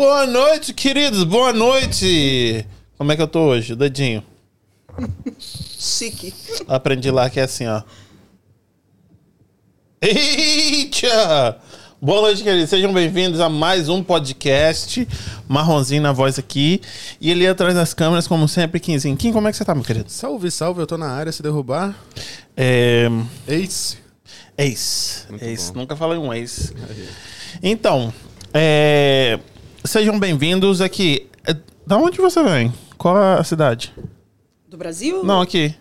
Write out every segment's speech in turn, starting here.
Boa noite, queridos. Boa noite. Como é que eu tô hoje? Dedinho. Chique. Aprendi lá que é assim, ó. Eita! Boa noite, queridos. Sejam bem-vindos a mais um podcast. Marronzinho na voz aqui. E ele atrás das câmeras, como sempre, Quinzinho. Kim, como é que você tá, meu querido? Salve, salve, eu tô na área, se derrubar. É... Ace. Ace. Muito Ace. bom. Nunca falei um ace. Então, é... sejam bem-vindos aqui. É, Da onde você vem? Qual a cidade? Do Brasil? Não, aqui.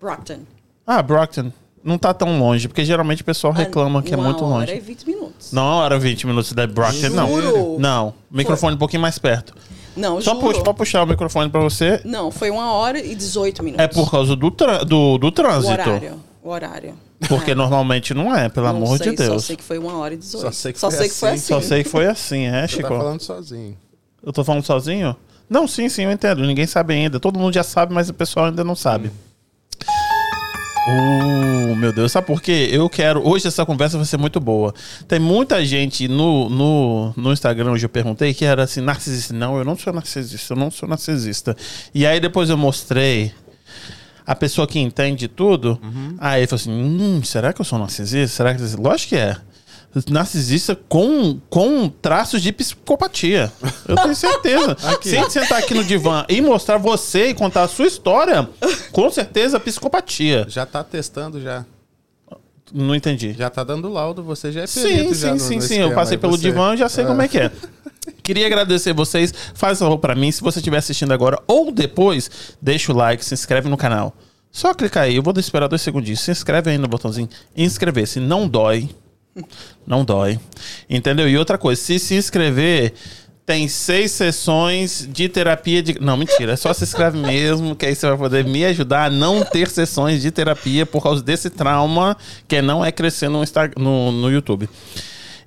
Brockton. Ah, Brockton. Não tá tão longe, porque geralmente o pessoal reclama que é muito Uma hora longe. e 20 minutos. Não era 20 minutos da Brockton, não. Juro? Não. Microfone um pouquinho mais perto. Não, Só juro. puxa, pode puxar o microfone pra você. Não, foi uma hora e 18 minutos. É por causa do, do, do o trânsito. horário. O horário. Porque É. normalmente não é, pelo Não amor sei, de Deus. Só sei que foi uma hora e 18. Só sei que só foi sei que foi assim. assim. Só sei que foi assim, é, Você Chico? tá falando sozinho. Eu tô falando sozinho? Não, sim, sim, eu entendo. Ninguém sabe ainda. Todo mundo já sabe, mas o pessoal ainda não sabe. Uh, meu Deus, sabe por quê? Eu quero. Hoje essa conversa vai ser muito boa. Tem muita gente no, no, no Instagram, hoje eu perguntei, que era assim, narcisista. Não, eu não sou narcisista, eu não sou narcisista. E aí depois eu mostrei a pessoa que entende tudo. Aí ele falou assim: hum, será que eu sou narcisista? Será que. Lógico que é. Narcisista com, com traços de psicopatia. Eu tenho certeza. Se a gente sentar aqui no divã e mostrar você e contar a sua história, com certeza psicopatia. Já tá testando já. Não entendi. Já tá dando laudo, você já é Sim, perito sim, sim, sim. esquema Eu passei pelo você- divã e já sei como é que é. Queria agradecer vocês. Faz favor pra mim, se você estiver assistindo agora ou depois, deixa o like, se inscreve no canal. Só clicar aí, eu vou esperar dois segundinhos. Se inscreve aí no botãozinho inscrever-se. Não dói. Não dói. Entendeu? E outra coisa, se se inscrever, tem seis sessões de terapia de. Não, mentira. É só se inscreve mesmo, que aí você vai poder me ajudar a não ter sessões de terapia por causa desse trauma que não é crescer no, Insta... no, no YouTube.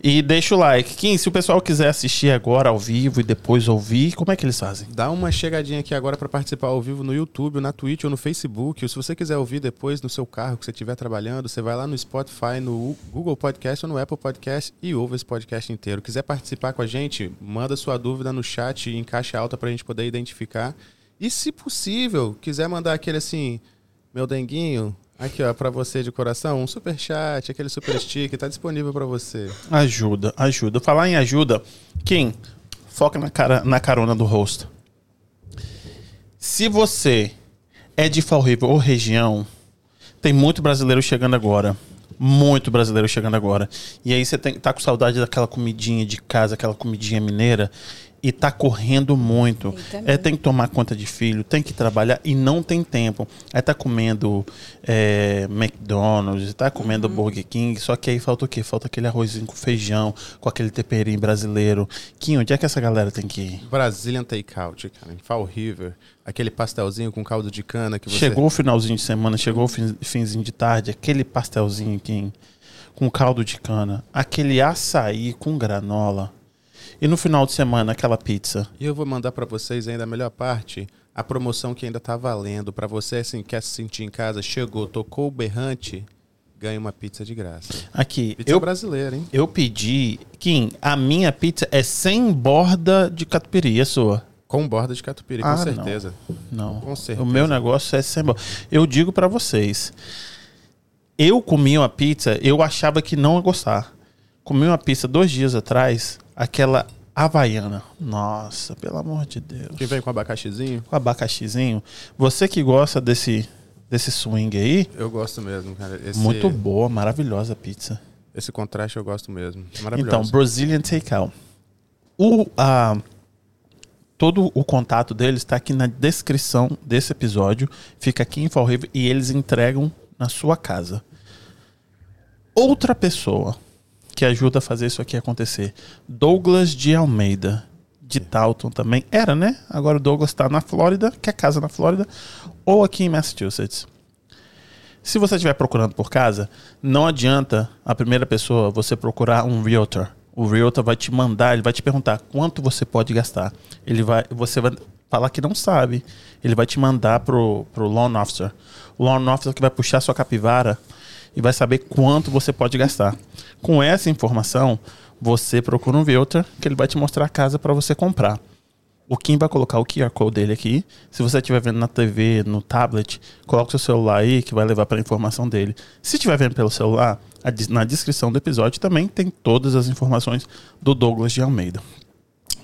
E deixa o like. Kim, se o pessoal quiser assistir agora ao vivo e depois ouvir, como é que eles fazem? Dá uma chegadinha aqui agora pra participar ao vivo no YouTube, na Twitch ou no Facebook. Ou se você quiser ouvir depois no seu carro que você estiver trabalhando, você vai lá no Spotify, no Google Podcast ou no Apple Podcast e ouve esse podcast inteiro. Quiser participar com a gente, manda sua dúvida no chat em caixa alta pra gente poder identificar. E se possível, quiser mandar aquele assim, meu denguinho, aqui ó, pra você de coração, um super chat, aquele super stick, tá disponível pra você. Ajuda, ajuda. Falar em ajuda, Kim, foca na, cara, na carona do rosto. Se você é de Fall River ou região, tem muito brasileiro chegando agora. Muito brasileiro chegando agora. E aí você tem, tá com saudade daquela comidinha de casa, aquela comidinha mineira, e tá correndo muito. É, tem que tomar conta de filho, tem que trabalhar e não tem tempo. Aí tá comendo é, McDonald's, tá comendo Burger King, só que aí falta o quê? Falta aquele arrozinho com feijão, com aquele temperinho brasileiro. Kim, onde é que essa galera tem que ir? Brazilian Takeout, cara, em Fall River. Aquele pastelzinho com caldo de cana que você... Chegou o finalzinho de semana, chegou o fin- finzinho de tarde, aquele pastelzinho Kim, com caldo de cana, aquele açaí com granola. E no final de semana, aquela pizza. E eu vou mandar pra vocês ainda a melhor parte, a promoção que ainda tá valendo. Pra você, assim, quer se sentir em casa, chegou, tocou o berrante, ganha uma pizza de graça. Aqui, Pizza eu brasileira, hein? Eu pedi, Kim, a minha pizza é sem borda de catupiry, a sua? Com borda de catupiry, Ah, com certeza. Não. Com certeza. O meu negócio é sem borda. Eu digo pra vocês, eu comi uma pizza, eu achava que não ia gostar. Comi uma pizza dois dias atrás, aquela havaiana. Nossa, pelo amor de Deus. Que vem com abacaxizinho, Com abacaxizinho. Você que gosta desse, desse swing aí, eu gosto mesmo, cara. Esse, muito boa, maravilhosa a pizza. Esse contraste eu gosto mesmo. É Então. Brazilian Takeout. O, ah, todo o contato deles está aqui na descrição desse episódio. Fica aqui em Fall River e eles entregam na sua casa. Outra pessoa que ajuda a fazer isso aqui acontecer. Douglas de Almeida, de Dalton também. Era, né? Agora o Douglas está na Flórida, quer casa na Flórida, ou aqui em Massachusetts. Se você estiver procurando por casa, não adianta a primeira pessoa você procurar um realtor. O realtor vai te mandar, ele vai te perguntar quanto você pode gastar. Ele vai, você vai falar que não sabe. Ele vai te mandar pro, pro loan officer. O loan officer que vai puxar sua capivara e vai saber quanto você pode gastar. Com essa informação, você procura um realtor que ele vai te mostrar a casa para você comprar. O Kim vai colocar o QR Code dele aqui. Se você estiver vendo na TV, no tablet, coloca o seu celular aí que vai levar para a informação dele. Se estiver vendo pelo celular, na descrição do episódio também tem todas as informações do Douglas de Almeida.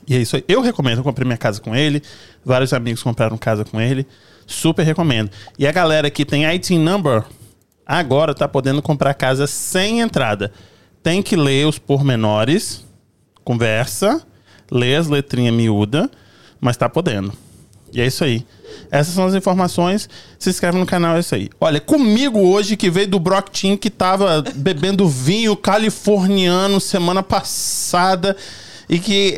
E é isso aí. Eu recomendo, eu comprei minha casa com ele. Vários amigos compraram casa com ele. Super recomendo. E a galera que tem IT number, agora tá podendo comprar casa sem entrada. Tem que ler os pormenores, conversa, ler as letrinhas miúdas, mas tá podendo. E é isso aí. Essas são as informações. Se inscreve no canal, é isso aí. Olha, comigo hoje que veio do Brock Team, que tava bebendo vinho californiano semana passada e que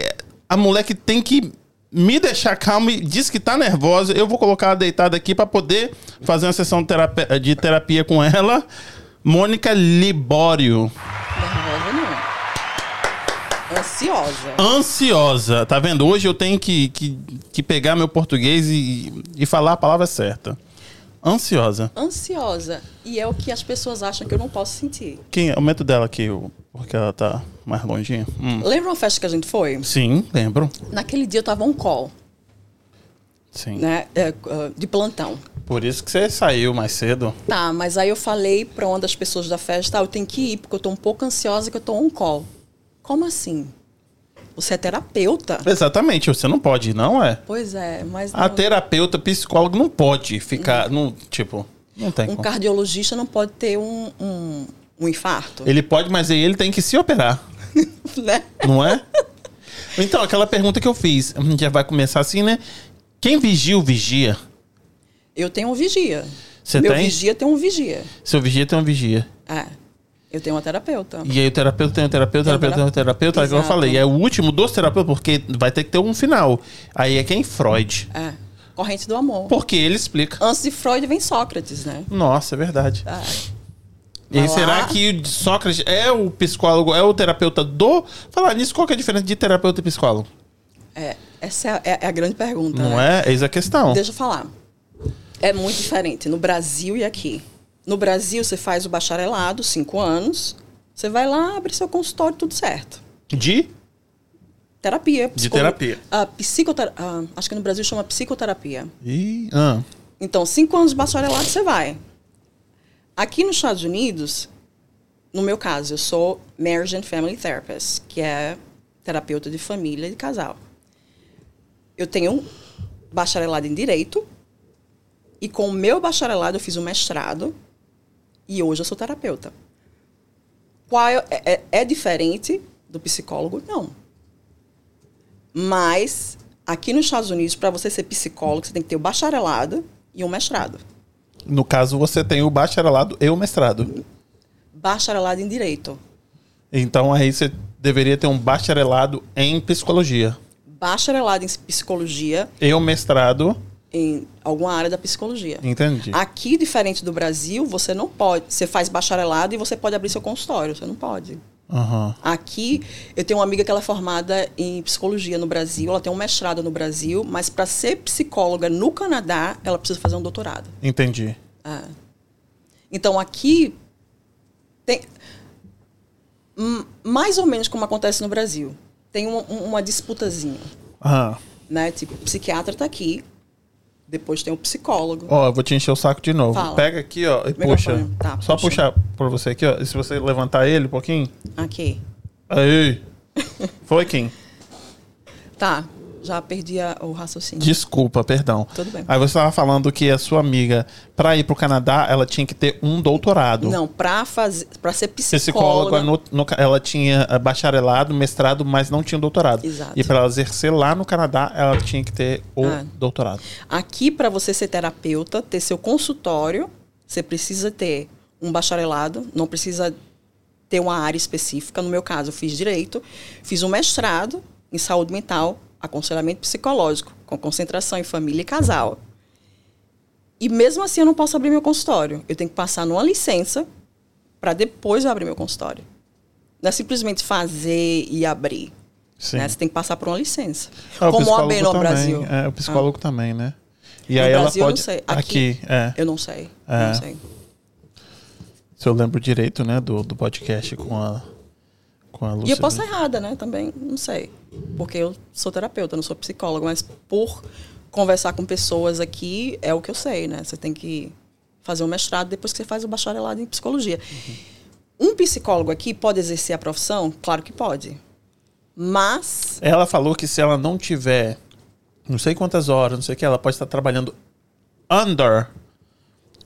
a moleque tem que me deixar calmo e diz que tá nervosa. Eu vou colocar ela deitada aqui para poder fazer uma sessão de terapia, de terapia com ela. Mônica Libório. Nervosa não. Ansiosa. Ansiosa. Tá vendo? Hoje eu tenho que, que, que pegar meu português e, e falar a palavra certa. Ansiosa. Ansiosa. E é o que as pessoas acham que eu não posso sentir. Quem aumento dela aqui, o- porque ela tá mais longinha. Hum. Lembra uma festa que a gente foi? Sim, lembro. Naquele dia eu tava on call, Sim. né? é, ah, de plantão. Por isso que você saiu mais cedo. Tá, mas aí eu falei pra uma das pessoas da festa, ah, eu tenho que ir, porque eu tô um pouco ansiosa que eu tô on call. Como assim? Você é terapeuta? Exatamente, você não pode, não é? Pois é, mas A não- terapeuta, psicólogo não pode ficar, não, tipo, não tem um como. cardiologista não pode ter um, um, um infarto, Ele pode, mas aí ele tem que se operar, né? não é? então, aquela pergunta que eu fiz, a gente já vai começar assim, né? Quem vigia o vigia? Eu tenho um vigia. Você Meu tem? vigia tem um vigia. Seu vigia tem um vigia. É. Eu tenho uma terapeuta. E aí o terapeuta tem um terapeuta, Tem um terapeuta tem um terapeuta, é o que eu falei. É o último dos terapeutas, porque vai ter que ter um final. Aí é quem? Freud. É. Corrente do amor. Porque ele explica. Antes de Freud vem Sócrates, né? Nossa, é verdade. É. E Vai será lá. que o Sócrates é o psicólogo, é o terapeuta do. Falar nisso, qual que é a diferença de terapeuta e psicólogo? É, essa é, é a grande pergunta. Não né? é? Eis a questão. Deixa eu falar. É muito diferente no Brasil e aqui. No Brasil, você faz o bacharelado, cinco anos. Você vai lá, abre seu consultório, tudo certo. De? Terapia. De terapia. A psicotera... ah, acho que no Brasil chama psicoterapia. Ih, ah. Então, cinco anos de bacharelado, você vai. Aqui nos Estados Unidos, no meu caso, eu sou Marriage and Family Therapist, que é terapeuta de família e de casal. Eu tenho um bacharelado em Direito, e com o meu bacharelado eu fiz um mestrado, e hoje eu sou terapeuta. Qual é, é, é diferente do psicólogo? Não. Mas, aqui nos Estados Unidos, para você ser psicólogo, você tem que ter o bacharelado e um mestrado. No caso, você tem o bacharelado e o mestrado. Bacharelado em Direito. Então aí você deveria ter um bacharelado em psicologia. Bacharelado em Psicologia E o mestrado. Em alguma área da psicologia. Entendi. Aqui, diferente do Brasil, você não pode. Você faz bacharelado e você pode abrir seu consultório. Você não pode. Aham. Aqui, eu tenho uma amiga que ela é formada em psicologia no Brasil, ela tem um mestrado no Brasil, mas para ser psicóloga no Canadá, ela precisa fazer um doutorado. Entendi. É. Então aqui tem mais ou menos como acontece no Brasil. Tem uma, uma disputazinha, Ah. né? Tipo, o psiquiatra tá aqui, depois tem o psicólogo. Ó, eu vou te encher o saco de novo. Fala. Pega aqui, ó, e puxa. Tá, Só puxa. puxar por você aqui, ó. E se você levantar ele um pouquinho. Aqui. Aí. Foi quem? Tá, já perdi a- o raciocínio. Desculpa, perdão. Tudo bem. Aí você estava falando que a sua amiga, para ir pro Canadá, ela tinha que ter um doutorado. Não, pra fazer, para ser psicóloga, Psicóloga, no- no- ela tinha eh, bacharelado, mestrado, mas não tinha doutorado. Exato. E para ela exercer lá no Canadá, ela tinha que ter o Ah. doutorado. Aqui, para você ser terapeuta, ter seu consultório, você precisa ter um bacharelado, não precisa ter uma área específica. No meu caso, eu fiz direito, fiz um mestrado em saúde mental, aconselhamento psicológico, com concentração em família e casal. E mesmo assim, eu não posso abrir meu consultório. Eu tenho que passar numa licença para depois eu abrir meu consultório. Não é simplesmente fazer e abrir. Sim. né? Você tem que passar por uma licença. Ah, o Como o psicólogo AB no também. Brasil. É, o psicólogo também, né? E No aí ela Brasil, eu não pode. sei. Aqui, Aqui- é. Eu não sei. É. Não sei. Se eu lembro direito, né, do, do podcast com a, com a Lúcia. E eu posso estar errada, né? Também, não sei. Porque eu sou terapeuta, não sou psicóloga, mas por conversar com pessoas aqui é o que eu sei, né? Você tem que fazer um mestrado depois que você faz o bacharelado em psicologia. Um psicólogo aqui pode exercer a profissão? Claro que pode. Mas Ela falou que se ela não tiver não sei quantas horas, não sei o que, ela pode estar trabalhando under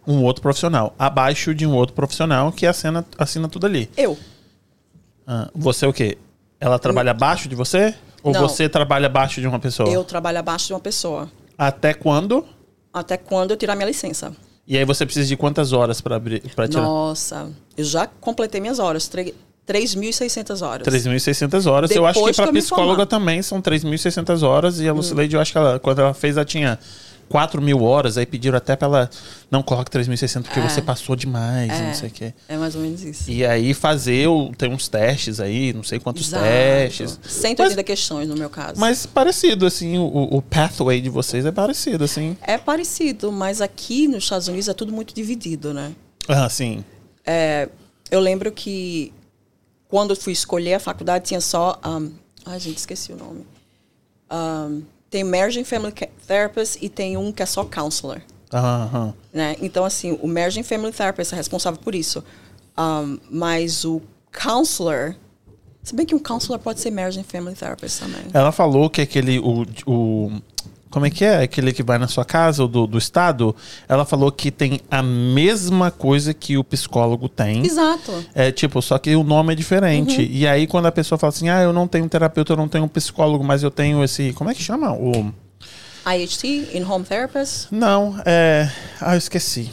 um outro profissional, abaixo de um outro profissional que assina, assina tudo ali. eu, Ah, você é o quê? Ela trabalha abaixo de você? Ou Não. você trabalha abaixo de uma pessoa? eu trabalho abaixo de uma pessoa. Até quando? Até quando eu tirar minha licença. E aí você precisa de quantas horas para para tirar? Nossa, eu já completei minhas horas. tre- 3.600 horas. 3.600 horas. eu acho que Depois para psicóloga também são 3.600 horas. E a Lucileide, eu acho que ela, quando ela fez, ela tinha 4 mil horas. Aí pediram até pra ela, não coloque 3.600 porque É. você passou demais, É. não sei o quê. É mais ou menos isso. E aí fazer, tem uns testes aí, não sei quantos Exato. testes. 180 questões no meu caso. Mas parecido, assim, o, o pathway de vocês é parecido, assim. É parecido, mas aqui nos Estados Unidos é tudo muito dividido, né? Ah, sim. É, eu lembro que quando eu fui escolher a faculdade tinha só. Um, ai, gente, esqueci o nome. Um, tem Marriage and Family Therapist e tem um que é só Counselor. Aham. Né? Então, assim, o Marriage and Family Therapist é responsável por isso. Um, mas o Counselor. Se bem que um Counselor pode ser Marriage and Family Therapist também. Ela falou que aquele. O, o, como é que é? Aquele que vai na sua casa, do, do estado. Ela falou que tem a mesma coisa que o psicólogo tem. Exato. É tipo, só que o nome é diferente. E aí, quando a pessoa fala assim, ah, eu não tenho um terapeuta, eu não tenho um psicólogo, mas eu tenho esse. Como é que chama? O. IHT, In-Home Therapist. Não, é. Ah, eu esqueci.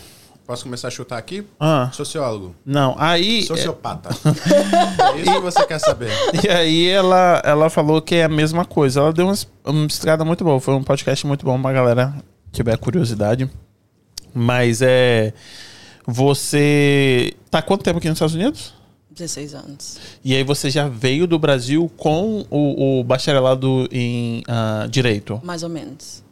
Posso começar a chutar aqui? Ah, Sociólogo. não. Aí. Sociopata. é isso que você quer saber. E aí ela, ela falou que é a mesma coisa. Ela deu uma, uma estrada muito boa. Foi um podcast muito bom pra galera que tiver curiosidade. Mas é. Você. Tá há quanto tempo aqui nos Estados Unidos? 16 anos. E aí você já veio do Brasil com o, o bacharelado em ah, Direito? Mais ou menos.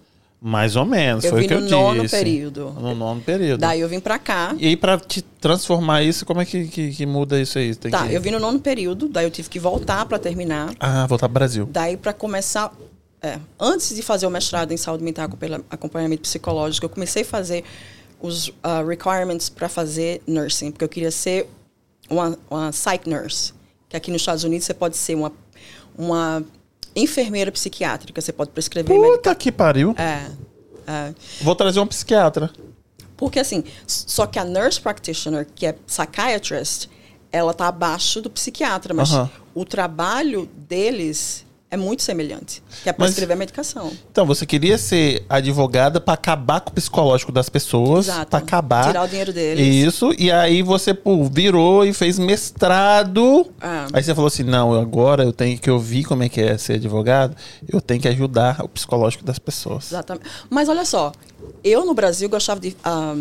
Mais ou menos, Eu foi o que no eu nono disse. período. No nono período. Daí eu vim pra cá. E aí pra te transformar isso, como é que, que, que muda isso aí? Tem Tá, que... eu vim no nono período, daí eu tive que voltar pra terminar. Ah, voltar pro Brasil. Daí pra começar, é, antes de fazer o mestrado em saúde mental pela- acompanhamento psicológico, eu comecei a fazer os ah, requirements para fazer nursing, porque eu queria ser uma, uma psych nurse, que aqui nos Estados Unidos você pode ser uma uma enfermeira psiquiátrica, você pode prescrever medicação. Puta que pariu. É, é. Vou trazer um psiquiatra. Porque assim, só que a nurse practitioner, que é psychiatrist, ela tá abaixo do psiquiatra, mas Aham. o trabalho deles é muito semelhante, que é Mas- prescrever a medicação. Então, você queria ser advogada pra acabar com o psicológico das pessoas, Exato. pra acabar. Tirar o dinheiro deles. Isso, e aí você pô, virou e fez mestrado. Ah. Aí você falou assim: "Não, agora eu tenho que ouvir como é que é ser advogado, eu tenho que ajudar o psicológico das pessoas". Exatamente. Mas olha só, eu no Brasil gostava de, ah,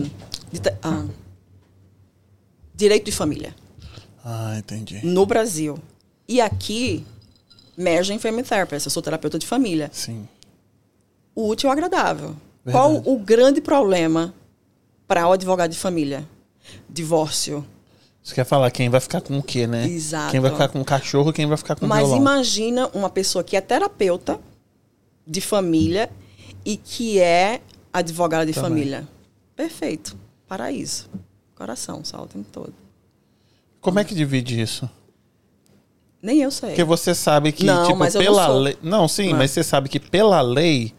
de ah, direito de família. Ah, entendi. No Brasil. E aqui, And Family Therapist, eu sou terapeuta de família. Sim. O útil e o agradável. Verdade. Qual o grande problema para o advogado de família? Divórcio. Você quer falar quem vai ficar com o quê, né? Exato. Quem vai ficar com o cachorro, quem vai ficar com o Mas violão. imagina uma pessoa que é terapeuta de família e que é advogada de Também. família. Perfeito. Paraíso. Coração, só o tempo todo. Como é que divide isso? Nem eu sei. Porque você sabe que, Não, tipo, mas eu não pela sou. lei. Não, sim, Não. mas você sabe que pela lei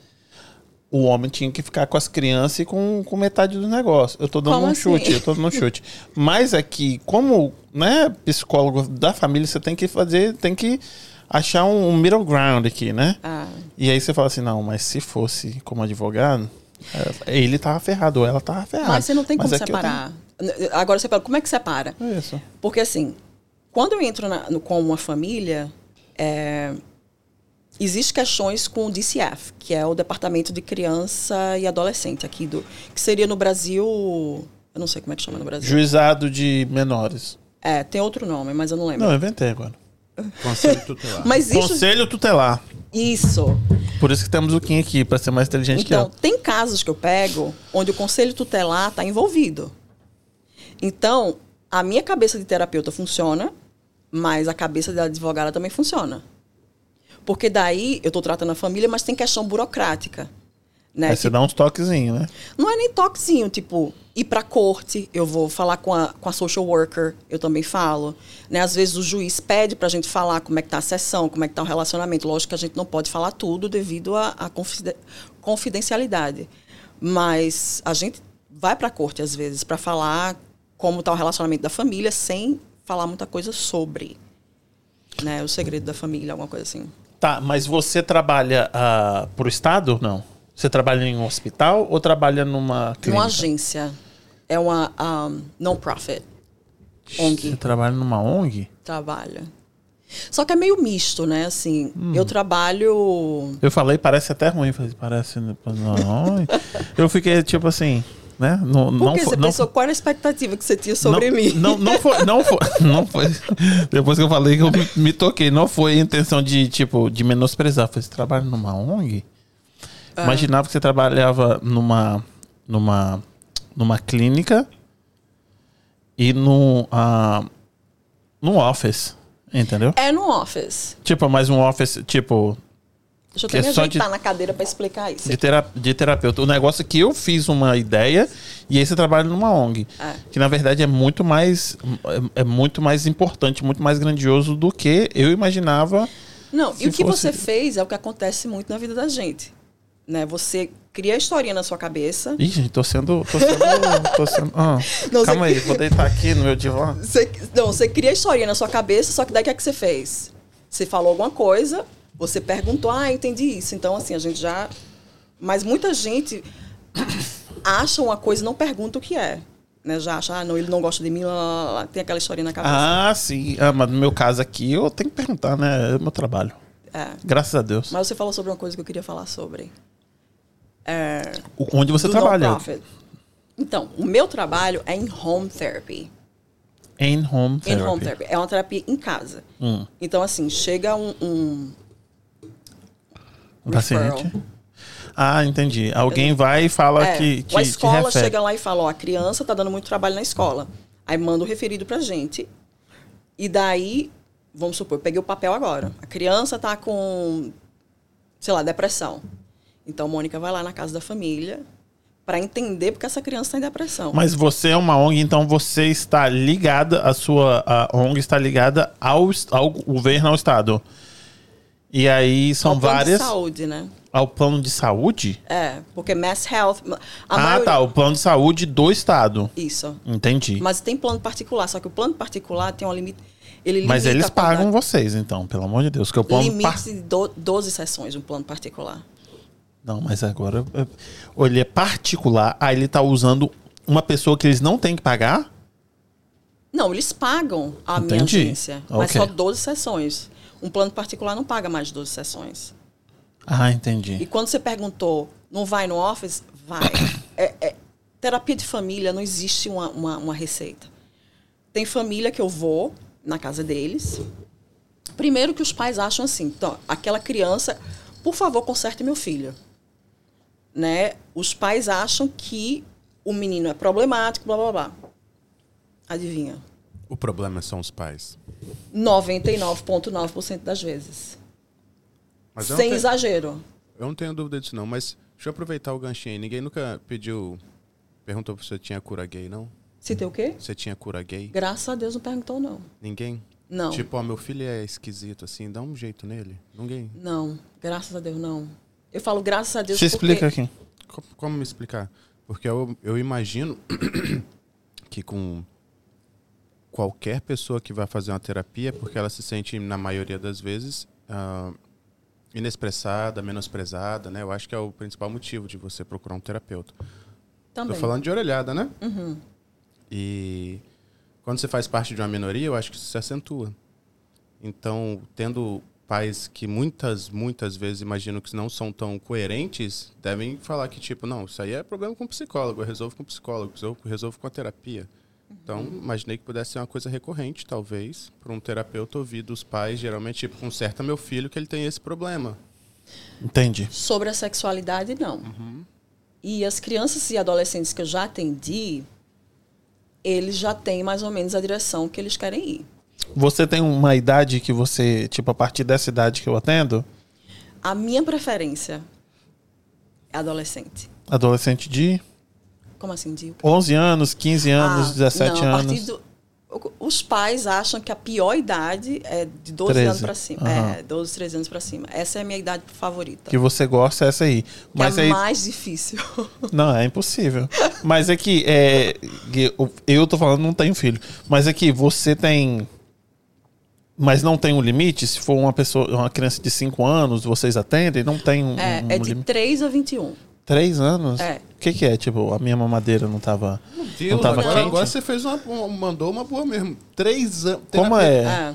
o homem tinha que ficar com as crianças e com, com metade do negócio. Eu tô dando Como um assim? chute, eu tô dando um chute. Mas aqui, como né, psicólogo da família, você tem que fazer, tem que achar um, um middle ground aqui, né? Ah, E aí você fala assim, não, mas se fosse como advogado, é, ele tava ferrado, ou ela tava ferrada. mas você não tem como aqui eu separar. Agora você fala, como é que separa? tenho- É Isso. Porque assim, quando eu entro na- no- com uma família, é, existe questões com o DCF, que é o Departamento de Criança e Adolescente aqui do, que seria no Brasil, eu não sei como é que chama no Brasil. Juizado de menores. É, tem outro nome, mas eu não lembro. Não, eu inventei agora. Conselho tutelar. Mas existe Conselho tutelar. isso. Por isso que temos o Kim aqui, pra ser mais inteligente que Então, eu. tem casos que eu pego onde o conselho tutelar está envolvido. Então, a minha cabeça de terapeuta funciona, mas a cabeça da advogada também funciona. Porque daí eu estou tratando a família, mas tem questão burocrática. Né? Aí você dá uns toquezinhos, né? Não é nem toquezinho, tipo, ir pra corte, eu vou falar com a, com a social worker, eu também falo. Né? Às vezes o juiz pede pra gente falar como é que tá a sessão, como é que tá o relacionamento. Lógico que a gente não pode falar tudo devido à confidencialidade. Mas a gente vai pra corte, às vezes, para falar como tá o relacionamento da família, sem falar muita coisa sobre né, o segredo da família, alguma coisa assim. Tá, mas você trabalha uh, pro Estado? Não. Você trabalha em um hospital ou trabalha numa clínica? Uma agência. É uma um, non-profit. ONG. Você trabalha numa ONG? Trabalha. Só que é meio misto, né? Assim, hum. eu trabalho. Eu falei, parece até ruim. Parece. Não. eu fiquei tipo assim. Né? Não, Por que não você não pensou qual era a expectativa que você tinha sobre não, mim? Não, não foi, não foi, não foi. Depois que eu falei que eu me, me toquei, não foi a intenção de tipo de menosprezar. Foi, você trabalha numa ONG? Ah. Imaginava que você trabalhava numa, numa, numa clínica e no, uh, no office, entendeu? É no office. Tipo, mais um office, tipo... Deixa eu até me ajeitar de, na cadeira para explicar isso. De, tera, de terapeuta. O negócio é que eu fiz uma ideia e aí você trabalha numa ONG. É. Que na verdade é muito mais é, é, muito mais importante, muito mais grandioso do que eu imaginava. Não, e o que fosse... você fez é o que acontece muito na vida da gente né? Você cria a historinha na sua cabeça. Ih, gente, tô sendo. Tô sendo. tô sendo ah, não, calma você... aí, vou deitar aqui no meu divã. Você, não, você cria a historinha na sua cabeça, só que daí o que, é que você fez? Você falou alguma coisa, você perguntou, ah, entendi isso. Então, assim, a gente já. Mas muita gente acha uma coisa e não pergunta o que é. Né, já acha, ah, não, ele não gosta de mim, lá, lá, lá, tem aquela historinha na cabeça. Ah, sim. Ah, mas no meu caso aqui, eu tenho que perguntar, né? É o meu trabalho. É. Graças a Deus. Mas você falou sobre uma coisa que eu queria falar sobre. É, Onde você trabalha? Então, o meu trabalho é em home therapy. Em home therapy. In home therapy. É uma terapia em casa. Hum. Então, assim, chega um. Um, um paciente. Ah, entendi. Alguém vai e fala é, que, que. A escola chega lá e fala: ó, a criança tá dando muito trabalho na escola. Aí manda o referido pra gente. E daí, vamos supor, peguei o papel agora. A criança tá com, sei lá, depressão. Então, Mônica vai lá na casa da família para entender porque essa criança está em depressão. Mas você é uma ONG, então você está ligada, a sua a ONG está ligada ao, ao governo, ao Estado. E aí são ao várias. Plano de saúde, né? Ao plano de saúde? É, porque Mass Health. ah, maioria... tá. O plano de saúde do Estado. Isso. Entendi. Mas tem plano particular, só que o plano particular tem um limite. Ele Mas eles pagam vocês, então, pelo amor de Deus. Que o plano limite par... de 12 sessões, um plano particular. Não, mas agora. Ele é particular. Aí ele tá usando uma pessoa que eles não têm que pagar? Não, eles pagam a Entendi. minha agência. Mas okay. só 12 sessões. Um plano particular não paga mais de 12 sessões. Ah, entendi. E quando você perguntou, não vai no office? Vai. É, é, terapia de família não existe uma, uma, uma receita. Tem família que eu vou na casa deles. Primeiro que os pais acham assim, então, aquela criança, por favor, conserte meu filho né, os pais acham que o menino é problemático, blá blá blá. Adivinha? O problema são os pais. 99,9% das vezes. Mas Sem tenho, exagero. Eu não tenho dúvida disso, não, mas deixa eu aproveitar o ganchinho. Ninguém nunca pediu. Perguntou se você tinha cura gay, não? Se tem o quê? Você tinha cura gay? Graças a Deus não perguntou, não. Ninguém? Não. Tipo, ó, meu filho é esquisito, assim, dá um jeito nele? Ninguém? Não, graças a Deus, não. Eu falo graças a Deus. Se porque... explica aqui. Como, como me explicar? Porque eu, eu imagino que com qualquer pessoa que vai fazer uma terapia, porque ela se sente, na maioria das vezes, uh, inexpressada, menosprezada, né? Eu acho que é o principal motivo de você procurar um terapeuta. Também. Tô falando de orelhada, né? Uhum. E quando você faz parte de uma minoria, eu acho que isso se acentua. Então, tendo pais que muitas, muitas vezes imaginam que não são tão coerentes, devem falar que, tipo, não, isso aí é problema com o psicólogo, eu resolvo com o psicólogo, eu resolvo com a terapia. Então, imaginei que pudesse ser uma coisa recorrente, talvez, para um terapeuta ouvir dos pais, geralmente, tipo, conserta meu filho que ele tem esse problema. Entendi. Sobre a sexualidade, não. Uhum. E as crianças e adolescentes que eu já atendi, eles já têm mais ou menos a direção que eles querem ir. Você tem uma idade que você, tipo, a partir dessa idade que eu atendo, A minha preferência é adolescente. adolescente de Como assim, de 11 anos, 15 anos, Ah, 17 não, anos. do- os pais acham que a pior idade é de 12 13. anos pra cima. Aham. É, 12, 13 anos pra cima. Essa é a minha idade favorita. Que você gosta é essa aí. Que Mas é aí. mais difícil. Não, é impossível. Mas é que, é, eu tô falando, não tenho filho. Mas é que você tem. Mas não tem um limite? Se for uma pessoa, uma criança de 5 anos, vocês atendem? Não tem um, É, um é de limite? 3 a 21. 3 anos? É. O que, que é? Tipo, a minha mamadeira não tava. Deus, não tava agora, quente? agora você fez uma, mandou uma boa mesmo. Três anos. Como é? É.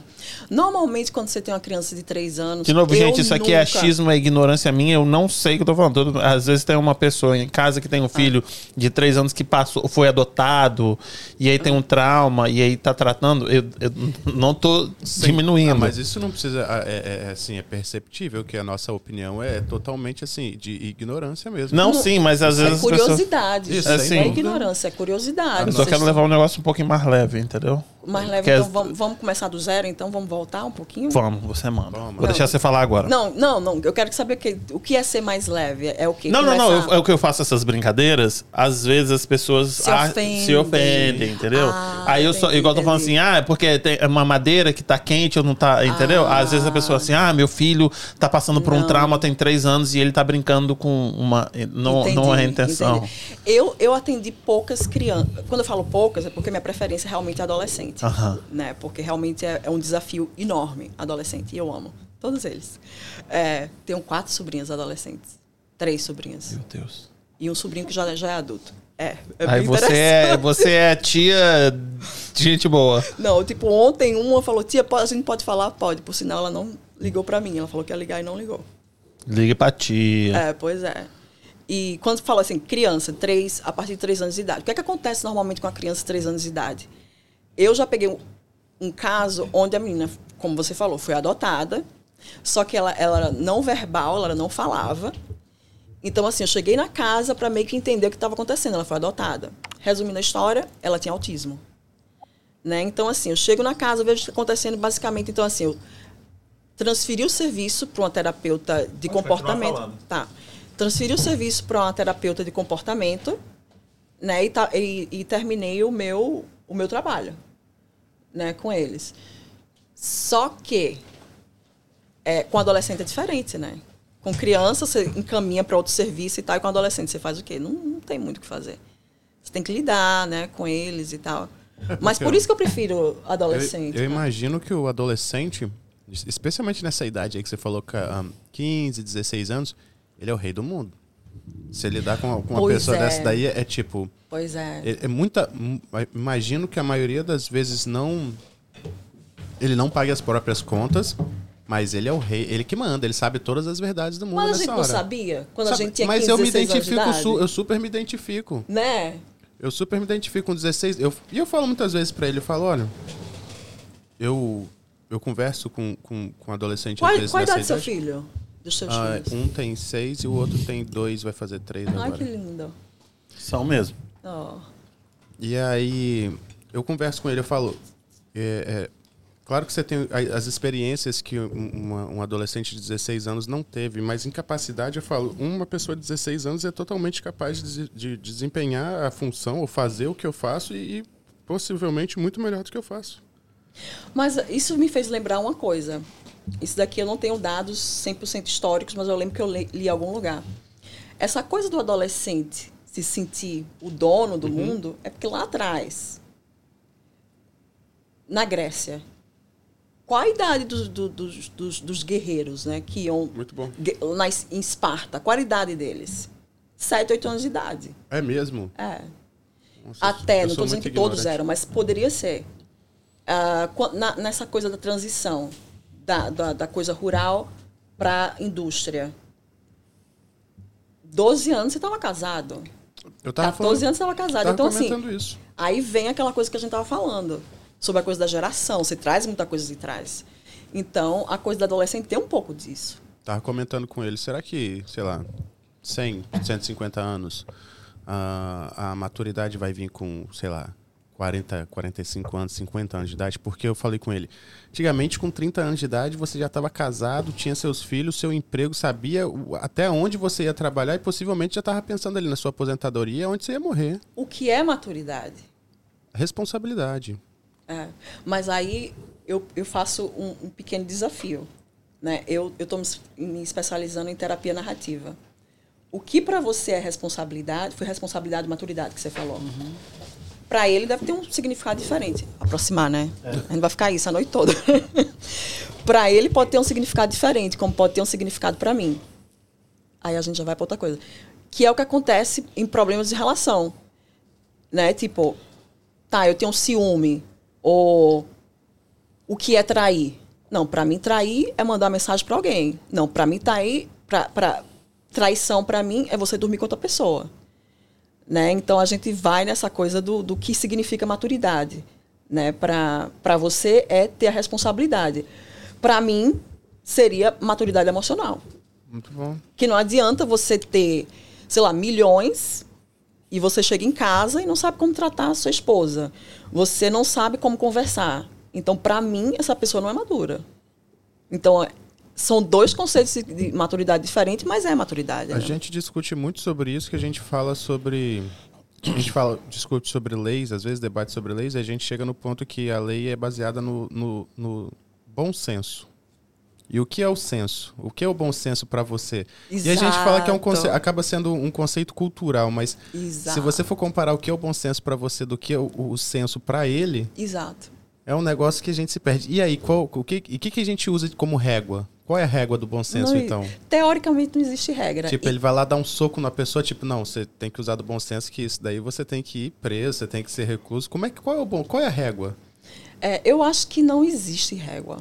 Normalmente, quando você tem uma criança de 3 anos. De novo, eu gente, isso aqui é nunca- achismo, é ignorância minha, eu não sei o que eu tô falando. Todo- Às vezes tem uma pessoa em casa que tem um filho de três anos que passou, foi adotado, e aí tem um trauma, e aí tá tratando. Eu, eu não tô diminuindo. Ah, mas isso não precisa. ah, É, é, assim, é perceptível que a nossa opinião é totalmente assim, de ignorância mesmo. Não, sim, mas às É vezes pessoas. curiosidade. Isso, não sem é ignorância, é curiosidade. Eu só quero levar um negócio um pouquinho mais leve, entendeu? Mais leve, Quer- então vamos, vamos começar do zero, então vamos voltar um pouquinho? Vamos, você manda. Vamos. Vou deixar você falar agora. Não, não, não. Eu quero saber que, o que é ser mais leve. É o que? Não, não, não. eu- é o que eu faço essas brincadeiras. Às vezes as pessoas Se ah, ofendem. se ofendem, entendeu? Ah, Aí eu só, entendi, igual eu tô falando entendi. assim, ah, é porque tem uma madeira que tá quente ou não tá, entendeu? Ah. Às vezes a pessoa assim, ah, meu filho tá passando por um Não. trauma tem três anos e ele tá brincando com uma. Não, não é a Entendi, intenção. Eu, eu atendi poucas crianças. Quando eu falo poucas, é porque minha preferência é realmente adolescente. Aham. Né? Porque realmente é, é um desafio enorme, adolescente. E eu amo. Todos eles. É, tenho quatro sobrinhas adolescentes. Três sobrinhas. Meu Deus. E um sobrinho que já, já é adulto. É. é Aí você é, você é tia de gente boa. Não, tipo, ontem uma falou, tia, pode- a gente pode falar? Pode. Por sinal, ela não ligou pra mim. Ela falou que ia ligar e não ligou. Ligue pra tia. É, pois é. E quando fala assim, criança, três, a partir de três anos de idade, o que é que acontece normalmente com a criança de três anos de idade? Eu já peguei um, um caso onde a menina, como você falou, foi adotada, só que ela, ela era não verbal, ela não falava. Então, assim, eu cheguei na casa para meio que entender o que estava acontecendo. Ela foi adotada. Resumindo a história, ela tinha autismo. Né? Então, assim, eu chego na casa, vejo o que está acontecendo basicamente. Então, assim, eu transferi o serviço para uma terapeuta de comportamento. Tá. Transferi o serviço para uma terapeuta de comportamento, né? E, e- e terminei o meu, o meu trabalho, né? Com eles. Só que é, com adolescente é diferente, né? Com criança você encaminha para outro serviço e tal, e com adolescente você faz o quê? Não, não tem muito o que fazer. Você tem que lidar, né, com eles e tal. Mas por isso que eu prefiro adolescente. Eu, eu né? imagino que o adolescente, especialmente nessa idade aí que você falou, que, ah, 15, 16 anos, ele é o rei do mundo. Se ele lidar com, com uma Pois pessoa é. dessa daí, é, é tipo. Pois é. É, é muita. Imagino que a maioria das vezes não. Ele não paga as próprias contas, mas ele é o rei, ele que manda, ele sabe todas as verdades do mundo Mas a gente não hora. sabia quando a Sabe, gente tinha mas 15, eu me 16 anos de identifico, su- eu super me identifico. Né? Eu super me identifico com 16. Eu, e eu falo muitas vezes pra ele, eu falo, olha, eu, eu converso com, com, com adolescente Qual, às vezes qual a idade do seu filho? Dos seus Ah, filhos? um tem seis e o outro tem dois, vai fazer três Ai, agora. que lindo. São mesmo. Ó. E aí, eu converso com ele, eu falo. é, é, claro que você tem as experiências que um, uma- um adolescente de 16 anos não teve, mas incapacidade, eu falo, uma pessoa de 16 anos é totalmente capaz de, de desempenhar a função ou fazer o que eu faço e, e possivelmente muito melhor do que eu faço. Mas isso me fez lembrar uma coisa. Isso daqui eu não tenho dados 100% históricos, mas eu lembro que eu li, li em algum lugar. Essa coisa do adolescente se sentir o dono Uhum. do mundo é porque lá atrás, na Grécia, qual a idade dos, do- dos, dos, dos guerreiros né, que iam Muito na, em Esparta? Qual a idade deles? Sete, oito anos de idade. É mesmo? É. Nossa, Até, não estou dizendo que todos eram, mas poderia ser. Qua- na- nessa coisa da transição da, da, da coisa rural para indústria. 12 anos você estava casado. Eu tava 14 falando, anos você estava casado. tava então, assim, isso. aí vem aquela coisa que a gente estava falando, sobre a coisa da geração. Você traz muita coisa de trás. Então, a coisa da adolescente tem um pouco disso. Tava comentando com ele, será que, sei lá, 100, 150 anos, a, a maturidade vai vir com, sei lá, 40, 45 anos, 50 anos de idade, porque eu falei com ele. Antigamente, com 30 anos de idade, você já estava casado, tinha seus filhos, seu emprego, sabia até onde você ia trabalhar e possivelmente já estava pensando ali na sua aposentadoria, onde você ia morrer. O que é maturidade? Responsabilidade. É. Mas aí eu, eu faço um, um pequeno desafio. Né? Eu estou me especializando em terapia narrativa. O que para você é responsabilidade, foi responsabilidade e maturidade que você falou. Uhum. Para ele deve ter um significado diferente. Aproximar, né? É. A gente vai ficar isso a noite toda. para ele pode ter um significado diferente, como pode ter um significado para mim. Aí a gente já vai para outra coisa. Que é o que acontece em problemas de relação. Né? Tipo, tá, eu tenho um ciúme. Ou o que é trair? Não, para mim trair é mandar mensagem para alguém. Não, para mim trair, pra, pra, traição para mim é você dormir com outra pessoa. Né? Então a gente vai nessa coisa do, do que significa maturidade. Né? Para você é ter a responsabilidade. Para mim, seria maturidade emocional. Muito bom. Que não adianta você ter, sei lá, milhões e você chega em casa e não sabe como tratar a sua esposa. Você não sabe como conversar. Então, para mim, essa pessoa não é madura. Então, são dois conceitos de maturidade diferentes, mas é maturidade. A né? gente discute muito sobre isso, que a gente fala sobre. A gente fala, discute sobre leis, às vezes debate sobre leis, e a gente chega no ponto que a lei é baseada no, no, no bom senso. E o que é o senso? O que é o bom senso para você? Exato. E a gente fala que é um conceito, acaba sendo um conceito cultural, mas Exato. se você for comparar o que é o bom senso para você do que é o, o senso para ele, Exato. É um negócio que a gente se perde. E aí, qual, o que, e que, que a gente usa como régua? Qual é a régua do bom senso, não, então? Teoricamente não existe regra. Tipo, e... ele vai lá dar um soco na pessoa, tipo, não, você tem que usar do bom senso, que isso daí você tem que ir preso, você tem que ser recluso. Como é que, qual é o bom, qual é a régua? É, eu acho que não existe régua.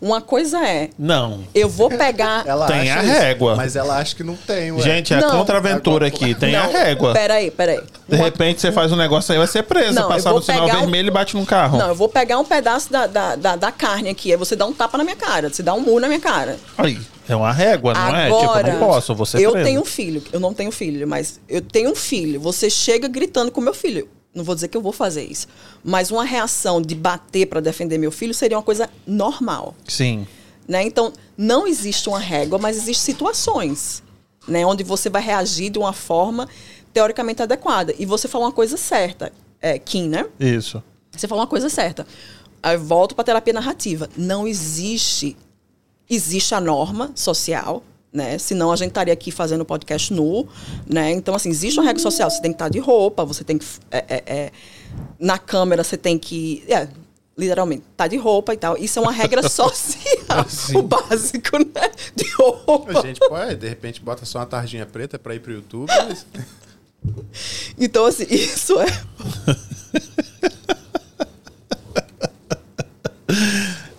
Uma coisa é. Não. Eu vou pegar. ela tem a régua. mas ela acha que não tem, ué. Gente, é a contraventura aqui. Tem não, a régua. Peraí, peraí. De Uma... repente você faz um negócio aí, vai ser presa. Passar no sinal vermelho um... e bate num carro. Não, eu vou pegar um pedaço da, da, da, da, carne aqui. Aí você dá um tapa na minha cara. Você dá um murro na minha cara. Aí. É uma régua, não Agora, é? Tipo, eu não posso, você Eu tenho um filho. Eu não tenho filho, mas eu tenho um filho. Você chega gritando com meu filho não vou dizer que eu vou fazer isso, mas uma reação de bater para defender meu filho seria uma coisa normal. Sim. Né? Então, não existe uma régua, mas existem situações né, onde você vai reagir de uma forma teoricamente adequada. E você falou uma coisa certa, é, Kim, né? Isso. Você falou uma coisa certa. Aí volto para a terapia narrativa. Não existe. Existe a norma social, né? Senão a gente estaria aqui fazendo podcast nu, né? Então, assim, existe uma regra social. Você tem que estar de roupa, você tem que... É, é, é, na câmera você tem que... É, literalmente, tá de roupa e tal. Isso é uma regra social, o básico, né? De roupa. A gente pode, de repente, bota só uma tarjinha preta para ir pro YouTube. Mas... Então, assim, isso é.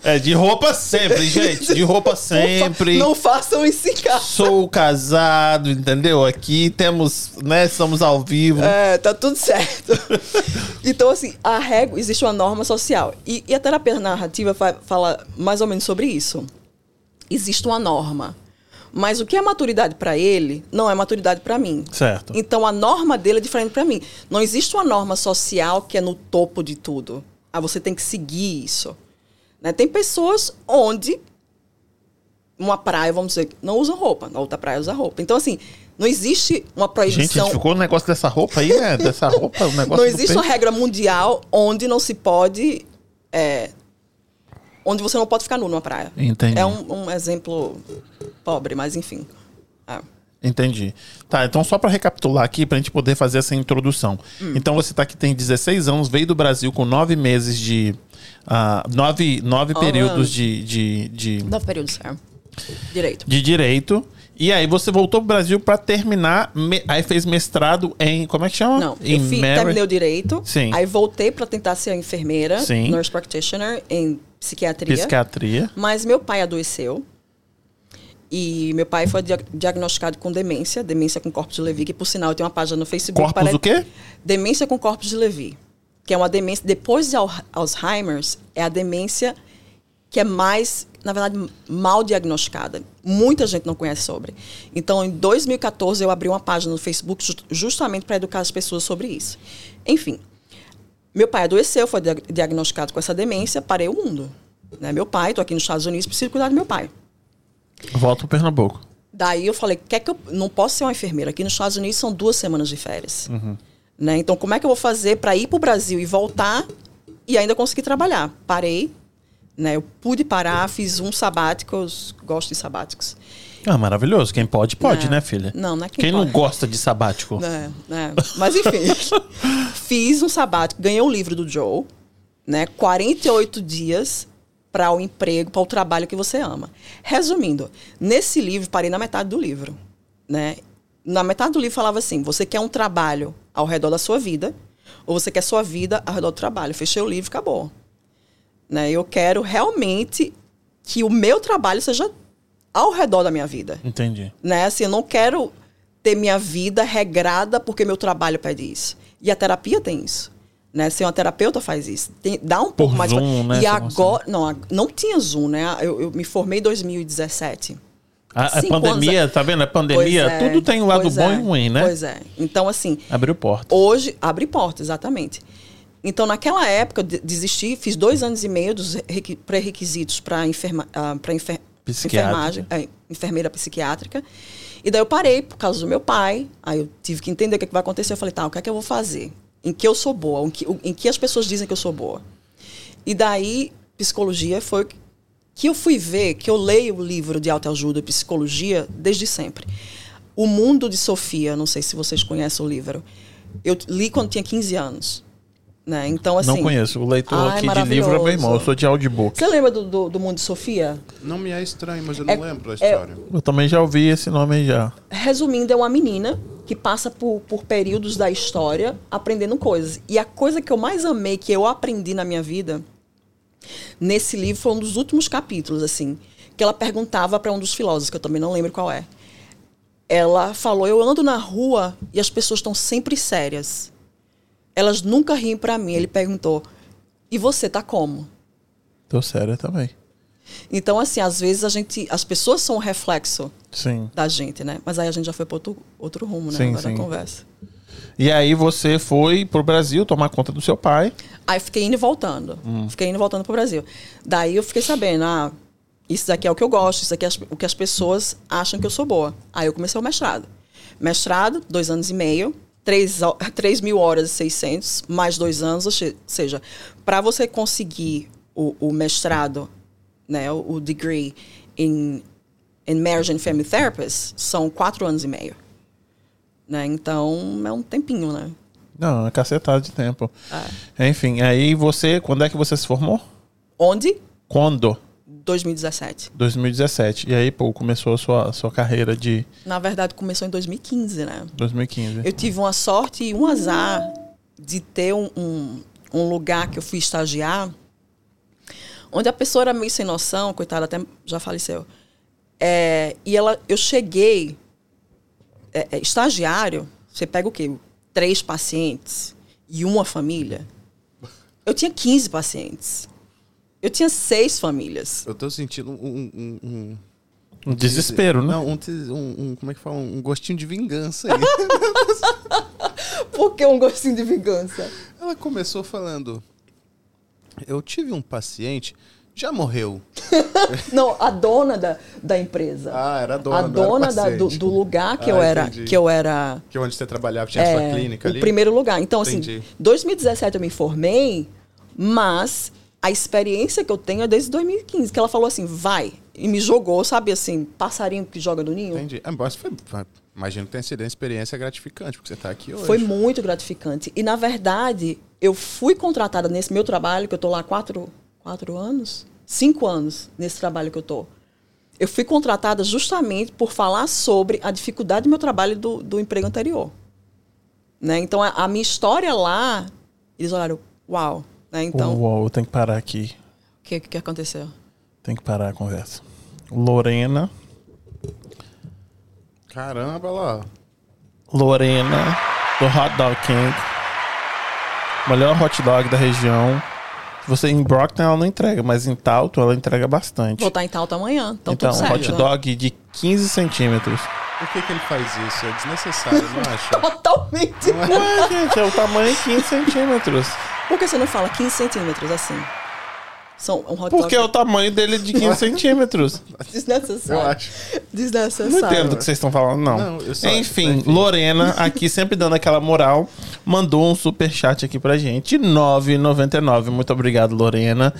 É, de roupa sempre, gente. De roupa sempre. Não, façam isso em casa. Sou casado, entendeu? Aqui temos, né? Estamos ao vivo. É, tá tudo certo. então, assim, a régua, existe uma norma social. E, e a terapia narrativa fa fala mais ou menos sobre isso. Existe uma norma. Mas o que é maturidade para ele não é maturidade para mim. Certo. Então a norma dele é diferente para mim. Não existe uma norma social que é no topo de tudo. Ah, você tem que seguir isso. Né? Tem pessoas onde uma praia, vamos dizer, não usam roupa, na outra praia usa roupa. Então, assim, não existe uma proibição. Gente, ficou o negócio dessa roupa aí, né? Dessa roupa, um negócio. Não existe uma regra mundial onde não se pode. É, onde você não pode ficar nu numa praia. Entendi. É um, um exemplo pobre, mas enfim. É. Entendi. Tá, então só para recapitular aqui, para a gente poder fazer essa introdução. Hum. Então você tá aqui, tem 16 anos, veio do Brasil com nove meses de. Uh, nove nove períodos de, de, de. Nove períodos, é. Direito. De direito. E aí você voltou pro Brasil para terminar, me, aí fez mestrado em, como é que chama? Não, em eu fiz, terminei o direito. Sim. Aí voltei para tentar ser enfermeira, Sim. nurse practitioner em psiquiatria. Psiquiatria. Mas meu pai adoeceu. E meu pai foi diagnosticado com demência, demência com corpos de Levy, que por sinal tenho uma página no Facebook. Corpos para... o quê? Demência com corpos de Levy. Que é uma demência, depois de Alzheimer's, é a demência que é mais, na verdade, mal diagnosticada. Muita gente não conhece sobre. Então, em 2014, eu abri uma página no Facebook justamente para educar as pessoas sobre isso. Enfim, Meu pai adoeceu, foi dia- diagnosticado com essa demência, parei o mundo. Né? Meu pai, tô aqui nos Estados Unidos, preciso cuidar do meu pai. Volta pro Pernambuco. Daí eu falei, quer que eu não posso ser uma enfermeira? Aqui nos Estados Unidos são duas semanas de férias. Né? Então, como é que eu vou fazer para ir para o Brasil e voltar e ainda conseguir trabalhar? Parei, né? Eu pude parar, fiz um sabático, eu gosto de sabáticos. Ah, maravilhoso. Quem pode, pode, Não. né, filha? Não, não é quem Quem não gosta de sabático? É, é. Mas enfim, fiz um sabático, ganhei o livro do Joe, né? 48 dias para o emprego, para o trabalho que você ama. Resumindo, nesse livro, parei na metade do livro, né? Na metade do livro falava assim: você quer um trabalho ao redor da sua vida, ou você quer sua vida ao redor do trabalho. Fechei o livro, acabou. Né? Eu quero realmente que o meu trabalho seja ao redor da minha vida Entendi. né? Assim, eu não quero ter minha vida regrada porque meu trabalho pede isso. E a terapia tem isso. Né? Ser uma terapeuta faz isso. Tem- dá um pouco mais de- Zoom, né, E agora. Não, não tinha Zoom, né? Eu, eu me formei em 2017. A, a pandemia, anos- tá vendo? A pandemia, é, tudo tem um lado bom é, e ruim, né? Pois é. Então, assim, Abriu porta. Hoje, abre porta, exatamente. Então, naquela época, eu de- desisti, fiz dois anos e meio dos requi- pré-requisitos para enferma, ah, pra enfer, Psiquiátrica. enfermagem, é, enfermeira psiquiátrica. E daí eu parei por causa do meu pai. Aí eu tive que entender o que, é que vai acontecer. Eu falei, tá, o que é que eu vou fazer? Em que eu sou boa? Em que, em que as pessoas dizem que eu sou boa? E daí, psicologia foi que eu fui ver, que eu leio o livro de autoajuda e psicologia desde sempre. O Mundo de Sofia, não sei se vocês conhecem o livro. Eu li quando tinha 15 anos. Né? Então, assim. não conheço. O leitor Ai, aqui de livro é meu irmão. Eu sou de audiobook. Você lembra do, do, do Mundo de Sofia? Não me é estranho, mas eu não É- lembro da é- história. Eu também já ouvi esse nome já. Resumindo, é uma menina que passa por, por períodos da história aprendendo coisas. E a coisa que eu mais amei, que eu aprendi na minha vida, nesse livro, foi um dos últimos capítulos, assim, que ela perguntava para um dos filósofos, que eu também não lembro qual é. Ela falou: Eu ando na rua e as pessoas estão sempre sérias. Elas nunca riem para mim. Ele perguntou: E você tá como? Tô sério também. Então, assim, às vezes a gente. As pessoas são um reflexo Sim. da gente, né? Mas aí a gente já foi para outro, outro rumo, né? Sim, Agora sim. na conversa. E aí você foi pro Brasil tomar conta do seu pai. Aí fiquei indo e voltando. Fiquei indo e voltando pro Brasil. Daí eu fiquei sabendo, ah, isso daqui é o que eu gosto, isso aqui é o que as pessoas acham que eu sou boa. Aí eu comecei o mestrado. Mestrado, dois anos e meio, três, ho- três mil horas e 600, mais dois anos. Ou seja, para você conseguir o, o mestrado, né, o, o degree em, em Marriage and Family Therapist, são quatro anos e meio. Né? Então, é um tempinho, né? Não, é cacetada de tempo. Enfim, aí você, quando é que você se formou? Onde? Quando? 2017. 2017. E aí, pô, começou a sua, sua carreira de Na verdade, começou em 2015, né? 2015. Eu tive uma sorte e um azar de ter um, um, um lugar que eu fui estagiar, onde a pessoa era meio sem noção, coitada, até já faleceu. É, e ela, eu cheguei, é, é, estagiário, você pega o quê? Três pacientes e uma família. Eu tinha 15 pacientes. Eu tinha seis famílias. Eu tô sentindo um. um, um- um- Um desespero, né? Não, um, um- um- Como é que fala? Um gostinho de vingança aí. Por que um gostinho de vingança? Ela começou falando. Eu tive um paciente, já morreu. Não, a dona da, da empresa. Ah, era a dona, a dona da- do, do lugar que Ah, eu era, entendi. que eu era Que onde você trabalhava tinha a é, sua clínica ali? o primeiro lugar. Então, assim, Entendi. 2017 eu me formei, mas a experiência que eu tenho é desde 2015, que ela falou assim, vai, e me jogou, sabe assim, passarinho que joga do ninho. Entendi. Ah, mas foi, imagino que tenha sido uma experiência gratificante, porque você está aqui hoje. Foi muito gratificante. E, na verdade, eu fui contratada nesse meu trabalho, que eu tô lá há quatro, quatro anos? Cinco anos nesse trabalho que eu tô. Eu fui contratada justamente por falar sobre a dificuldade do meu trabalho do, do emprego anterior. Né? Então, a, a minha história lá, eles olharam, uau. Né? Então, Uou, tem que parar aqui. o que, que aconteceu? Tem que parar a conversa. Lorena. Caramba, lá. Lorena, do Hot Dog King. Melhor hot dog da região. Você em Brockton ela não entrega, mas em Talto ela entrega bastante. Vou estar em Talta amanhã. Então, então, tudo certo. hot dog de 15 centímetros. Por que, que ele faz isso? É desnecessário, não acha? Totalmente. Ué, gente, é o tamanho 15 centímetros. Por que você não fala 15 centímetros assim? São um hot Porque é o tamanho dele de 15 centímetros. desnecessário. Eu acho. Desnecessário. Não entendo o que vocês estão falando, não. Não, eu só- enfim, enfim. Lorena, aqui sempre dando aquela moral, mandou um super chat aqui pra gente. 9,99. Muito obrigado, Lorena.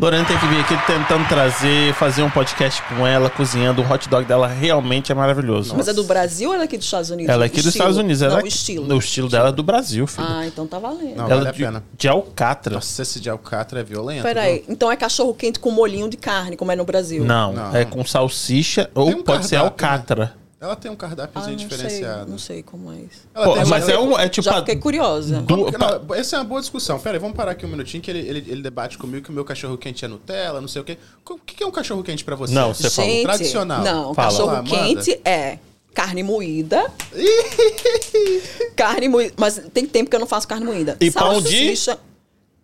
Lorena tem que vir aqui tentando trazer, fazer um podcast com ela, cozinhando. O hot dog dela realmente é maravilhoso. Mas é do Brasil ou ela é aqui dos Estados Unidos? Ela é aqui dos Estilo. Estados Unidos. Ela Não, é- o estilo. O estilo dela é do Brasil, filho. Ah, então tá valendo. Não, ela vale a de, pena. de Alcatra. Nossa, esse de alcatra é violento. Peraí, viu? Então é cachorro quente com molhinho de carne, como é no Brasil? Não, Não. é com salsicha ou um pode ser né? alcatra. Ela tem um Ah, cardápiozinho não sei, diferenciado. não sei como é isso. Ela Pô, tem mas ela- é, um, é tipo. Já a- fiquei curiosa. du- não, essa é uma boa discussão. Pera aí, vamos parar aqui um minutinho que ele, ele, ele debate comigo que o meu cachorro quente é Nutella, não sei o quê. O que é um cachorro quente pra você? Não, você falou Gente, tradicional. Não, Fala. cachorro quente é carne moída. carne moída. Mas tem tempo que eu não faço carne moída. E pão de- Salsicha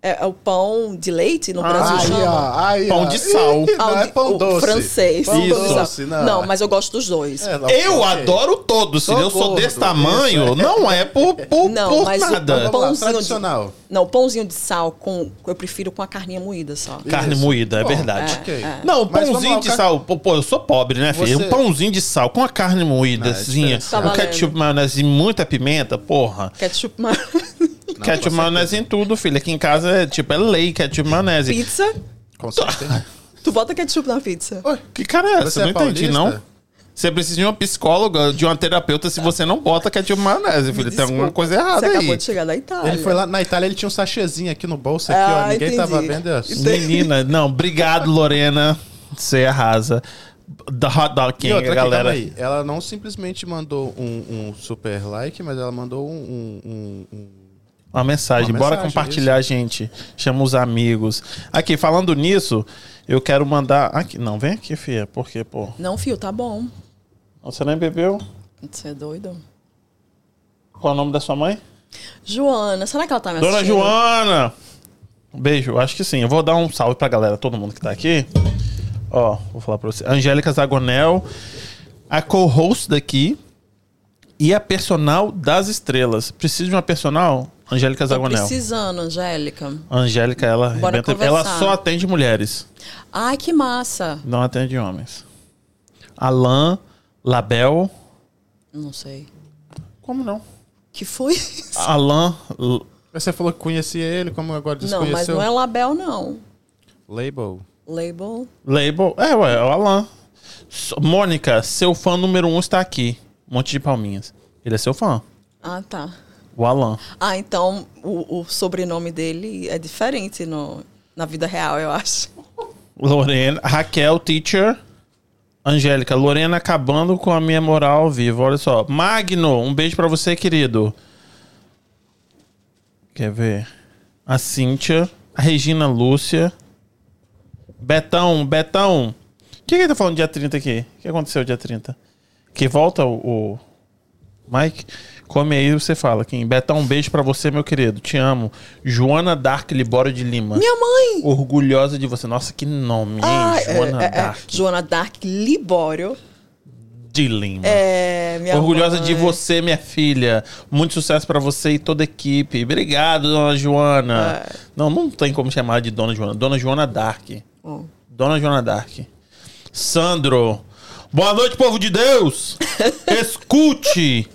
É, é o pão de leite no Ah, Brasil Aí, chama. ó, aí, Pão de sal. Não, é pão o doce. francês. Pão Isso. doce, não. Não, mas eu gosto dos dois. É, não, Eu adoro todos. Se eu sou desse tamanho, é. não é por, por, Não, por mas o nada. Vamos lá, Pãozinho de- tradicional. Não, pãozinho de sal com. Eu prefiro com a carninha moída só. Carne Isso. moída, é Bom, verdade. ok. É. Não, Mas vamos pãozinho lá, de o sal. Pô, pô, eu sou pobre, né, filho? Você- Um pãozinho de sal com a carne. Tá com valendo. ketchup, maionese e muita pimenta, porra. Ketchup, ma- ketchup, maionese em tudo, filho. Aqui em casa é tipo, é lei, ketchup, maionese. pizza. Com certeza. Tu bota ketchup na pizza. Oi, Que cara é essa? Você não é entendi, paulista? não. Você precisa de uma psicóloga, de uma terapeuta se você não bota ketchup maionese, filho. Tem alguma coisa errada Você aí. acabou de chegar da Itália. Ele foi lá na Itália, ele tinha um sachêzinho aqui no bolso, aqui, ó. Ah, Ninguém entendi. tava vendo. é isso. Menina, não, obrigado, Lorena. Você arrasa. The Hot Dog E King, outra, aqui, galera. aí. Ela não simplesmente mandou um, um super like, mas ela mandou um. um- um- um- Uma mensagem. Uma Bora mensagem, compartilhar, gente. Chama os amigos. Aqui, falando nisso, eu quero mandar. Aqui, não, vem aqui, filha. Porque, pô. Não, fio, tá bom. Você nem bebeu? Você é doido? Qual é o nome da sua mãe? Joana, será que ela tá me Dona assistindo? Joana! Um Beijo, acho que sim. Eu vou dar um salve pra galera, todo mundo que tá aqui. Ó, vou falar pra você. Angélica Zagonel, a co-host daqui e a personal das estrelas. Precisa de uma personal? Angélica Tô Zagonel. precisando, Angélica. Angélica, ela, arrebenta- ela só atende mulheres, Ai, que massa. não atende homens. Alain Label. Não sei. Como não? Que foi? Alain. L- Você falou que conhecia ele, como agora Não, desconheceu? mas não é Label, não. Label. Label. Label. É, ué, é o Alain. Mônica, seu fã número um está aqui. Monte de palminhas. Ele é seu fã. Ah, tá. O Alain. Ah, então o, o sobrenome dele é diferente no, na vida real, eu acho. Lorena. Raquel, teacher. Angélica, Lorena acabando com a minha moral ao vivo. Olha só. Magno, um beijo pra você, querido. Quer ver? A Cíntia. A Regina Lúcia. Betão, Betão. O que que ele tá falando dia 30 aqui? O que aconteceu dia 30? Que volta o, o Mike? Come aí você fala, Kim. Betão, um beijo pra você, meu querido. Te amo. Joana Dark Libório de Lima. Minha mãe! Orgulhosa de você. Nossa, que nome, hein? Ah, é- Joana é, é, Dark Joana Dark Libório. de Lima. É, minha Orgulhosa mãe. de você, minha filha. Muito sucesso pra você e toda a equipe. Obrigado, dona Joana. É. Não, não tem como chamar de dona Joana. Dona Joana Dark. Hum. Dona Joana Dark. Sandro. Boa noite, povo de Deus. Escute.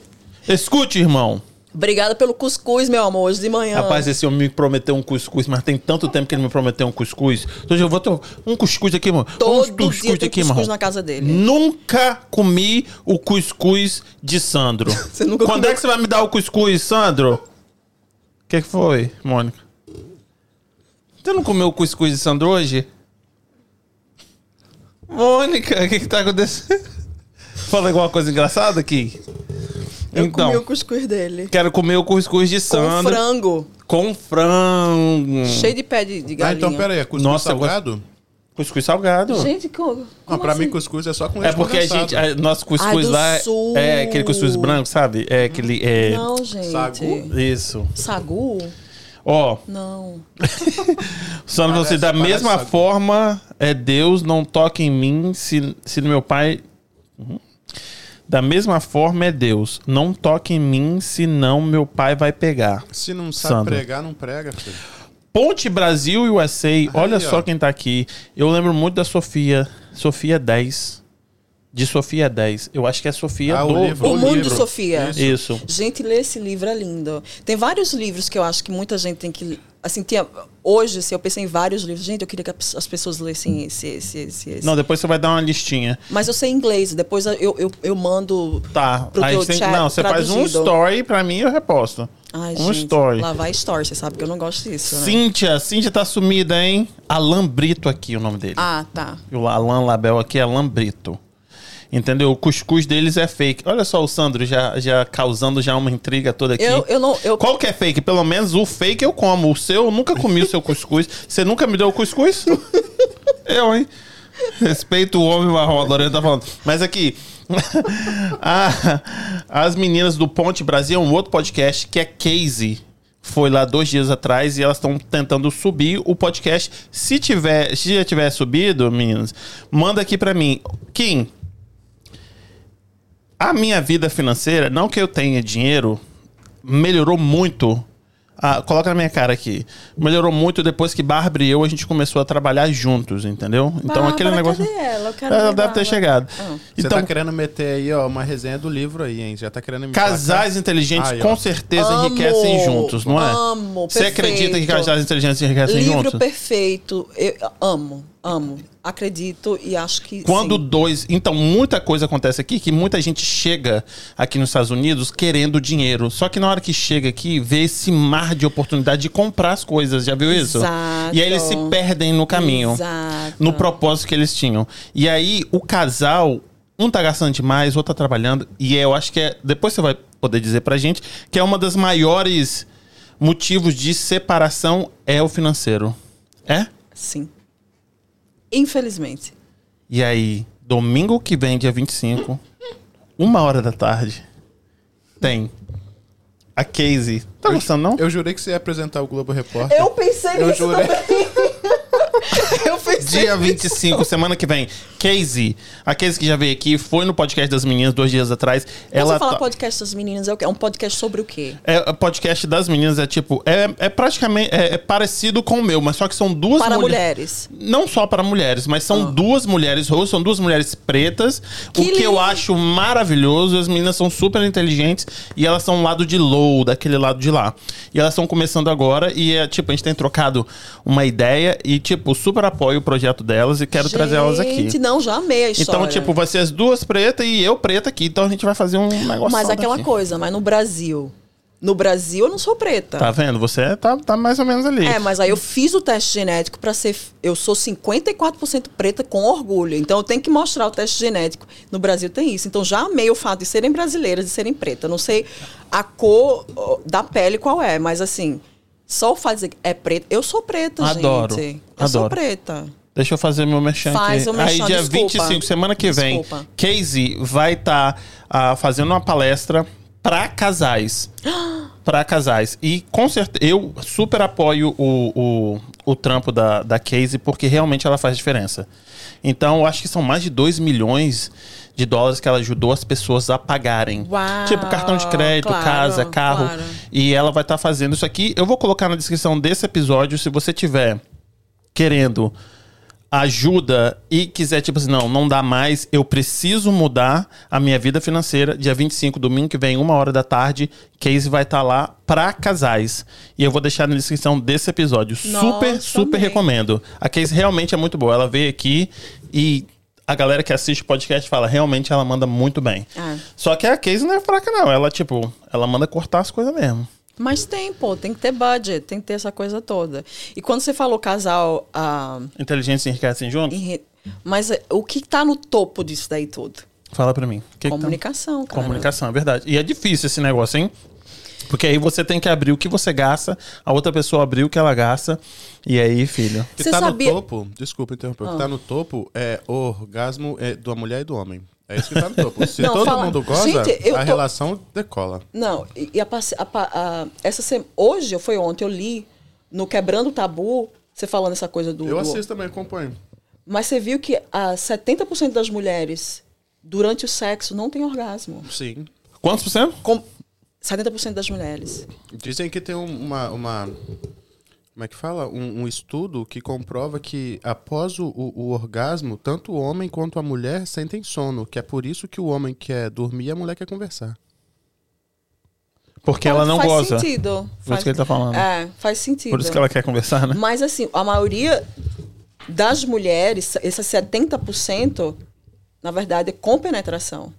Escute, irmão. Obrigada pelo cuscuz, meu amor, hoje de manhã. Rapaz, esse homem me prometeu um cuscuz, mas tem tanto tempo que ele me prometeu um cuscuz. Então eu vou ter um cuscuz aqui, mano. Todo um dia tem cuscuz irmão. na casa dele. Nunca comi o cuscuz de Sandro. Você nunca Quando comeu? é que você vai me dar o cuscuz, Sandro? O que, que foi, Mônica? Você não comeu o cuscuz de Sandro hoje? Mônica, o que, que tá acontecendo? Fala alguma coisa engraçada aqui? Eu então, comi o cuscuz dele. quero comer o cuscuz de Com Sandro. frango. Com frango. Cheio de pé de, de Ah, galinha. então pera aí, é cuscuz Nossa, gosto- salgado? Cuscuz salgado. Gente, como, como pra assim? mim cuscuz é só com É leite porque a condensado. gente, a, nosso Ai, cuscuz do lá é- sul. é aquele cuscuz branco, sabe? É aquele. É, Não, gente. Sagu? Isso. Sagu? Ó, Não. Sandro, Parece- você da mesma sagu. forma é Deus, não toque em mim se, se meu pai. Uhum. Da mesma forma é Deus, não toque em mim, senão meu pai vai pegar. Se não sabe Sandro. pregar, não prega, filho. Ponte Brasil e USA. Olha Aí, só ó. quem tá aqui. Eu lembro muito da Sofia. Sofia 10. De Sofia 10. Eu acho que é Sofia Ah, do... o livro. O Mundo livro. Sofia. Isso. Isso. Gente, lê esse livro, é lindo. Tem vários livros que eu acho que muita gente tem que. Assim, tinha, hoje, assim, eu pensei em vários livros. Gente, eu queria que as pessoas lessem esse, esse, esse. esse. Não, depois você vai dar uma listinha. Mas eu sei inglês, depois eu, eu, eu mando. Tá. Pro Aí teu você tem... chat Não, você faz um traduzido. story pra mim e eu reposto. Ai, um gente, story. Lá vai story, você sabe que eu não gosto disso, né? Cíntia. Cíntia tá sumida, hein? Alan Brito aqui, o nome dele. Ah, tá. E o Alan Label aqui é Alan Brito. Entendeu? O cuscuz deles é fake. Olha só o Sandro já, já causando já uma intriga toda aqui. Eu, eu não. Eu, Qual que é fake? Pelo menos o fake eu como. O seu, eu nunca comi o seu cuscuz. Você nunca me deu o cuscuz? eu, hein? Respeito o homem marrom, a Lorena tá falando. Mas aqui, a- as meninas do Ponte Brasil é um outro podcast que é Casey. Foi lá dois dias atrás e elas estão tentando subir o podcast. Se tiver, se já tiver subido, meninas, manda aqui pra mim. Kim, a minha vida financeira, não que eu tenha dinheiro, melhorou muito. Ah, coloca na minha cara aqui. Melhorou muito depois que Bárbara e eu a gente começou a trabalhar juntos, entendeu? Então Bárbara, aquele negócio. cadê ela? Eu quero Ela deve ter chegado. Ah. Você Então, tá querendo meter aí, ó, uma resenha do livro aí, hein? Já tá querendo me casais inteligentes Aí, com certeza Amo, enriquecem juntos, não é? amo, Você acredita que perfeito. casais inteligentes enriquecem Livro juntos? perfeito. Eu amo, amo. Acredito e acho que. Quando sim. dois. Então, muita coisa acontece aqui que muita gente chega aqui nos Estados Unidos querendo dinheiro. Só que na hora que chega aqui, vê esse mar de oportunidade de comprar as coisas. Já viu isso? Exato. E aí eles se perdem no caminho. Exato. No propósito que eles tinham. E aí, o casal. Um tá gastando demais, outro tá trabalhando. E eu acho que é. Depois você vai poder dizer pra gente que é uma das maiores motivos de separação é o financeiro. É? Sim. Infelizmente. E aí, domingo que vem, dia 25, uma hora da tarde, tem a Casey. Tá gostando, não? Eu jurei que você ia apresentar o Globo Repórter. Eu pensei Eu nisso jurei. também. eu pensei. Dia 25, semana que vem. Casey, a Casey que já veio aqui, foi no podcast das meninas dois dias atrás. Quando Ela você fala tá- podcast das meninas, é o quê? É um podcast sobre o quê? É, o podcast das meninas é tipo, é, é praticamente é, é parecido com o meu, mas só que são duas Para mulher- mulheres. Não só para mulheres, mas são duas mulheres roxas, são duas mulheres pretas. Que o que eu acho maravilhoso, as meninas são super inteligentes e elas são um lado de low, daquele lado de lá. E elas estão começando agora e é tipo, a gente tem trocado uma ideia e tipo, super apoio o projeto delas e quero trazer elas aqui. Gente, não, já amei a história. Então, tipo, vai ser as duas pretas e eu preta aqui, então a gente vai fazer um negócio Mas aquela daqui. coisa, mas no Brasil. No Brasil eu não sou preta. Tá vendo? Você tá, tá mais ou menos ali. É, mas aí eu fiz o teste genético pra ser. Eu sou 54% preta com orgulho. Então eu tenho que mostrar o teste genético. No Brasil tem isso. Então já amei o fato de serem brasileiras e serem pretas. Não sei a cor da pele qual é, mas assim, só o fato de é preta. Eu sou preta, Adoro, gente. Eu sou adoro. preta. Deixa eu fazer meu merchan Faz aqui. o merchan, Aí, dia desculpa. 25, semana que vem, Desculpa. Casey vai estar fazendo uma palestra pra casais. pra casais. E com certeza, eu super apoio o, o, o trampo da, da Casey, porque realmente ela faz diferença. Então, eu acho que são mais de 2 milhões de dólares que ela ajudou as pessoas a pagarem. Uau, tipo, cartão de crédito, claro, casa, carro. claro. E ela vai estar fazendo isso aqui. Eu vou colocar na descrição desse episódio, se você tiver querendo ajuda e quiser, tipo assim, não, não dá mais, eu preciso mudar a minha vida financeira, dia 25, domingo que vem, uma hora da tarde, Casey vai estar lá pra casais. E eu vou deixar na descrição desse episódio. super, Nossa, super amei. recomendo. A Casey realmente é muito boa. Ela veio aqui e a galera que assiste o podcast fala, realmente ela manda muito bem. Ah. Só que a Casey não é fraca, não. Ela, tipo, ela manda cortar as coisas mesmo. Mas tem, pô, tem que ter budget, tem que ter essa coisa toda. E quando você falou casal. ah, Inteligência enriquecem junto? enre- Mas é, o que tá no topo disso daí tudo? Fala pra mim. Que que tá- Comunicação, cara. Comunicação, é verdade. E é difícil esse negócio, hein? Porque aí você tem que abrir o que você gasta, a outra pessoa abrir o que ela gasta. E aí, filho. O que Você tá sabia- no topo, desculpa interromper, o Ah. que tá no topo é o orgasmo é, da mulher e do homem. É isso que tá no topo. Se Não, todo fala- mundo goza, Gente, a tô- relação decola. Não, e a, a a- essa sema- hoje, foi ontem, eu li no Quebrando o Tabu, você falando essa coisa do. Eu do- assisto também, acompanho. Mas você viu que a 70% das mulheres, durante o sexo, não tem orgasmo. Sim. Quantos por cento? Com 70% das mulheres. Dizem que tem um- uma, uma, como é que fala? Um, um estudo que comprova que após o, o, o orgasmo, tanto o homem quanto a mulher sentem sono, que é por isso que o homem quer dormir e a mulher quer conversar. Porque ela não faz goza. sentido. Por Faz, isso que ele tá falando. É, faz sentido. Por isso que ela quer conversar, né? Mas assim, a maioria das mulheres, esses 70%, na verdade, é com penetração.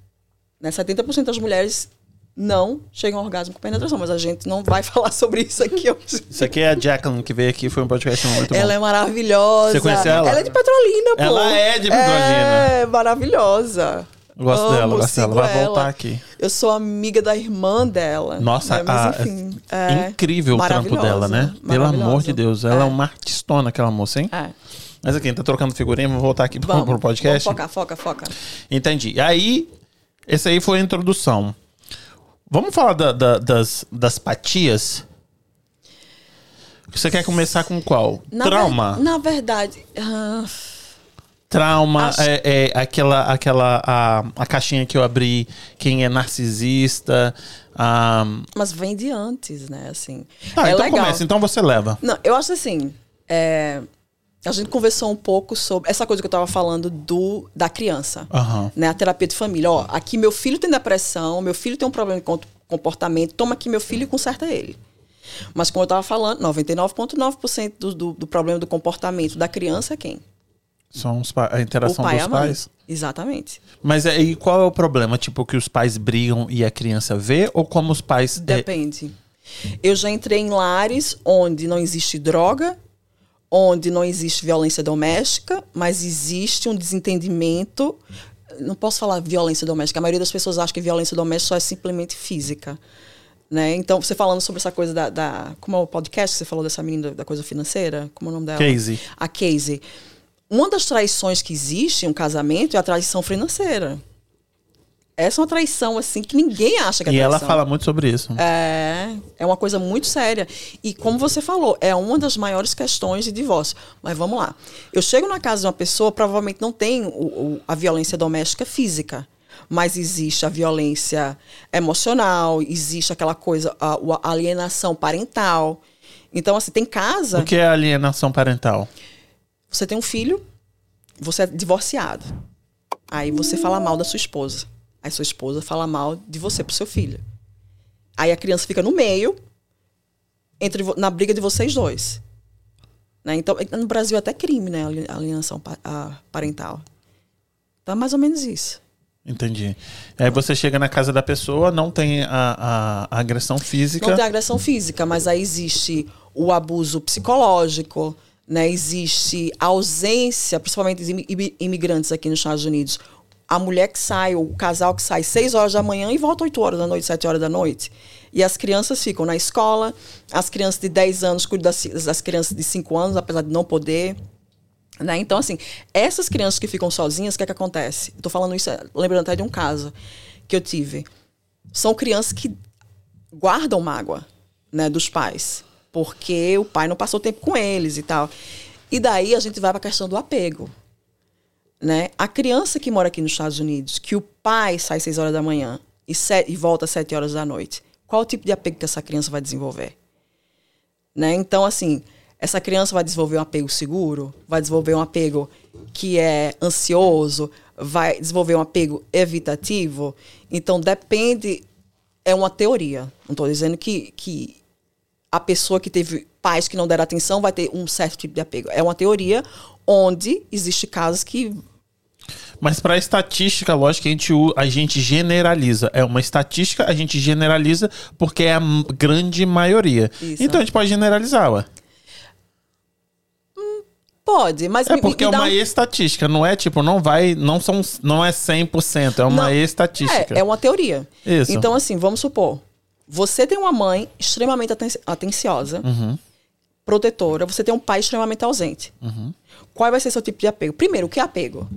Né? 70% das mulheres não chegam ao orgasmo com penetração, mas a gente não vai falar sobre isso aqui hoje. Isso aqui é a Jacqueline que veio aqui, foi um podcast muito Ela bom. é maravilhosa. Você conhece ela? Ela é de Petrolina, pô. Ela é de Petrolina. É, maravilhosa. Eu gosto Amo, dela, gosto dela. Vai voltar ela. aqui. Eu sou amiga da irmã dela. Nossa, né? mas a- enfim. é é incrível o trampo dela, né? Pelo amor de Deus. Ela é, É. uma artistona, aquela moça, hein? É. Mas aqui, tá trocando figurinha, vou voltar aqui pro, Vamos, pro podcast. Vamos focar, foca, foca. Entendi. Aí, esse aí foi a introdução. Vamos falar da- da- das, das patias? Você quer começar com qual? Na Trauma. ver- na verdade, ah, Trauma Acho- é, é aquela, aquela a, a caixinha que eu abri, quem é narcisista. ah, mas vem de antes, né? Assim. Ah, é então legal. começa, então você leva. Não, eu acho assim. é, a gente conversou um pouco sobre essa coisa que eu tava falando do da criança. Aham. Né, a terapia de família. Ó, aqui meu filho tem depressão, meu filho tem um problema de comportamento, toma aqui meu filho e conserta ele. Mas como eu tava falando, 99,9% do, do, do problema do comportamento da criança é quem? São os a interação dos pais. Exatamente. Mas aí qual é o problema? Tipo, que os pais brigam e a criança vê? Ou como os pais. é, Depende. Eu já entrei em lares onde não existe droga, onde não existe violência doméstica, mas existe um desentendimento. Não posso falar violência doméstica. A maioria das pessoas acha que violência doméstica só é simplesmente física. Né? Então, você falando sobre essa coisa da, da- Como é o podcast que você falou dessa menina da, coisa financeira? Como é o nome dela? Casey. A Casey. Uma das traições que existe em um casamento é a traição financeira. Essa é uma traição, assim, que ninguém acha que é E ela traição. fala muito sobre isso. É, é uma coisa muito séria. E como você falou, é uma das maiores questões de divórcio. Mas vamos lá. Eu chego na casa de uma pessoa, provavelmente não tem o- o- a violência doméstica física. Mas existe a violência emocional, existe aquela coisa, a, a alienação parental. Então, assim, tem casa. O que é alienação parental? Você tem um filho, você é divorciado. Aí você fala mal da sua esposa. Aí sua esposa fala mal de você pro seu filho. Aí a criança fica no meio, entre, na briga de vocês dois. Né? Então, no Brasil é até crime, né? A alienação parental. Então é mais ou menos isso. Entendi. Aí você chega na casa da pessoa, não tem a, a- a agressão física. Não tem agressão física, mas aí existe o abuso psicológico, né? Existe a ausência, principalmente imigrantes aqui nos Estados Unidos. A mulher que sai, ou o casal que sai 6 horas da manhã e volta 8 horas da noite, 7 horas da noite. E as crianças ficam na escola, as crianças de 10 anos cuidam das, das crianças de 5 anos, apesar de não poder. Né? Então, assim, essas crianças que ficam sozinhas, o que é que acontece? Estou falando isso, eh, lembrando até de um caso que eu tive. São crianças que guardam mágoa né, dos pais, porque o pai não passou tempo com eles e tal. E daí a gente vai para a questão do apego. Né? A criança que mora aqui nos Estados Unidos, que o pai sai 6 horas da manhã e, se- e volta às 7 horas da noite, qual o tipo de apego que essa criança vai desenvolver? Né? Então, assim, essa criança vai desenvolver um apego seguro, vai desenvolver um apego que é ansioso, vai desenvolver um apego evitativo. Então, depende. É uma teoria. Não estou dizendo que, que a pessoa que teve pais que não deram atenção vai ter um certo tipo de apego. É uma teoria onde existe casos que. Mas para estatística, lógico que a gente, a gente generaliza. É uma estatística, a gente generaliza porque é a grande maioria. Isso. Então a gente pode generalizar, ué. Pode, mas. É me- porque me é dá uma um- estatística, não é tipo, não vai, não são, não é 100%, é uma Não, estatística. É, é uma teoria. Isso. Então, assim, vamos supor. Você tem uma mãe extremamente aten atenciosa, Uhum. protetora, você tem um pai extremamente ausente. Uhum. Qual vai ser seu tipo de apego? Primeiro, o que é apego?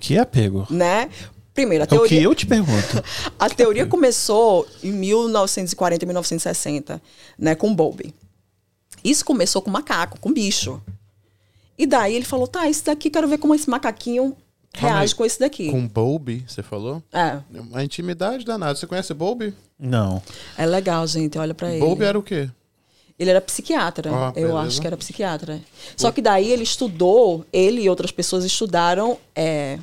Que apego? Né? Primeiro, a É o que teoria, eu te pergunto. a teoria começou em 1940, 1960, né, com Bowlby. Isso começou com macaco, com bicho. E daí ele falou, tá, esse daqui, quero ver como esse macaquinho reage com esse daqui. Com Bowlby, você falou? É, Uma intimidade danada. Você conhece Bowlby? Não. é legal, gente, olha pra ele. Bowlby era o quê? Ele era psiquiatra. Ah, eu acho que era psiquiatra. Só que daí ele estudou, ele e outras pessoas estudaram é,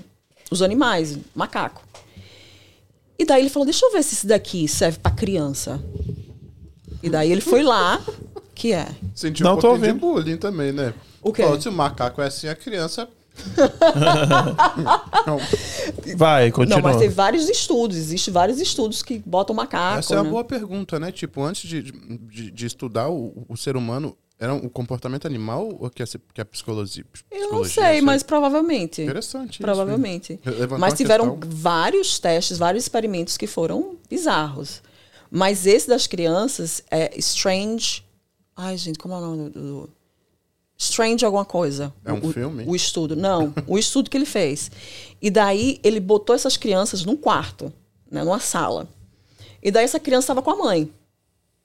os animais, macaco. E daí ele falou: deixa eu ver se isso daqui serve pra criança. E daí ele foi lá, que é. Sentiu Não, um tô pouquinho de ouvindo. bullying também, né? O quê? Pô, se o macaco é assim, a criança. Vai, continua. Não, mas tem vários estudos, existem vários estudos que botam macaco. essa é uma né? boa pergunta, né? Tipo, antes de, de, de estudar o, o ser humano, era o comportamento animal ou que a, que a psicologia? Eu não psicologia, sei, mas provavelmente. Interessante. isso, Provavelmente. Levantou Mas tiveram questão. vários testes, vários experimentos que foram bizarros. Mas esse das crianças é Strange. Ai, gente, como é o nome do. Strange alguma coisa. É um O- filme? O estudo. Não, o estudo que ele fez. E daí ele botou essas crianças num quarto, né, numa sala. E daí essa criança estava com a mãe.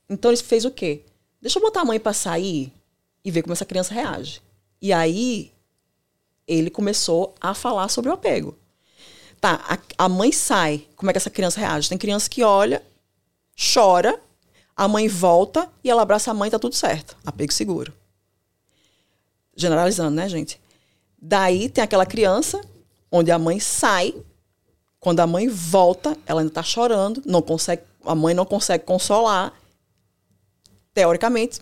Então ele fez o quê? Deixa eu botar a mãe para sair e ver como essa criança reage. E aí ele começou a falar sobre o apego. Tá, a, a mãe sai, como é que essa criança reage? Tem criança que olha, chora, a mãe volta e ela abraça a mãe e tá tudo certo. Apego seguro. Generalizando, né, gente? Daí tem aquela criança onde a mãe sai, quando a mãe volta, ela ainda tá chorando, não consegue, a mãe não consegue consolar. Teoricamente,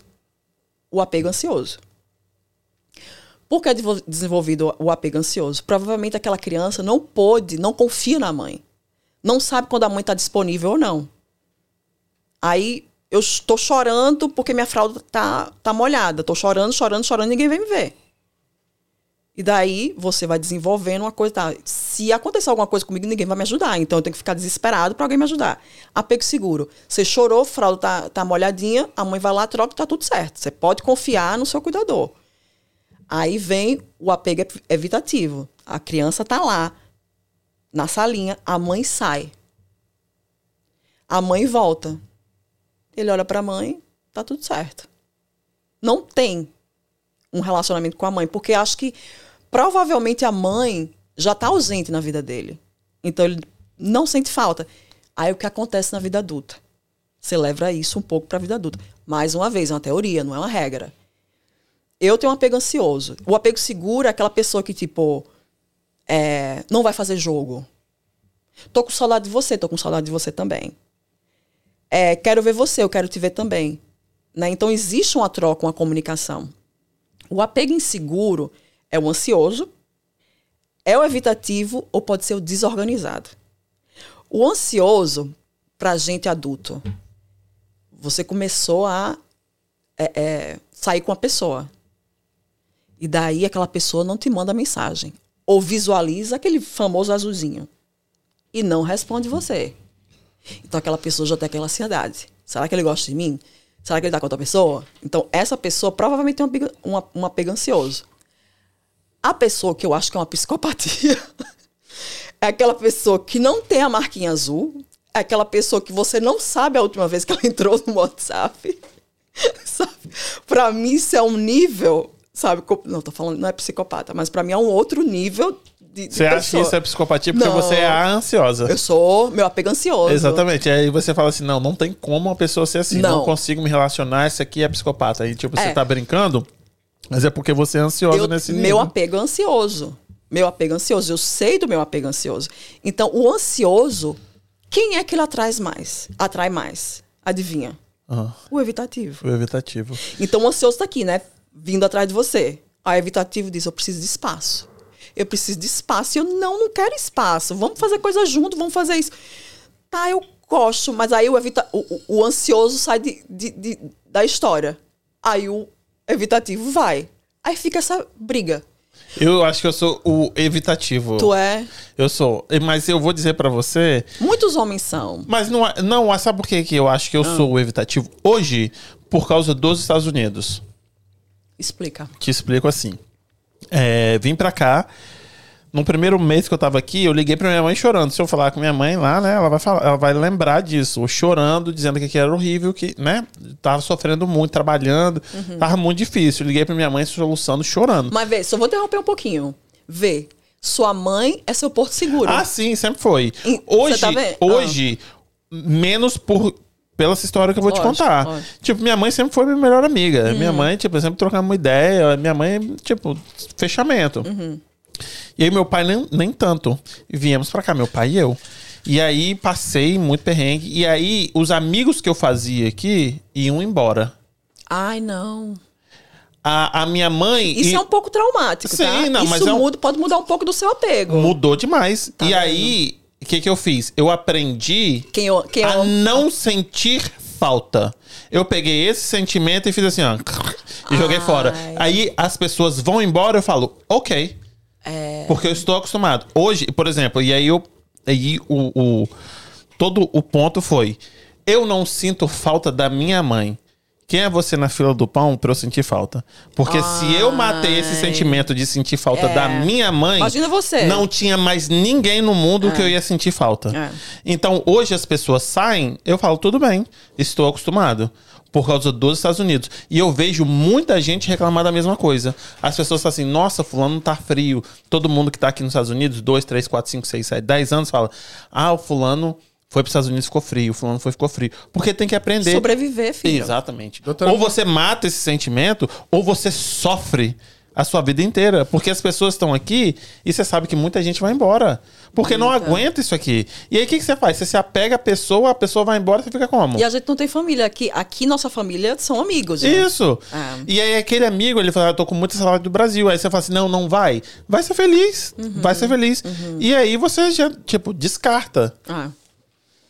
o apego ansioso. Por que é desenvolvido o apego ansioso? Provavelmente aquela criança não pôde, não confia na mãe. Não sabe quando a mãe está disponível ou não. Aí eu estou chorando porque minha fralda tá, tá molhada. Estou chorando, chorando, chorando, ninguém vem me ver. E daí você vai desenvolvendo uma coisa. Tá, se acontecer alguma coisa comigo, ninguém vai me ajudar. Então eu tenho que ficar desesperado para alguém me ajudar. Apego seguro. Você chorou, fralda tá, tá molhadinha, a mãe vai lá, troca tá tudo certo. Você pode confiar no seu cuidador. Aí vem o apego ev- evitativo. A criança tá lá, na salinha, a mãe sai. A mãe volta. Ele olha para a mãe, tá tudo certo. Não tem um relacionamento com a mãe, porque acho que provavelmente a mãe já tá ausente na vida dele. Então ele não sente falta. Aí o que acontece na vida adulta? Você leva isso um pouco para a vida adulta. Mais uma vez, é uma teoria, não é uma regra. Eu tenho um apego ansioso. O apego seguro é aquela pessoa que, tipo, é, não vai fazer jogo. Tô com saudade de você, tô com saudade de você também. É, quero ver você, eu quero te ver também. Né? Então existe uma troca, uma comunicação. O apego inseguro é o ansioso, é o evitativo ou pode ser o desorganizado. O ansioso, pra gente adulto, você começou a é, é, sair com a pessoa. E daí aquela pessoa não te manda mensagem. Ou visualiza aquele famoso azulzinho. E não responde você. Então aquela pessoa já tem aquela ansiedade. Será que ele gosta de mim? Será que ele tá com outra pessoa? Então essa pessoa provavelmente tem um apego, um, um apego ansioso. A pessoa que eu acho que é uma psicopatia é aquela pessoa que não tem a marquinha azul, é aquela pessoa que você não sabe a última vez que ela entrou no WhatsApp. sabe? Pra mim isso é um nível, sabe? Não, tô falando, não é psicopata, mas pra mim é um outro nível de, Você acha que isso é psicopatia porque Não. você é a ansiosa. Eu sou meu apego ansioso. Exatamente. Aí você fala assim: não, não tem como uma pessoa ser assim. Não, Não. consigo me relacionar, isso aqui é psicopata. Aí, tipo, você É. tá brincando, mas é porque você é ansiosa Eu- nesse nível. meu apego é ansioso. Meu apego ansioso. Eu sei do meu apego ansioso. Então, o ansioso, quem é que ele atrai mais? Atrai mais. Adivinha? O evitativo. foi evitativo. Então, o ansioso tá aqui, né? Vindo atrás de você. A evitativo diz: eu preciso de espaço. Eu preciso de espaço. E eu não, não quero espaço. Vamos fazer coisa junto, vamos fazer isso. Tá, eu gosto, mas aí o, evita o, o- ansioso sai de, de- de- da história. Aí o evitativo vai. Aí fica essa briga. Eu acho que eu sou o evitativo. Tu é. Eu sou. Mas eu vou dizer pra você. Muitos homens são. Mas não, não sabe por que que eu acho que eu Ah. sou o evitativo? Hoje, por causa dos Estados Unidos. Explica. Te explico assim. É, vim pra cá. No primeiro mês que eu tava aqui, eu liguei pra minha mãe chorando. Se eu falar com minha mãe lá, né, ela vai, falar, ela vai lembrar disso. Eu chorando, dizendo que aqui era horrível, que, né, tava sofrendo muito, trabalhando. Uhum. Tava muito difícil. Liguei pra minha mãe soluçando, chorando. Mas vê, só vou interromper um pouquinho. Vê, sua mãe é seu porto seguro. Ah, sim, sempre foi. E- Hoje, tá hoje menos por pela essa história que eu vou Lógico, te contar. lógico. Tipo, minha mãe sempre foi minha melhor amiga. Hum. Minha mãe, tipo, sempre trocava uma ideia. Minha mãe, tipo, fechamento. Uhum. E aí meu pai nem, nem tanto. Viemos pra cá, meu pai e eu. E aí passei muito perrengue. E aí os amigos que eu fazia aqui iam embora. Ai, não. A, a minha mãe. Isso e- é um pouco traumático, Sim, tá? não, Isso mas é um- pode mudar um pouco do seu apego. mudou demais. Tá e aí, o que, que eu fiz? Eu aprendi Quem eu, quem a eu, não sentir falta. Eu peguei esse sentimento e fiz assim, ó. E joguei Ai. fora. Aí as pessoas vão embora, eu falo, ok. É. Porque eu estou acostumado. Hoje, por exemplo, e aí eu. Aí o, o- todo o ponto foi: eu não sinto falta da minha mãe. Quem é você na fila do pão pra eu sentir falta? Porque se eu matei esse Ai. sentimento de sentir falta É. da minha mãe, Imagina você. não tinha mais ninguém no mundo que eu ia sentir falta. É. Então, hoje as pessoas saem, eu falo, tudo bem, estou acostumado. Por causa dos Estados Unidos. E eu vejo muita gente reclamar da mesma coisa. As pessoas falam assim, nossa, fulano tá frio. Todo mundo que tá aqui nos Estados Unidos, 2, 3, 4, 5, 6, 7, 10 anos, fala, ah, o fulano foi para os Estados Unidos e ficou frio, o fulano foi e ficou frio. Porque tem que aprender. sobreviver, filho. Exatamente. Doutora- Ou você mata esse sentimento, ou você sofre a sua vida inteira. Porque as pessoas estão aqui e você sabe que muita gente vai embora. Porque não aguenta isso aqui. E aí o que, que você faz? Você se apega à pessoa, a pessoa vai embora, você fica como? E a gente não tem família aqui. Aqui nossa família são amigos. né? Isso. É. E aí aquele amigo, ele fala, eu tô com muita saudade do Brasil. Aí você fala assim, não, não vai. Vai ser feliz. Uhum. Vai ser feliz. E aí você já, tipo, descarta. Ah.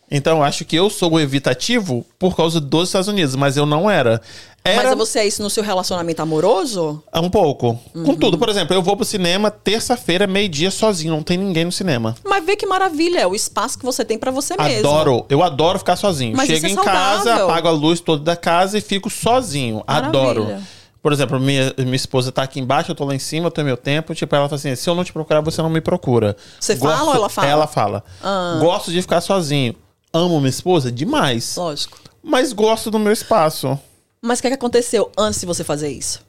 Então eu acho que eu sou o evitativo por causa dos Estados Unidos, mas eu não era. Era Mas você é isso no seu relacionamento amoroso? um pouco. Uhum. Com tudo. Por exemplo, eu vou pro cinema terça-feira, meio-dia, sozinho. Não tem ninguém no cinema. Mas vê que maravilha, é o espaço que você tem pra você mesmo. Adoro. Eu adoro ficar sozinho. Mas Chego é em casa, apago a luz toda da casa e fico sozinho. Maravilha. Adoro. Por exemplo, minha, minha esposa tá aqui embaixo, eu tô lá em cima, eu tenho meu tempo. Tipo, ela fala assim: se eu não te procurar, você não me procura. Você fala ou ela fala? Ela fala. Ah. Gosto de ficar sozinho. Amo minha esposa demais. Lógico. Mas gosto do meu espaço. Mas o que, é que aconteceu antes de você fazer isso?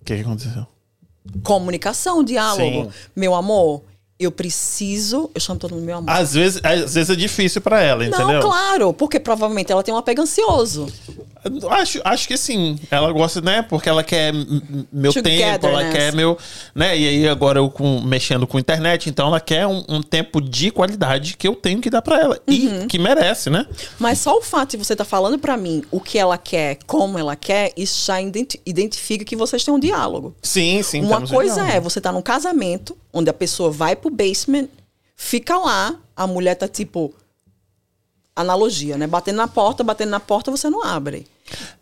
O que, que aconteceu? Comunicação, diálogo. Sim. Meu amor, eu preciso. Eu chamo todo mundo meu amor. Às vezes, às vezes é difícil pra ela, não, entendeu? claro, porque provavelmente ela tem um apego ansioso. Acho, acho que sim. Ela gosta, né? Porque ela quer meu tempo, ela quer meu. né? E aí agora eu com, mexendo com internet, então ela quer um, um tempo de qualidade que eu tenho que dar pra ela. Uhum. E que merece, né? Mas só o fato de você estar falando pra mim o que ela quer, como ela quer, isso já identi- identifica que vocês têm um diálogo. Sim, sim. Uma um coisa é você tá num casamento onde a pessoa vai pro basement, fica lá, a mulher tá tipo analogia, né? Batendo na porta, batendo na porta, você não abre.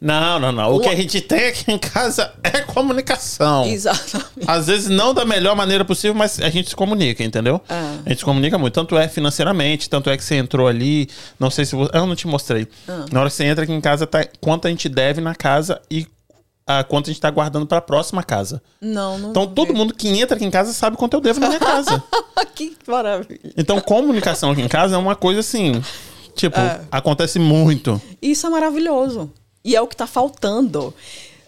Não, não, não. O que Uma- a gente tem aqui em casa é comunicação. Exatamente. Às vezes não da melhor maneira possível, mas a gente se comunica, entendeu? Ah. A gente se comunica muito. Tanto é financeiramente, tanto é que você entrou ali. Não sei se você. Eu não te mostrei. Ah. Na hora que você entra aqui em casa, tá quanto a gente deve na casa e a quanto a gente tá guardando pra próxima casa. Não, não. Então todo vi. mundo que entra aqui em casa sabe quanto eu devo na minha casa. que maravilha. Então comunicação aqui em casa é uma coisa assim. Tipo, É. acontece muito. Isso é maravilhoso. E é o que tá faltando.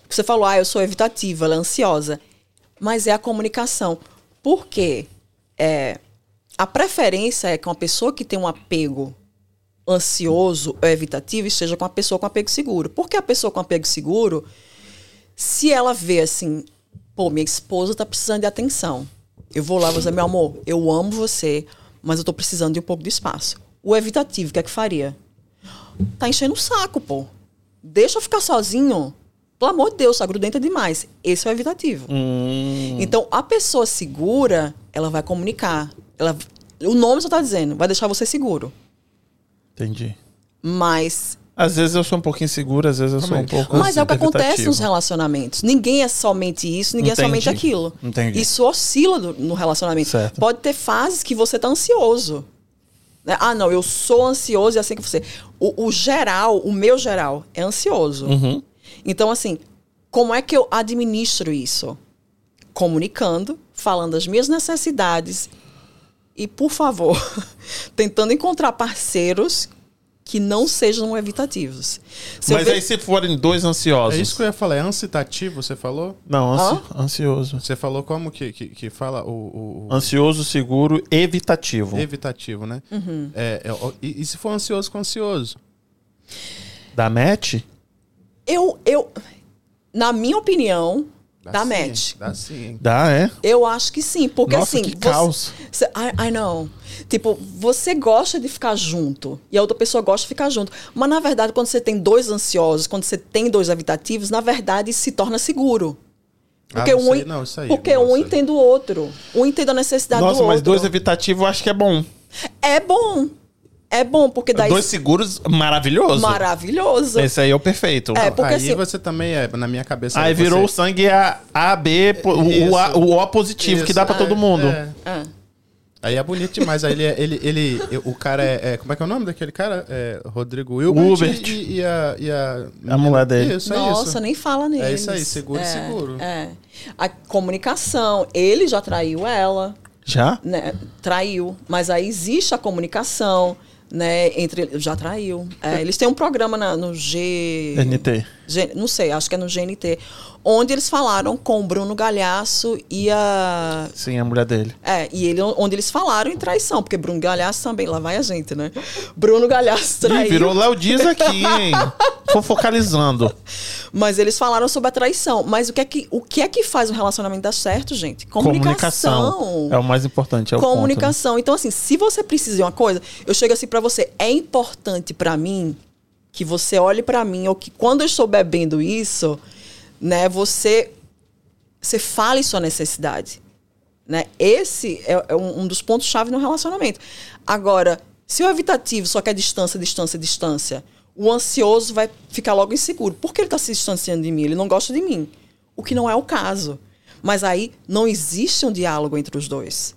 Você falou, ah, eu sou evitativa, ela é ansiosa. Mas é a comunicação. Por quê? É, a preferência é que uma pessoa que tem um apego ansioso ou evitativo esteja com uma pessoa com apego seguro. Porque a pessoa com apego seguro, se ela vê assim, pô, minha esposa tá precisando de atenção. Eu vou lá e vou dizer, meu amor, eu amo você, mas eu tô precisando de um pouco de espaço. O evitativo, o que é que faria? Tá enchendo o saco, pô. Deixa eu ficar sozinho. Pelo amor de Deus, tá grudenta demais. Esse é o evitativo. Hum, Então, a pessoa segura, ela vai comunicar. Ela, o nome só tá dizendo, vai deixar você seguro. entendi. Mas, Às vezes eu sou um pouco inseguro, às vezes eu sou um pouco. mas é o que acontece nos relacionamentos. Ninguém é somente isso, ninguém Entendi. é somente aquilo. Entendi. Isso oscila do- no relacionamento. Certo. Pode ter fases que você tá ansioso. né? Ah, não, eu sou ansioso e é assim que você. O, o geral, o meu geral, é ansioso. Uhum. Então, assim, como é que eu administro isso? Comunicando, falando as minhas necessidades e, por favor, tentando encontrar parceiros que não sejam evitativos. Se Mas aí se forem dois ansiosos. É isso que eu ia falar. É ancitativo, você falou? Não, ansi- ansioso. Você falou como que, que, que fala o, o- Ansioso, seguro, evitativo. evitativo, né? Uhum. É, é, e, e se for ansioso com ansioso? Da match? Eu, eu, na minha opinião, dá sim, match. Dá sim. Dá, é? Eu acho que sim, porque Nossa, assim. que caos. você- I, I know. Tipo, você gosta de ficar junto e a outra pessoa gosta de ficar junto. Mas na verdade, quando você tem dois ansiosos, quando você tem dois evitativos, na verdade se torna seguro. Ah, Porque, não um, sei, não, isso aí, porque não um entende o outro. Um entende a necessidade Nossa, do mas outro. dois evitativos eu acho que é bom. É bom. É bom, porque daí. Dois seguros, maravilhoso. Maravilhoso. Esse aí é o perfeito. É, porque aí assim- você também é, na minha cabeça. Aí você- virou o sangue A, A B, o, o, A- o O positivo, que Isso, dá pra é, todo mundo. é. Ah. Aí é bonito demais. Aí ele, é- ele, ele, o cara é, é- Como é que é o nome daquele cara? É Rodrigo Wilbert. E, e a, e a. A mulher dele. Isso, é Nossa, isso. nem fala neles. isso aí, seguro e é, seguro. É. A comunicação, ele já traiu ela, Já? né? Traiu. Mas aí existe a comunicação, né? Entre. Já traiu. É, eles têm um programa na- no G. NT. G- não sei, acho que é no GNT. Onde eles falaram com o Bruno Galhaço e a. Sim, a mulher dele. É, e ele, onde eles falaram em traição, porque Bruno Galhaço também, lá vai a gente, né? Bruno Galhaço Ih, traiu. virou Léo Dias aqui, hein? Fofocalizando. Mas eles falaram sobre a traição. Mas o que é que, o que, é que faz um relacionamento dar certo, gente? Comunicação. É o mais importante, é o ponto, né? Comunicação. Então, assim, se você precisa de uma coisa, eu chego assim pra você, é importante pra mim que você olhe pra mim, ou que quando eu estou bebendo isso, né, você, você fale sua necessidade. Né? Esse é, é um, um dos pontos-chave no relacionamento. Agora, se o evitativo só quer distância, distância, distância, o ansioso vai ficar logo inseguro. Por que ele está se distanciando de mim? Ele não gosta de mim. O que não é o caso. Mas aí não existe um diálogo entre os dois.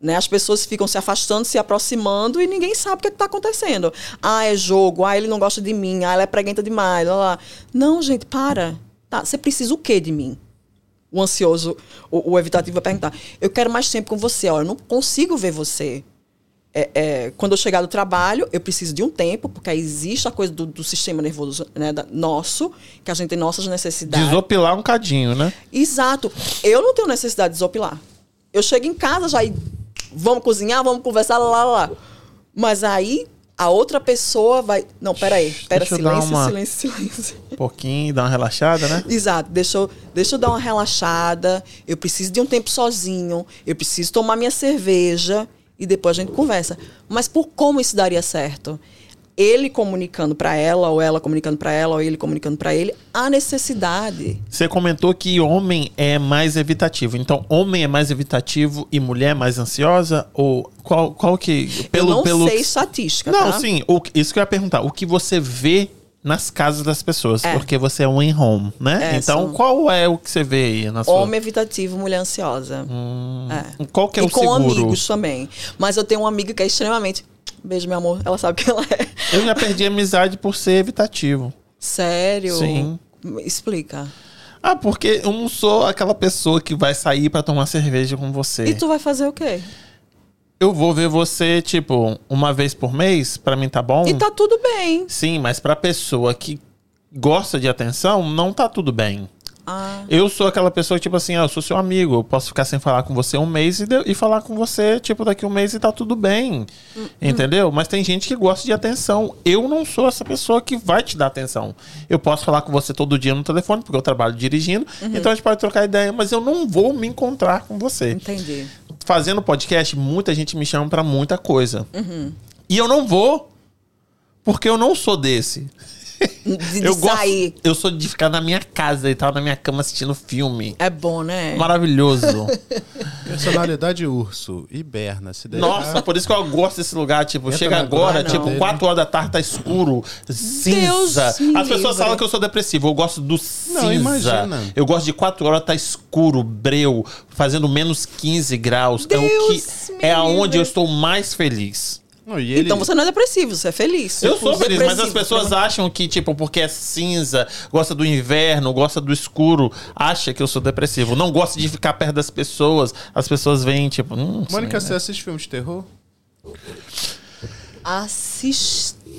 Né? As pessoas ficam se afastando, se aproximando e ninguém sabe o que está acontecendo. Ah, é jogo. Ah, ele não gosta de mim. Ah, ela é preguenta demais. Lá, lá. Não, gente, para. Tá? Você precisa o quê de mim? O ansioso, o, o evitativo vai perguntar. Eu quero mais tempo com você. Ó, eu não consigo ver você. É, é, quando eu chegar do trabalho, eu preciso de um tempo, porque aí existe a coisa do, do sistema nervoso né, da- nosso, que a gente tem nossas necessidades. Desopilar um cadinho, né? Exato. Eu não tenho necessidade de desopilar. Eu chego em casa já e vamos cozinhar, vamos conversar, lá, lá, lá. Mas aí a outra pessoa vai. Não, peraí. Pera, Deixa silêncio, uma- silêncio, silêncio. Um pouquinho, dar uma relaxada, né? Exato, deixa eu, deixa eu dar uma relaxada. Eu preciso de um tempo sozinho. Eu preciso tomar minha cerveja e depois a gente conversa. Mas por como isso daria certo? Ele comunicando para ela, ou ela comunicando para ela, ou ele comunicando para ele, a necessidade. Você comentou que homem é mais evitativo. Então, homem é mais evitativo e mulher é mais ansiosa? Ou qual, qual que. eu não sei estatística. Não, tá? sim. O, isso que eu ia perguntar. O que você vê nas casas das pessoas? É. Porque você é um em home, né? É, então, são- qual é o que você vê aí na sua. Homem evitativo, mulher ansiosa. É. Qual que é e o com seguro? amigos também. Mas eu tenho uma amiga que é extremamente. Beijo, meu amor. Ela sabe que ela é. Eu já perdi a amizade por ser evitativo. Sério? Sim. Explica. Ah, porque eu não sou aquela pessoa que vai sair pra tomar cerveja com você. E tu vai fazer o quê? Eu vou ver você, tipo, uma vez por mês, pra mim tá bom? E tá tudo bem. Sim, mas pra pessoa que gosta de atenção, não tá tudo bem. Ah, Eu sou aquela pessoa, tipo assim, ah, eu sou seu amigo, eu posso ficar sem falar com você um mês e, de- e falar com você, tipo, daqui um mês e tá tudo bem. Entendeu? Mas tem gente que gosta de atenção. Eu não sou essa pessoa que vai te dar atenção. Eu posso falar com você todo dia no telefone, porque eu trabalho dirigindo, então a gente pode trocar ideia, mas eu não vou me encontrar com você. entendi. Fazendo podcast, muita gente me chama pra muita coisa. E eu não vou, porque eu não sou desse. De, de eu gosto, sair. eu sou de ficar na minha casa e tal, na minha cama assistindo filme. É bom, né? Maravilhoso. Personalidade urso, hiberna, se deixar. Nossa, por isso que eu gosto desse lugar. Tipo, Entra chega agora, grana tipo, dele. 4 horas da tarde tá escuro, cinza. Deus As pessoas livre. falam que eu sou depressivo. Eu gosto do cinza. Não, imagina. Eu gosto de 4 horas tá escuro, breu, fazendo menos 15 graus. é o Deus que é aonde livre. eu estou mais feliz. Não, e ele, Então você não é depressivo, você é feliz. Eu sou feliz, mas as pessoas pelo- acham que, tipo, porque é cinza, gosta do inverno, gosta do escuro, acha que eu sou depressivo. Não gosta de ficar perto das pessoas. As pessoas veem, tipo, hum, Mônica, sim, você né? assiste filme de terror?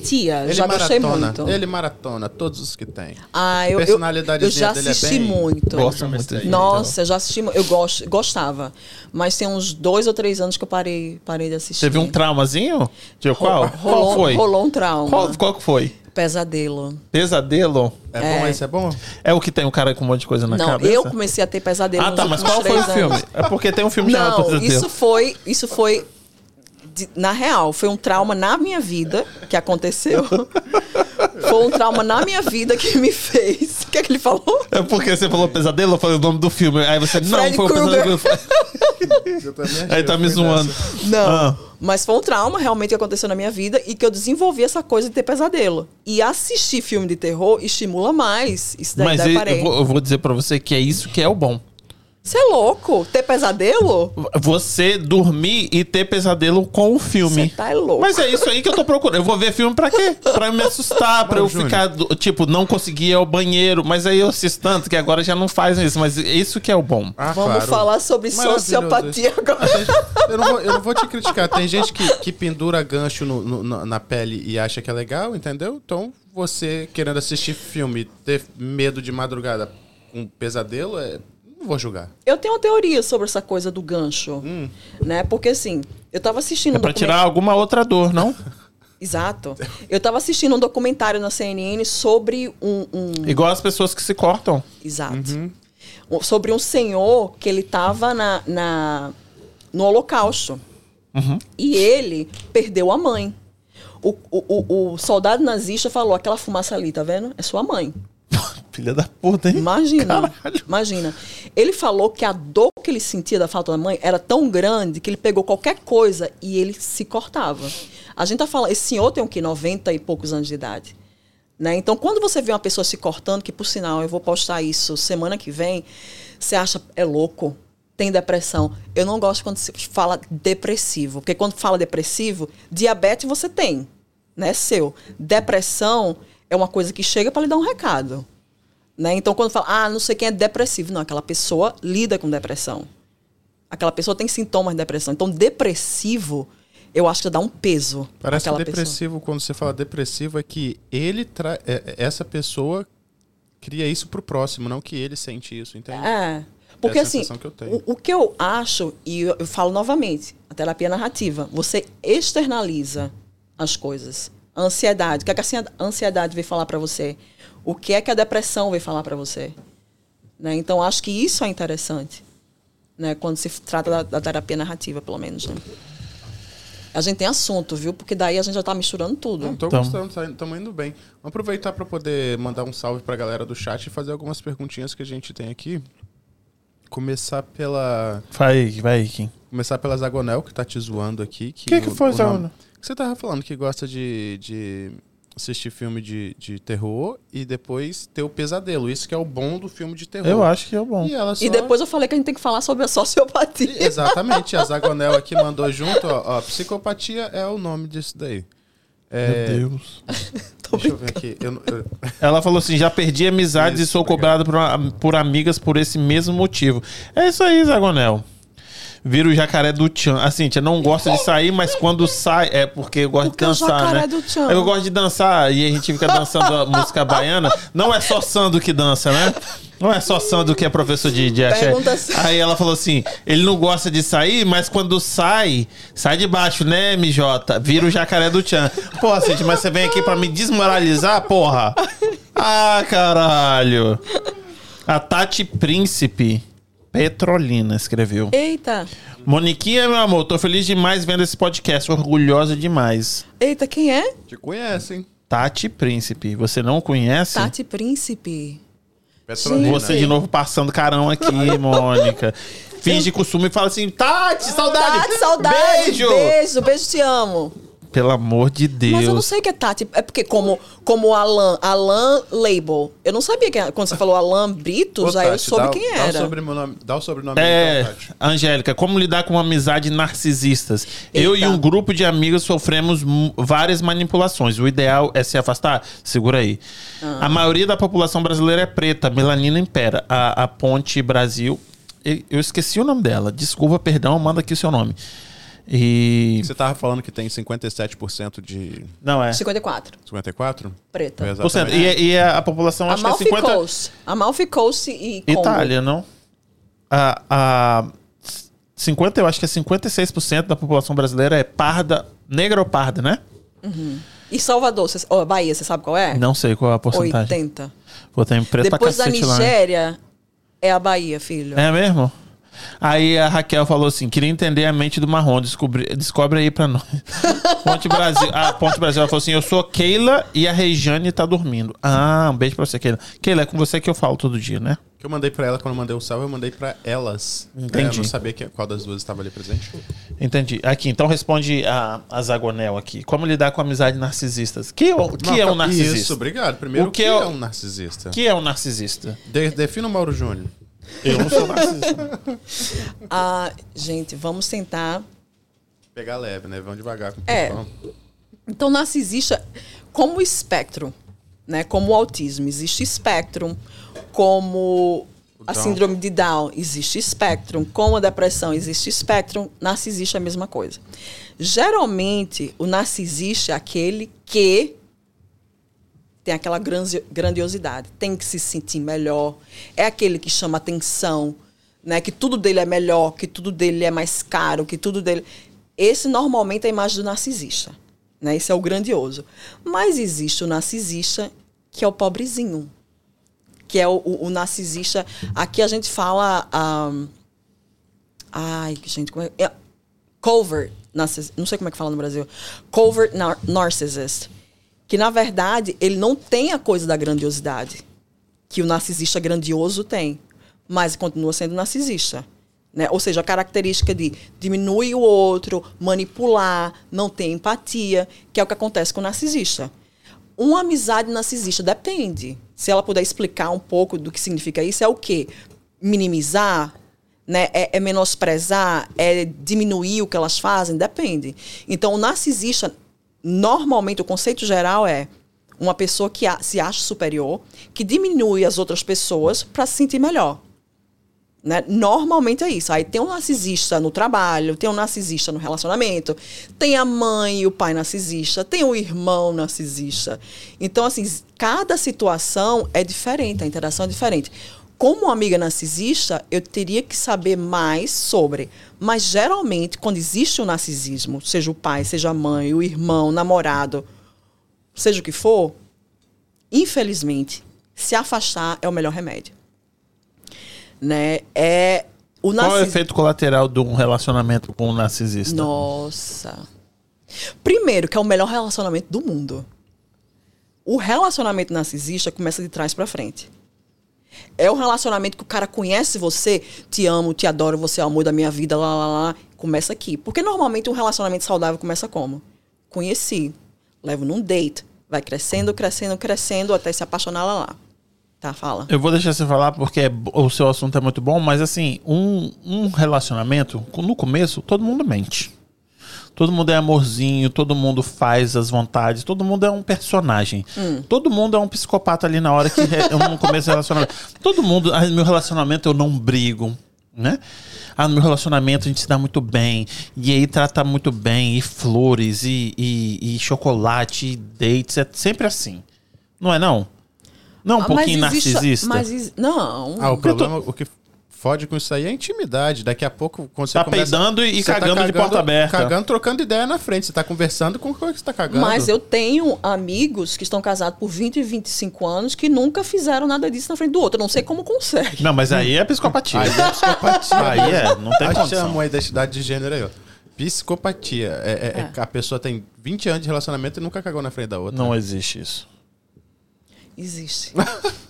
Assistia, Ele já gostei maratona. muito. Ele maratona, todos os que tem. Ah, eu, eu, eu já dele é assisti bem- muito. Gosto muito. Nossa, Nossa, eu já assisti, eu gosto, gostava. Mas tem uns dois ou três anos que eu parei, parei de assistir. Teve um traumazinho? Tipo, qual? Rolou, qual foi? Rolou um trauma. Qual, qual que foi? Pesadelo. Pesadelo É, bom, esse é bom? é o que tem um cara com um monte de coisa na não, cabeça? eu comecei a ter pesadelo Ah, nos tá, mas qual foi o filme? É porque tem um filme chamado Não, Pesadelo. isso foi, isso foi de- na real, foi um trauma na minha vida que aconteceu. foi um trauma na minha vida que me fez. O que é que ele falou? É porque você falou pesadelo, eu falei o nome do filme. Aí você, não, foi o pesadelo. Eu também achei, Aí tá eu me zoando. nessa. Não. Ah. Mas foi um trauma realmente que aconteceu na minha vida e que eu desenvolvi essa coisa de ter pesadelo. E assistir filme de terror estimula mais. Isso daí, Mas daí eu, eu vou, eu vou dizer pra você que é isso que é o bom. Você é louco? Ter pesadelo? Você dormir e ter pesadelo com o filme. Você tá louco. Mas é isso aí que eu tô procurando. Eu vou ver filme pra quê? Pra me assustar, pra Bom, eu Júnior. ficar, tipo, não conseguir ir ao banheiro. Mas aí eu assisto tanto que agora já não fazem isso. Mas isso que é o bom. Ah, Vamos claro. falar sobre sociopatia agora. Eu não, vou, eu não vou te criticar. Tem gente que, que pendura gancho no- no- na- na pele e acha que é legal, entendeu? Então, você querendo assistir filme, ter medo de madrugada com pesadelo, é, não vou julgar. Eu tenho uma teoria sobre essa coisa do gancho, né? Porque assim, eu tava assistindo É um pra tirar alguma outra dor, não? Exato. Eu tava assistindo um documentário na CNN sobre um... um- Igual as pessoas que se cortam. Exato. Uhum. Um- Sobre um senhor que ele tava na, na- no holocausto. Uhum. E ele perdeu a mãe. O, o, o- o soldado nazista falou, aquela fumaça ali, tá vendo? É sua mãe. Filha da puta, hein? Imagina, Caralho. imagina. Ele falou que a dor que ele sentia da falta da mãe era tão grande que ele pegou qualquer coisa e ele se cortava. A gente tá falando, esse senhor tem o quê? 90 e poucos anos de idade. Né? Então, quando você vê uma pessoa se cortando, que por sinal eu vou postar isso semana que vem, você acha, é louco, tem depressão. Eu não gosto quando se fala depressivo, porque quando fala depressivo, diabetes você tem, né? Seu. Depressão é uma coisa que chega para lhe dar um recado. Né? Então, quando fala, ah, não sei quem é depressivo, não, aquela pessoa lida com depressão. Aquela pessoa tem sintomas de depressão. Então, depressivo, eu acho que dá um peso. Parece que àquela pessoa. depressivo, quando você fala depressivo, é que ele tra... é- é- essa pessoa cria isso pro próximo, não que ele sente isso, entende? É. Porque É assim, que. O, o que eu acho, e eu, eu falo novamente, a terapia narrativa, você externaliza as coisas. A ansiedade, o que, é que a ansiedade veio falar para você? O que é que a depressão veio falar para você? Né? Então, acho que isso é interessante, né? quando se trata da, da terapia narrativa, pelo menos. Né? A gente tem assunto, viu? Porque daí a gente já está misturando tudo. Não, tô Então- gostando, estamos indo bem. Vamos aproveitar para poder mandar um salve pra galera do chat e fazer algumas perguntinhas que a gente tem aqui. Começar pela. Vai, vai, Kim. Começar pela Zagonel, que tá te zoando aqui. Que, Que que o- foi, o nome- Zagonel? Você tava falando que gosta de, de assistir filme de, de terror e depois ter o pesadelo. Isso que é o bom do filme de terror. Eu acho que é bom. E ela só... E depois eu falei que a gente tem que falar sobre a sociopatia. Exatamente, a Zagonel aqui mandou junto, ó, ó, psicopatia é o nome disso daí. É, Meu Deus. Tô deixa eu ver aqui. Eu, eu- Ela falou assim: já perdi amizades Isso, e sou obrigado. cobrado por, por amigas por esse mesmo motivo. É isso aí, Zagonel. Vira o jacaré do Tchan. A Cintia não gosta de sair, mas quando sai é porque eu gosto Porque de o dançar, jacaré né? Eu gosto de dançar e a gente fica dançando a música baiana. Não é só Sandro que dança, né? Não é só Sandro que é professor de, de axé. Assim. Aí ela falou assim: ele não gosta de sair, mas quando sai, sai de baixo, né, MJ? Vira o jacaré do Tchan. Porra, Cintia, mas você vem aqui pra me desmoralizar, porra? Ah, caralho. A Tati Príncipe Petrolina escreveu. Eita, Moniquinha, meu amor, tô feliz demais vendo esse podcast, orgulhosa demais. eita, quem é? te conhecem. Tati Príncipe, você não conhece? Tati Príncipe. Petrolina. Você de novo passando carão aqui, Mônica. Finge costume e fala assim: Tati, saudade! Tati, saudade. Beijo! Beijo, beijo, te amo. Pelo amor de Deus. Mas eu não sei o que é Tati. É porque, como, como Alan, Alan Label. Eu não sabia que quando você falou Alan Britos, Ô, aí eu soube dá, quem Dá o era. sobrenome, dá o sobrenome É, então, Tati. Angélica, como lidar com uma amizade narcisistas? Eu e Eita. um grupo de amigos sofremos várias manipulações. O ideal é se afastar? Segura aí. Ah. A maioria da população brasileira é preta, melanina impera. A, a Ponte Brasil. Eu esqueci o nome dela. Desculpa, perdão, manda aqui o seu nome. E. Você tava falando que tem 57% de Não é. 54. 54? Preta. É, Por cento. exatamente. E, e a, a população acho que é Amalfi 50. Coast. Amalfi Coast e Congo. Itália, não? A, a 50, eu acho que é 56% da população brasileira é parda, negra ou parda, né? E Salvador, cê, oh, Bahia, você sabe qual é? Não sei qual é a porcentagem. 80. Pô, tem preto Depois da lá. né? Nigéria, é a Bahia, filho. É mesmo? Aí a Raquel falou assim: queria entender a mente do Marrom, descobri, descobre aí pra nós. Ponte Brasil. A Ponte Brasil ela falou assim: eu sou Keila e a Regiane tá dormindo. Ah, um beijo pra você, Keila. Keila, é com você que eu falo todo dia, né? que eu mandei pra ela quando eu mandei o salve, eu mandei pra elas. Entendi. É, eu não sabia que- qual das duas estava ali presente. Entendi. Aqui, então responde a, a Zagonel aqui. Como lidar com amizade narcisistas? Que, é o- que é um Não, narcisista? Isso, obrigado. Primeiro, O que que, é é, o- um narcisista? que é um narcisista? De, defina o Mauro Júnior. Eu não sou narcisista. Ah, gente, vamos tentar. Pegar leve, né? Vamos devagar com o É. Então, narcisista, como o espectro, né? Como o autismo, existe espectro. Como a síndrome de Down, existe espectro. Como a depressão, existe espectro. Narcisista é a mesma coisa. Geralmente, o narcisista é aquele que tem aquela grandiosidade, tem que se sentir melhor, é aquele que chama atenção, né? Que tudo dele é melhor, que tudo dele é mais caro, que tudo dele. Esse normalmente é a imagem do narcisista, né? Esse é o grandioso. Mas existe o narcisista que é o pobrezinho, que é o, o- o narcisista. Aqui a gente fala, ah, ai, gente, como é? é covert, não sei como é que fala no Brasil, covert nar narcissist que na verdade ele não tem a coisa da grandiosidade que o narcisista grandioso tem, mas continua sendo narcisista. Né? Ou seja, a característica de diminuir o outro, manipular, não ter empatia, que é o que acontece com o narcisista. Uma amizade narcisista depende. Se ela puder explicar um pouco do que significa isso, é o quê? Minimizar, né? é, é menosprezar, é diminuir o que elas fazem? Depende. Então, o narcisista, normalmente, o conceito geral é uma pessoa que se acha superior, que diminui as outras pessoas para se sentir melhor. Né? Normalmente é isso. Aí tem um narcisista no trabalho, tem um narcisista no relacionamento, tem a mãe e o pai narcisista, tem o irmão narcisista. Então, assim, cada situação é diferente, a interação é diferente. Como amiga narcisista, eu teria que saber mais sobre. Mas geralmente, quando existe o narcisismo, seja o pai, seja a mãe, o irmão, o namorado, seja o que for, infelizmente, se afastar é o melhor remédio né? É o Qual é o narcis... efeito colateral de um relacionamento com um narcisista? Nossa. Primeiro, que é o melhor relacionamento do mundo. O relacionamento narcisista começa de trás pra frente. É um relacionamento que o cara conhece você, te amo, te adoro, você é o amor da minha vida, lá, lá, lá. Começa aqui. Porque normalmente um relacionamento saudável começa como? Conheci, levo num date, vai crescendo, crescendo, crescendo, até se apaixonar lá, lá. Tá, fala. Eu vou deixar você falar porque é o seu assunto é muito bom, mas assim, um, um relacionamento, no começo, todo mundo mente. Todo mundo é amorzinho, todo mundo faz as vontades, todo mundo é um personagem. Todo mundo é um psicopata ali na hora que re- no começo do relacionamento. Todo mundo, ah, no meu relacionamento eu não brigo, né? Ah, no meu relacionamento a gente se dá muito bem. E aí trata muito bem, e flores, e, e, e chocolate, e dates, é sempre assim. Não é não? Não, um Ah, pouquinho mas existe- narcisista. Mas não. Ah, o Porque eu tô- problema, o que fode com isso aí é a intimidade. Daqui a pouco, quando você Tá começa- peidando e você tá cagando de porta aberta. Cagando, trocando ideia na frente. Você tá conversando com o que você tá cagando. Mas eu tenho amigos que estão casados por 20 e 25 anos que nunca fizeram nada disso na frente do outro. Eu não sei como consegue. Não, mas aí é psicopatia. Aí é psicopatia. Aí é, não tem condição. chama a identidade de gênero aí, ó. Psicopatia. É, é- é que a pessoa tem 20 anos de relacionamento e nunca cagou na frente da outra. Não existe isso. Existe.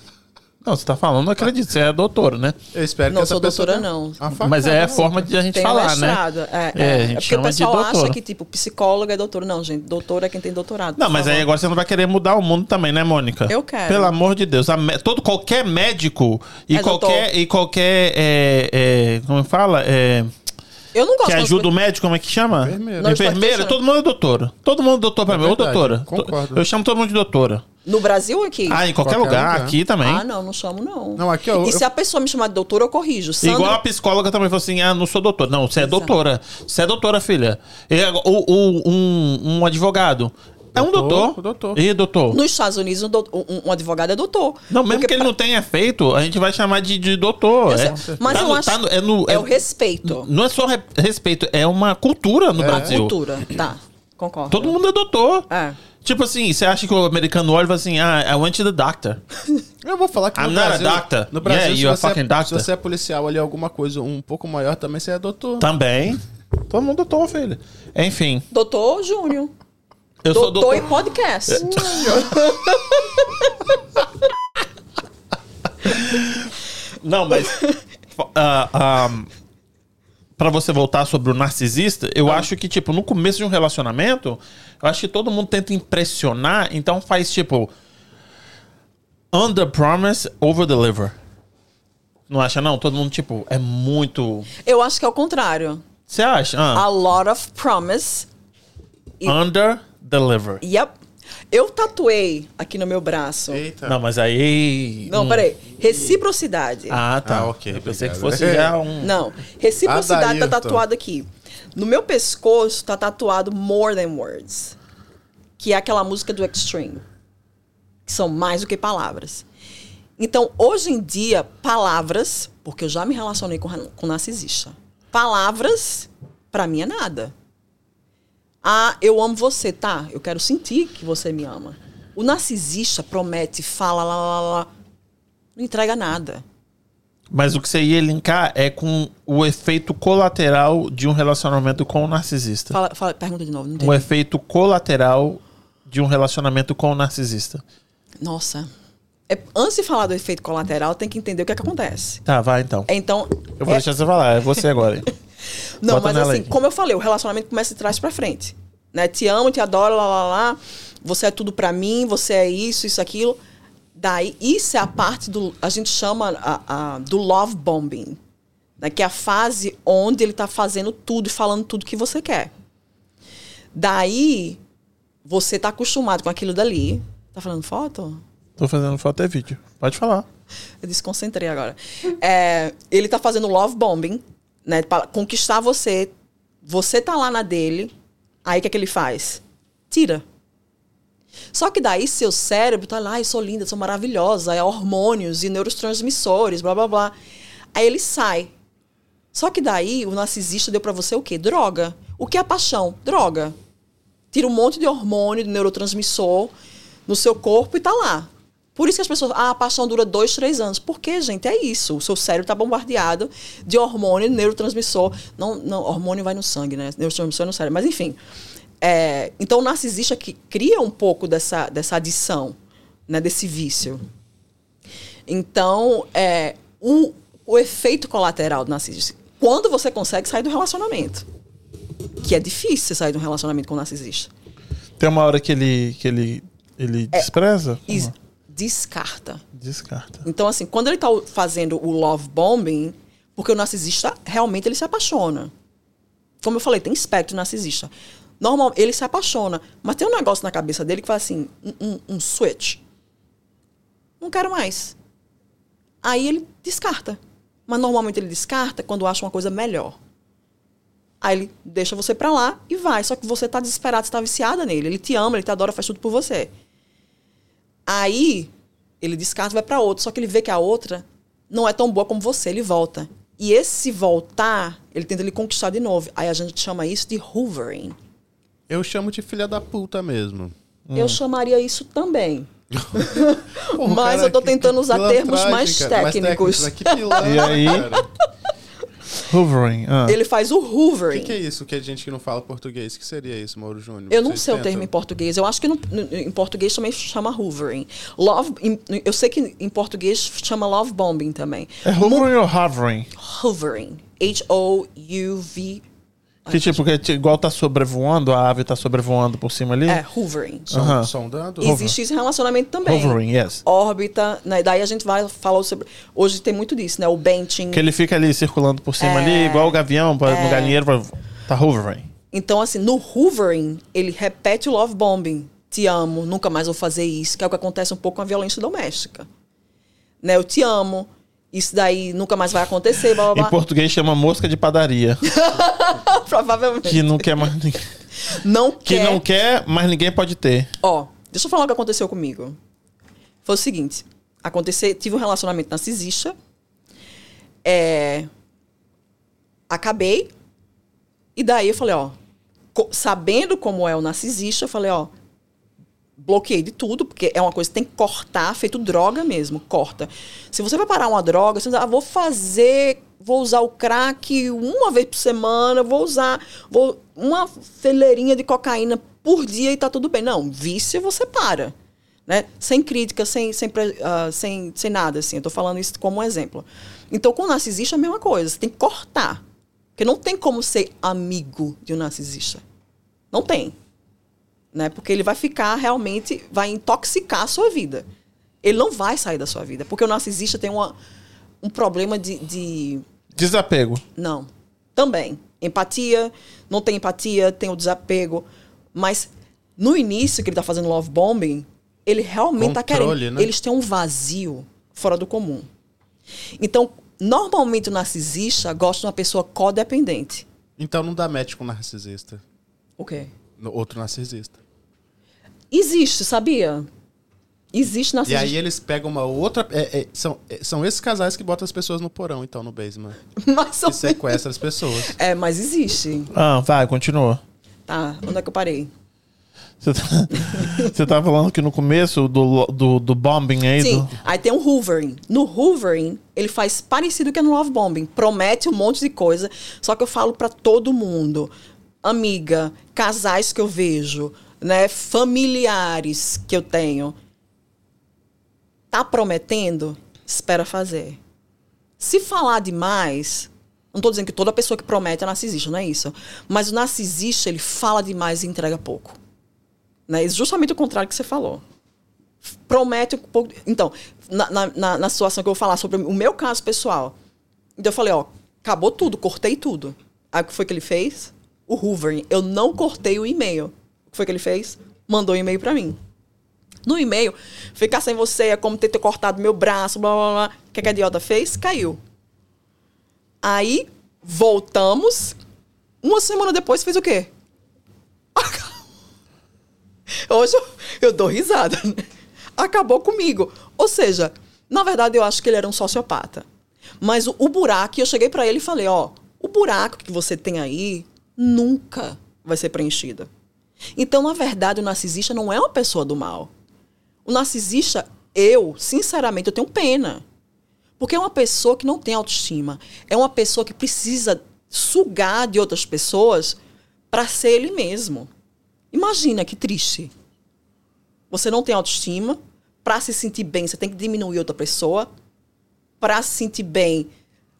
Não, você tá falando, não acredito. Você é doutor, né? Eu espero Não que essa sou pessoa doutora, tenha não. facada Mas é a forma de a gente Tem falar, mestrado. né? É, É, é. a gente É porque o pessoal doutora. acha que, tipo, psicólogo é doutor. Não, gente. Doutor é quem tem doutorado. Não, mas aí favor. agora você não vai querer mudar o mundo também, né, Mônica? Eu quero. Pelo amor de Deus. Todo, qualquer médico e É qualquer. E qualquer é, é, como fala? É, Eu não gosto que ajuda o médico, como é que chama? Enfermeira. Enfermeira, todo mundo é doutora. Todo mundo é doutor pra É mim. Ô, verdade, doutora. concordo. Eu chamo todo mundo de doutora. No Brasil ou aqui? Ah, em qualquer, Qualquer lugar, lugar. aqui também. Ah, não, não chamo, não. Não, aqui, ó, E eu- se a pessoa me chamar de doutora, eu corrijo. Sandra... Igual a psicóloga também falou assim: ah, não sou doutora. Não, você é doutora. Você é doutora, filha. E, o, o- um, um advogado. É um Doutor, doutor. doutor. E doutor? Nos Estados Unidos, um, dou- um- um advogado é doutor. Não, mesmo Porque que ele pra- não tenha feito, a gente vai chamar de, de doutor. Eu É, mas tá eu no- acho tá no- é no- é é- o respeito. Não é só re- respeito, é uma cultura no Brasil. Cultura, tá. Concordo. Todo mundo é doutor. É. Tipo assim, você acha que o americano olha e fala assim, ah, I went to the doctor. Eu vou falar que no I'm not a doctor. no Brasil Yeah, se, você fucking é, doctor. se você é policial ali, alguma coisa um pouco maior, também você é doutor. Também. Todo mundo é doutor, filho. Enfim, Doutor Júnior. eu sou Doutor doutor. e podcast. Não, mas. ah, ah, pra você voltar sobre o narcisista, eu acho que, tipo, no começo de um relacionamento, eu acho que todo mundo tenta impressionar, então faz, tipo. Under promise, over deliver. Não acha, não? Todo mundo, tipo, é muito. Eu acho que é o contrário. Você acha? Ah, A lot of promise. under deliver. Yep. Eu tatuei aqui no meu braço. Eita. Não, mas aí. Não, hum. peraí. Reciprocidade. Ah, tá. Ah, ok, Eu pensei que obrigado. fosse já um. Não. Reciprocidade tá Adairton. tatuado aqui. No meu pescoço tá tatuado More Than Words. Que é aquela música do Extreme. Que são mais do que palavras. Então, hoje em dia, palavras, porque eu já me relacionei com, com narcisista. Palavras, pra mim é nada. Ah, eu amo você, tá? Eu quero sentir que você me ama. O narcisista promete, fala, lá, lá, lá. Não entrega nada. Mas o que você ia linkar é com o efeito colateral de um relacionamento com o narcisista. Fala, fala, pergunta de novo. Não O efeito colateral de um relacionamento com o narcisista. Nossa. É, antes de falar do efeito colateral, tem que entender o que é que acontece. Tá, vai então. Então. Eu vou é- deixar você falar, é você agora. Não, Bota mas assim, aí. como eu falei, o relacionamento começa de trás pra frente. Né? Te amo, te adoro, lá, lá, lá. Você é tudo pra mim, você é isso, isso, aquilo. Daí, isso é a parte do. A gente chama a, a- do love bombing. Né? Que é a fase onde ele tá fazendo tudo e falando tudo que você quer. Daí, você tá acostumado com aquilo dali. Tá falando foto? Tô fazendo foto e vídeo. Pode falar. Eu desconcentrei agora. É, ele tá fazendo love bombing, né? Pra conquistar você. Você tá lá na dele. Aí o que, é que ele faz? Tira. Só que daí seu cérebro tá lá, ai, sou linda, sou maravilhosa, é hormônios e neurotransmissores, blá blá blá. Aí ele sai. Só que daí o narcisista deu pra você o quê? Droga. O que é paixão? Droga. Tira um monte de hormônio, de neurotransmissor no seu corpo e tá lá. Por isso que as pessoas, ah, a paixão dura dois, três anos. Por quê, gente? É isso. O seu cérebro está bombardeado de hormônio, neurotransmissor. Não, não, hormônio vai no sangue, né? Neurotransmissor é no cérebro. Mas enfim. É, então o narcisista que cria um pouco dessa, dessa adição, né? Desse vício. Então, é, o, o efeito colateral do narcisista. Quando você consegue sair do relacionamento. Que é difícil sair de um relacionamento com um narcisista. Tem uma hora que ele, que ele, ele despreza? E Como? descarta. Descarta. Então, assim, quando ele tá fazendo o love bombing, porque o narcisista realmente ele se apaixona. Como eu falei, tem espectro narcisista. Normal, ele se apaixona, mas tem um negócio na cabeça dele que faz assim, um, um- um switch. Não quero mais. Aí ele descarta. Mas normalmente ele descarta quando acha uma coisa melhor. Aí ele deixa você pra lá e vai. Só que você tá desesperado, você tá viciada nele. Ele te ama, ele te adora, faz tudo por você. Aí ele descarta e vai pra outra. Só que ele vê que a outra não é tão boa como você, ele volta. E esse voltar, ele tenta lhe conquistar de novo. Aí a gente chama isso de hoovering. Eu chamo de filha da puta mesmo. Eu chamaria isso também. Porra, Mas cara, eu tô tentando que usar termos mais cara. técnicos. Que pilantra, E aí? cara. Hovering. Ah. Ele faz o O hoovering. que, que é isso que a gente que não fala português? O que seria isso, Mauro Júnior? Eu não Vocês sei o tentam? termo em português. Eu acho que no- no- em português também chama hoovering. Love, em- eu sei que em português chama love bombing também. É hovering ou hovering? Hoovering. H-O-U-V. Que tipo, que é igual tá sobrevoando, a ave tá sobrevoando por cima ali? É, hoovering. Som-. Sondando? Existe esse relacionamento também. Hovering, yes. Órbita, né? daí a gente vai falar sobre. Hoje tem muito disso, né? O benching. Que ele fica ali circulando por cima É. ali, igual o gavião pra- no galinheiro, pra- tá hovering. Então, assim, no hoovering, ele repete o love bombing. Te amo, nunca mais vou fazer isso, que é o que acontece um pouco com a violência doméstica. Né? Eu te amo, isso daí nunca mais vai acontecer, blá Em blá blá. português chama mosca de padaria. Provavelmente. que não quer mais ninguém. não Que quer. não quer, mas ninguém pode ter. Ó, deixa eu falar o que aconteceu comigo. Foi o seguinte: acontecer, tive um relacionamento narcisista. É, acabei. E daí eu falei, ó, sabendo como é o narcisista, eu falei, ó, bloqueei de tudo, porque é uma coisa que tem que cortar, feito droga mesmo, corta. Se você vai parar uma droga, você diz, ah, vou fazer, vou usar o crack uma vez por semana, vou usar vou, uma fileirinha de cocaína por dia e tá tudo bem. Não, vício você para. Né? Sem crítica, sem, sem, ah, sem, sem nada, assim. Eu tô falando isso como um exemplo. Então, com o narcisista é a mesma coisa. Você tem que cortar. Porque não tem como ser amigo de um narcisista. Não tem né? Porque ele vai ficar realmente, vai intoxicar a sua vida. Ele não vai sair da sua vida, porque o narcisista tem uma, um problema de, de Desapego. não, também empatia, não tem empatia, tem o desapego, mas no início que ele está fazendo love bombing, ele realmente está Controle, querendo, né? eles têm um vazio fora do comum. Então, normalmente o narcisista gosta de uma pessoa codependente. Então não dá match com narcisista. O quê? No- Outro narcisista. Existe, sabia? Existe E narcisista. aí eles pegam uma outra. é- é- são, é- são esses casais que botam as pessoas no porão, então, no basement. Mais ou E sequestram as pessoas. É, mas existe. Ah, vai, continua. Tá, onde é que eu parei? Você tá, você tá falando que no começo do, do, do bombing aí Sim, do. aí tem um hoovering. No hoovering, ele faz parecido que no love bombing. Promete um monte de coisa, só que eu falo pra todo mundo. Amiga, casais que eu vejo, né, familiares que eu tenho. Tá prometendo? Espera fazer. Se falar demais, não tô dizendo que toda pessoa que promete é narcisista, não é isso. Mas o narcisista, ele fala demais e entrega pouco. Né? Justamente o contrário que você falou promete um pouco. Então, na- na, na situação que eu vou falar sobre o meu caso pessoal. Então eu falei, ó, acabou tudo, cortei tudo. Aí o que foi que ele fez? O hoovering. Eu não cortei o e-mail. O que foi que ele fez? Mandou um e-mail pra mim. No e-mail, ficar sem você é como ter, ter cortado meu braço, blá blá blá. O que, que a idiota fez? Caiu. Aí, voltamos. Uma semana depois, fez o quê? Hoje eu, eu dou risada. Né? Acabou comigo. Ou seja, na verdade eu acho que ele era um sociopata. Mas o, o buraco, eu cheguei pra ele e falei: ó, o buraco que você tem aí nunca vai ser preenchido. Então, na verdade, o narcisista não é uma pessoa do mal. O narcisista, eu, sinceramente, eu tenho pena. Porque é uma pessoa que não tem autoestima. É uma pessoa que precisa sugar de outras pessoas para ser ele mesmo. Imagina que triste. Você não tem autoestima. Para se sentir bem, você tem que diminuir outra pessoa. Para se sentir bem,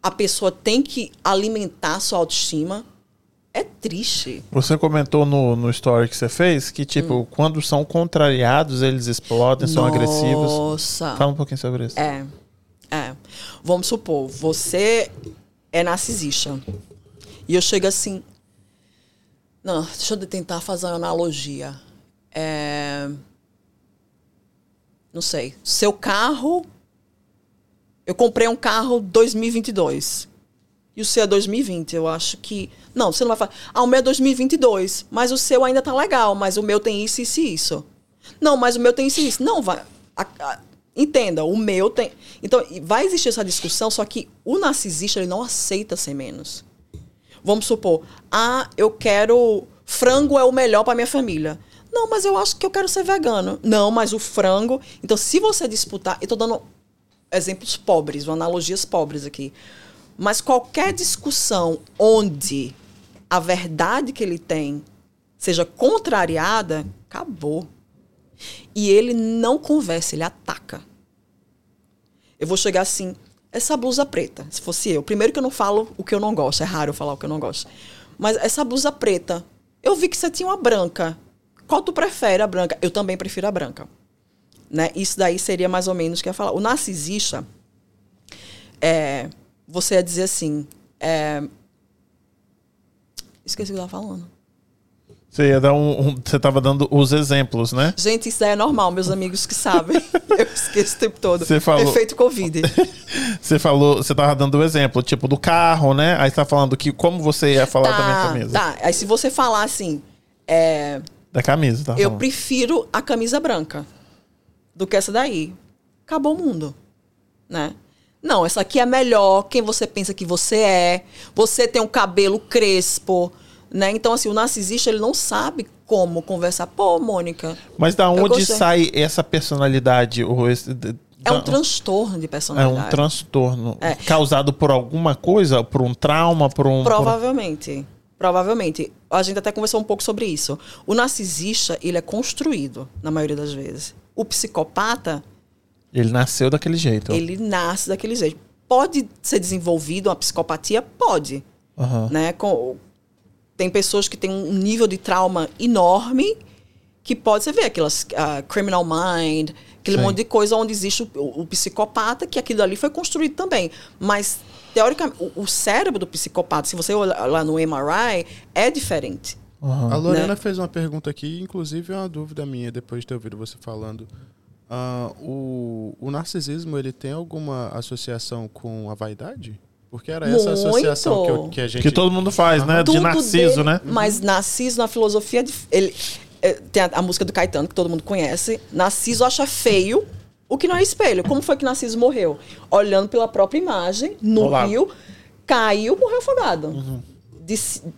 a pessoa tem que alimentar sua autoestima. É triste. Você comentou no, no story que você fez que, tipo, Hum. quando são contrariados, eles explodem, são agressivos. Nossa. Fala um pouquinho sobre isso. É. É. Vamos supor, você é narcisista. E eu chego assim. Não, deixa eu tentar fazer uma analogia. É, não sei. Seu carro. Eu comprei um carro 2022. E o seu é 2020. Eu acho que. Não, você não vai falar. Ah, o meu é 2022. Mas o seu ainda tá legal. Mas o meu tem isso, isso e isso. Não, mas o meu tem isso e isso. Não, vai. a- a- entenda, o meu tem. Então, vai existir essa discussão, só que o narcisista ele não aceita ser menos. Vamos supor, ah, eu quero. Frango é o melhor para minha família. Não, mas eu acho que eu quero ser vegano. Não, mas o frango. Então, se você disputar. Eu tô dando exemplos pobres, analogias pobres aqui. Mas qualquer discussão onde a verdade que ele tem seja contrariada, acabou. E ele não conversa, ele ataca. Eu vou chegar assim, essa blusa preta, se fosse eu. Primeiro que eu não falo o que eu não gosto, é raro eu falar o que eu não gosto. Mas essa blusa preta, eu vi que você tinha uma branca. Qual tu prefere, a branca? Eu também prefiro a branca. Né? Isso daí seria mais ou menos o que eu ia falar. O narcisista, é, você ia dizer assim, é, esqueci o que eu estava falando. Você ia dar um, um- Você tava dando os exemplos, né? Gente, isso daí é normal, meus amigos que sabem. Eu esqueço o tempo todo. Você falou- Efeito Covid. Você falou, você tava dando o exemplo, tipo, do carro, né? Aí você tá falando que como você ia falar da minha camisa. tá. Aí se você falar assim, é, Da camisa, tá? eu falando. prefiro a camisa branca do que essa daí. Acabou o mundo, né? Não, essa aqui é melhor, quem você pensa que você é. Você tem um cabelo crespo, Né? Então, assim, o narcisista ele não sabe como conversar. Pô, Mônica. Mas da onde sai essa personalidade? Ou esse, É um transtorno de É personalidade. um transtorno É. causado por alguma coisa? Por um trauma? Por um. por- Provavelmente. Provavelmente. A gente até conversou um pouco sobre isso. O narcisista, ele é construído, na maioria das vezes. O psicopata, Ele nasceu daquele jeito. ele nasce daquele jeito. Pode ser desenvolvido uma psicopatia? Pode. Aham. né? Com, tem pessoas que têm um nível de trauma enorme que pode você ver aquelas ah, criminal mind, aquele Sim. monte de coisa onde existe o, o- o psicopata que aquilo ali foi construído também, mas teoricamente o, o cérebro do psicopata, se você olhar lá no MRI, é diferente. aham. A Lorena Né? fez uma pergunta aqui, inclusive é uma dúvida minha, depois de ter ouvido você falando. Ah, o, o narcisismo, ele tem alguma associação com a vaidade? Porque era essa Muito. associação que, eu- que a gente... Que todo mundo faz, né? De Narciso, dele- né? Mas Narciso, na filosofia, de- ele, é, tem a, a música do Caetano, que todo mundo conhece. Narciso acha feio o que não é espelho. Como foi que Narciso morreu? Olhando pela própria imagem, no Olá. rio, caiu, morreu afogado. Uhum. De,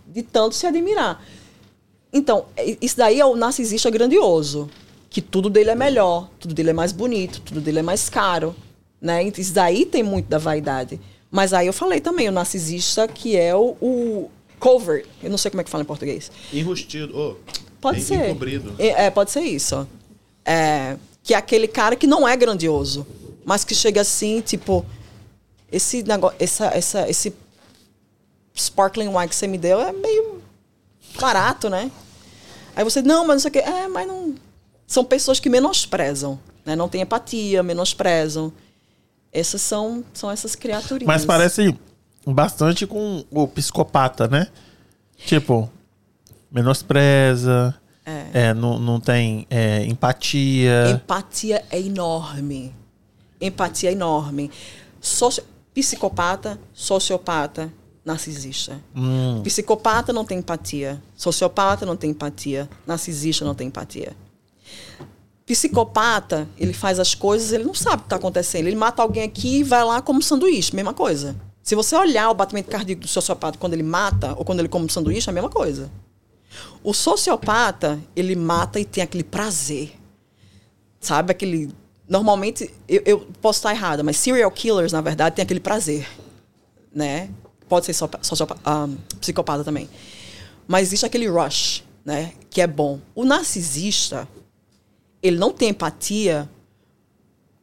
de tanto se admirar. Então, é- isso daí é o narcisista grandioso. Que tudo dele é melhor, tudo dele é mais bonito, tudo dele é mais caro. Né? Isso daí tem muito da vaidade. Mas aí eu falei também, o narcisista que é o, o covert. Eu não sei como é que fala em português. Enrustido. Oh, Pode en- ser. Encobrido. É, é, pode ser isso. É, que é aquele cara que não é grandioso, mas que chega assim, tipo, esse negócio, essa, essa, esse sparkling wine que você me deu é meio barato, né? Aí você, não, mas não sei o quê. É, mas não. São pessoas que menosprezam, né? Não tem empatia, menosprezam. Essas são, são essas criaturinhas. Mas parece bastante com o psicopata, né? Tipo, menospreza, é, não, não tem é, empatia. Empatia é enorme. Empatia é enorme. Soci... Psicopata, sociopata, narcisista. Hum, Psicopata não tem empatia. Sociopata não tem empatia. Narcisista não tem empatia. Psicopata, ele faz as coisas, ele não sabe o que está acontecendo. Ele mata alguém aqui e vai lá como sanduíche, mesma coisa. Se você olhar o batimento cardíaco do sociopata quando ele mata ou quando ele come um sanduíche, é a mesma coisa. O sociopata, ele mata e tem aquele prazer. Sabe? Aquele. Normalmente, eu, eu posso estar errada, mas serial killers, na verdade, tem aquele prazer. Né? Pode ser sopa- sociopa- ah, psicopata também. Mas existe aquele rush, né? Que é bom. O narcisista, ele não tem empatia,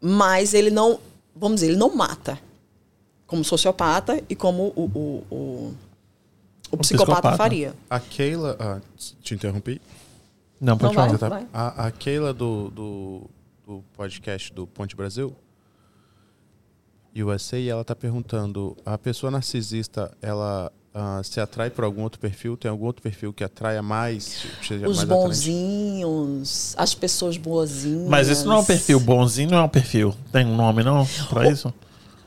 mas ele não. Vamos dizer, ele não mata. Como sociopata e como o, o, o, o psicopata, psicopata. faria. A Keila... Ah, te interrompi? não, pode Não falar. vai. Tá? A, a Keila do, do, do podcast do Ponte Brasil, USA, ela tá perguntando, a pessoa narcisista, ela ah, se atrai por algum outro perfil? Tem algum outro perfil que atraia mais? seja Os mais atraente? bonzinhos, as pessoas boazinhas. Mas isso não é um perfil bonzinho, não é um perfil. Tem um nome, não? Pra isso?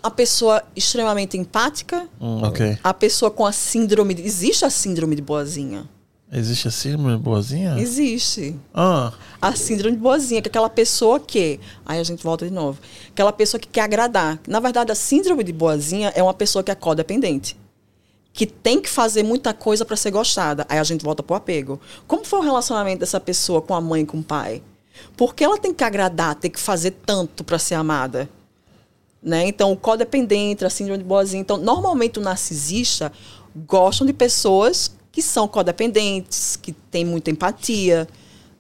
A pessoa extremamente empática, Hum, ok. a pessoa com a síndrome de... Existe a síndrome de boazinha? Existe assim, uma boazinha? Existe. Ah, A síndrome de boazinha, que é aquela pessoa que. Aí a gente volta de novo. Aquela pessoa que quer agradar. Na verdade, a síndrome de boazinha é uma pessoa que é codependente. Que tem que fazer muita coisa para ser gostada. Aí a gente volta pro apego. Como foi o relacionamento dessa pessoa com a mãe e com o pai? Por que ela tem que agradar, tem que fazer tanto para ser amada? Né? Então, o codependente, a síndrome de boazinha. Então, normalmente o narcisista gostam de pessoas que são codependentes, que têm muita empatia.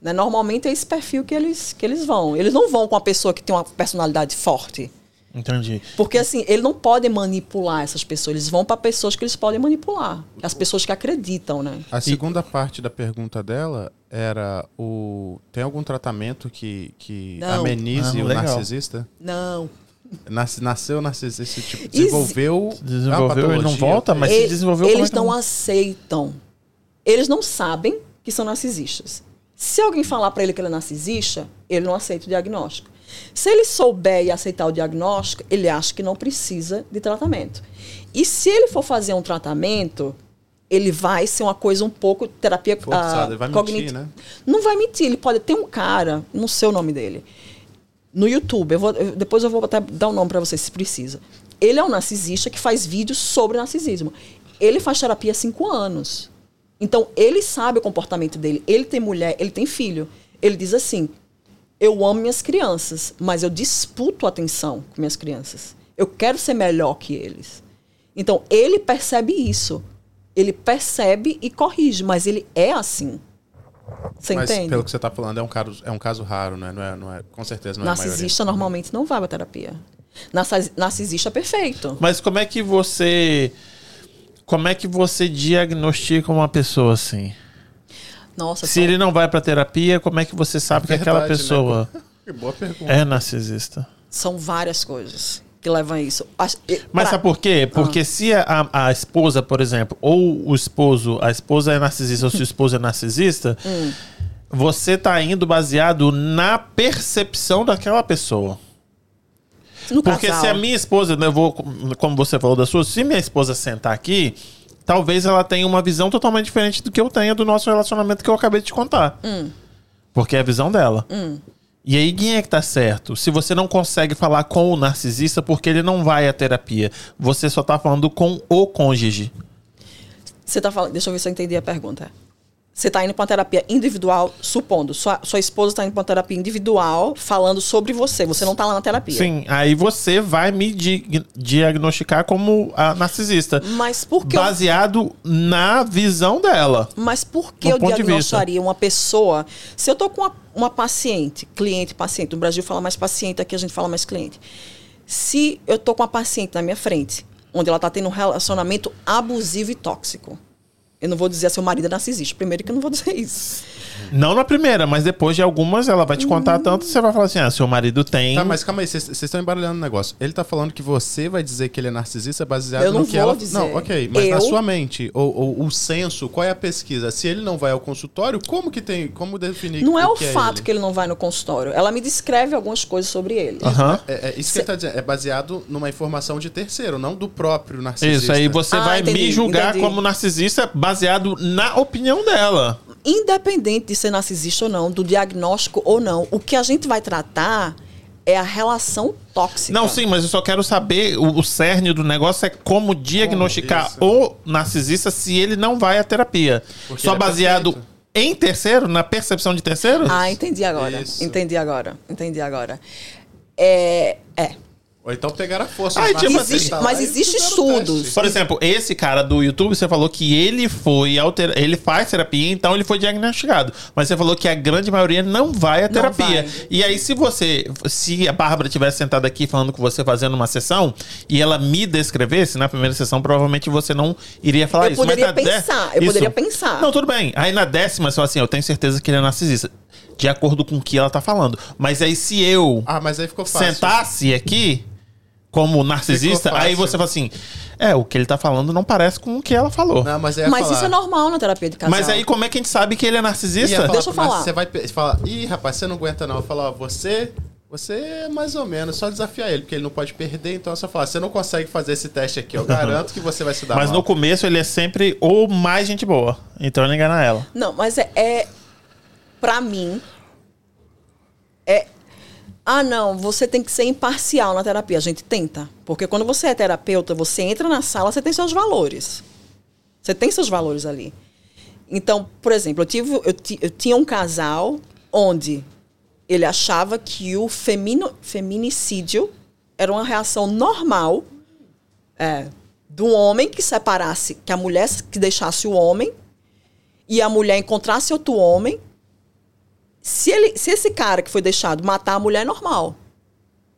Né? Normalmente é esse perfil que eles, que eles vão. Eles não vão com uma pessoa que tem uma personalidade forte. Entendi. Porque, assim, eles não podem manipular essas pessoas. Eles vão para pessoas que eles podem manipular. As pessoas que acreditam, né? A segunda parte da pergunta dela era o tem algum tratamento que, que Não. amenize Ah, o legal. narcisista? Não. Nas- nasceu narcisista, tipo, desenvolveu Desenvolveu a e não volta, mas se Ele- desenvolveu como é eles que não aceitam. Eles não sabem que são narcisistas. Se alguém falar para ele que ele é narcisista, ele não aceita o diagnóstico. Se ele souber e aceitar o diagnóstico, ele acha que não precisa de tratamento. E se ele for fazer um tratamento, ele vai ser uma coisa um pouco terapia Forçado, ah, ele vai mentir, cogniti- né? Não vai mentir, ele pode ter um cara, não sei o nome dele, no YouTube. Eu vou, depois eu vou até dar o nome para você se precisa. Ele é um narcisista que faz vídeos sobre narcisismo. Ele faz terapia há cinco anos. Então, ele sabe o comportamento dele. Ele tem mulher, ele tem filho. Ele diz assim: eu amo minhas crianças, mas eu disputo atenção com minhas crianças. Eu quero ser melhor que eles. Então, ele percebe isso. Ele percebe e corrige, mas ele é assim. Você Mas entende? pelo que você está falando, é um caso, é um caso raro, né? Não é, não é, com certeza não é. Narcisista normalmente não vai pra terapia. Narcis- Narcisista é perfeito. Mas como é que você. Como é que você diagnostica uma pessoa assim? Nossa, Se são- ele não vai pra terapia, como é que você sabe que aquela Verdade, né? pessoa Que boa pergunta. é narcisista? são várias coisas que levam a isso. As- Mas pra- sabe por quê? Ah. Porque se a, a esposa, por exemplo, ou o esposo, a esposa é narcisista ou se o esposo é narcisista, Hum. você tá indo baseado na percepção daquela pessoa. no Porque casal, se a minha esposa, né, eu vou, como você falou da sua, se minha esposa sentar aqui, talvez ela tenha uma visão totalmente diferente do que eu tenho do nosso relacionamento que eu acabei de te contar. Hum. Porque é a visão dela. E aí, quem é que tá certo? Se você não consegue falar com o narcisista porque ele não vai à terapia, você só tá falando com o cônjuge. Você tá falando, deixa eu ver se eu entendi a pergunta. Você tá indo pra uma terapia individual, supondo, sua, sua esposa tá indo pra uma terapia individual falando sobre você. Você não tá lá na terapia. Sim, aí você vai me di- diagnosticar como a narcisista. Mas por que eu Baseado na visão dela. Mas por que eu diagnostaria uma pessoa? Se eu tô com uma, uma paciente, cliente, paciente, no Brasil fala mais paciente, aqui a gente fala mais cliente. Se eu tô com uma paciente na minha frente, onde ela tá tendo um relacionamento abusivo e tóxico. Eu não vou dizer a seu marido é narcisista. Primeiro que eu não vou dizer isso. Não na primeira, mas depois de algumas ela vai te contar tanto, você vai falar assim: ah, seu marido tem. Tá, mas calma aí, vocês estão embaralhando o negócio. Ele tá falando que você vai dizer que ele é narcisista baseado no que vou ela. dizer. Não, ok, mas na Eu- sua mente, ou, ou o senso, qual é a pesquisa? Se ele não vai ao consultório, como que tem. Como definir Não é o que fato ele? que ele não vai no consultório. Ela me descreve algumas coisas sobre ele. Aham. É, é isso que ele tá dizendo. É baseado numa informação de terceiro, não do próprio narcisista. Isso, aí você Ah, vai entendi, me julgar entendi. como narcisista baseado na opinião dela. Independente de ser narcisista ou não, do diagnóstico ou não, o que a gente vai tratar é a relação tóxica. Não, sim, mas eu só quero saber, o, o cerne do negócio é como diagnosticar isso. o narcisista se ele não vai à terapia. Porque só é baseado perfeito. em terceiro, na percepção de terceiro? Ah, entendi agora. Isso. Entendi agora. Entendi agora. É. É. Ou então pegar a força. Tipo assim- lá mas existe estudos. Por exemplo, esse cara do YouTube, você falou que ele foi ao ter... ele faz terapia, então ele foi diagnosticado. Mas você falou que a grande maioria não vai à terapia. vai. E aí, se você, se a Bárbara tivesse sentada aqui falando com você fazendo uma sessão e ela me descrevesse na primeira sessão, provavelmente você não iria falar Eu isso. poderia Mas pensar, eu poderia pensar. Não, tudo bem. Aí na décima, você fala assim, eu tenho certeza que ele é narcisista. De acordo com o que ela tá falando. Mas aí, se eu Ah, mas aí ficou fácil. sentasse aqui como narcisista, aí você fala assim: é, o que ele tá falando não parece com o que ela falou. Não, mas ia Mas falar. isso é normal na terapia de casal. Mas aí como é que a gente sabe que ele é narcisista? falar, Deixa eu falar. Você vai falar, ih, rapaz, você não aguenta não. Eu falo, ó, você. Você é mais ou menos, só desafiar ele, porque ele não pode perder, então é só falar, você não consegue fazer esse teste aqui, eu garanto que você vai se dar Mas mal. no começo ele é sempre o mais gente boa. Então ele engana ela. Não, mas é, é para mim é ah, não, você tem que ser imparcial na terapia. A gente tenta, porque quando você é terapeuta, você entra na sala, você tem seus valores. Você tem seus valores ali. Então, por exemplo, eu tive eu, eu tinha um casal onde ele achava que o femino, feminicídio era uma reação normal é, do homem que separasse, que a mulher que deixasse o homem e a mulher encontrasse outro homem, se, ele, se esse cara que foi deixado matar a mulher é normal.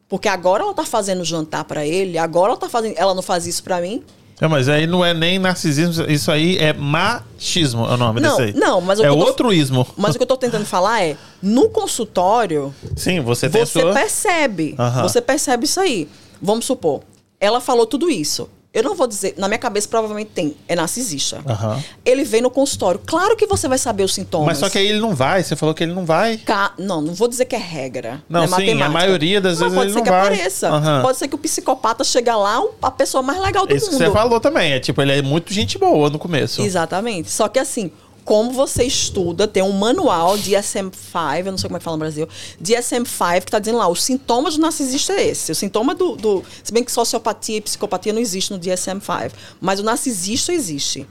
Porque agora ela tá fazendo jantar pra ele, agora ela tá fazendo. Ela não faz isso pra mim. É, mas aí não é nem narcisismo, isso aí é machismo, é o nome Não, desse aí. não, mas É tô- outro ismo. Mas o que eu tô tentando falar é, no consultório, Sim, você você sua... percebe. Aham. Você percebe isso aí. Vamos supor, ela falou tudo isso. Eu não vou dizer, na minha cabeça provavelmente tem, é narcisista. Aham. Ele vem no consultório. Claro que você vai saber os sintomas. Mas só que aí ele não vai, você falou que ele não vai. Ca- Não, não vou dizer que é regra. Não, é sim, matemática. a maioria das Mas vezes pode ele ser não que vai. apareça. Aham. Pode ser que o psicopata chega lá, a pessoa mais legal do Isso que mundo. você falou também, é tipo, ele é muito gente boa no começo. Exatamente. Só que assim, como você estuda, tem um manual de DSM-5, eu não sei como é que fala no Brasil, DSM-5 que tá dizendo lá, os sintomas do narcisista é esse. O sintoma do, do- Se bem que sociopatia e psicopatia não existe no DSM-5, mas o narcisista existe.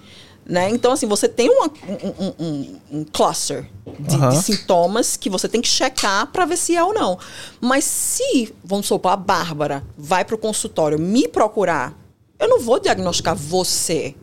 Né? Então, assim, você tem uma- um, um- um- cluster de, Aham. de sintomas que você tem que checar para ver se é ou não. Mas se, vamos supor, a Bárbara vai para o consultório me procurar, eu não vou diagnosticar você.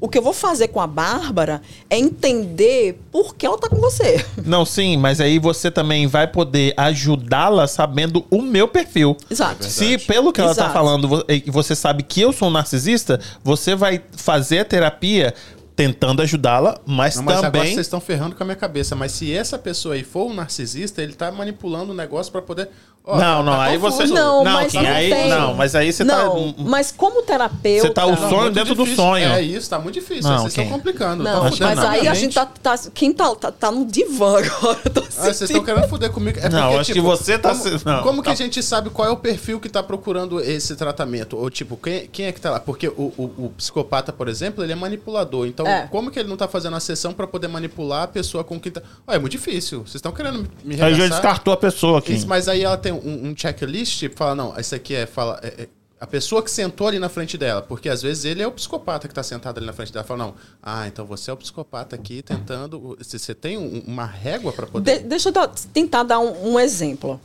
O que eu vou fazer com a Bárbara é entender por que ela tá com você. Não, sim, mas aí você também vai poder ajudá-la sabendo o meu perfil. Exato. Se pelo que ela tá Exato. falando, vo- e você sabe que eu sou um narcisista, você vai fazer a terapia tentando ajudá-la, mas, Não, mas agora também. vocês estão ferrando com a minha cabeça. Mas se essa pessoa aí for um narcisista, ele tá manipulando o negócio pra poder. Ó, Não, não, tá aí confuso. você- Não, Não, mas Kim, não aí- não, mas aí você tá- não, Mas como terapeuta... Você tá o Não, sonho muito dentro do difícil. sonho. É isso, tá muito difícil. Não, vocês estão complicando. Não, tão mas fudendo aí a gente tá, tá- Quem tá, tá, tá no divã agora. Ah, vocês estão querendo foder comigo. É Não, porque, acho tipo, que você tá Como, se- não, como que tá. a gente sabe qual é o perfil que tá procurando esse tratamento? Ou, tipo, quem, quem é que tá lá? Porque o, o- o psicopata, por exemplo, ele é manipulador. Então, É. como que ele não tá fazendo a sessão pra poder manipular a pessoa com quem tá. Ó, é muito difícil. Vocês estão querendo me Aí já regaçar? descartou a pessoa aqui. Mas aí ela tem um, um checklist, tipo, fala, não, esse aqui é, fala, é- é a pessoa que sentou ali na frente dela, porque às vezes ele é o psicopata que tá sentado ali na frente dela, fala, não, ah, então você é o psicopata aqui tentando, você tem um- uma régua pra poder... De- deixa eu dar- tentar dar um, um exemplo.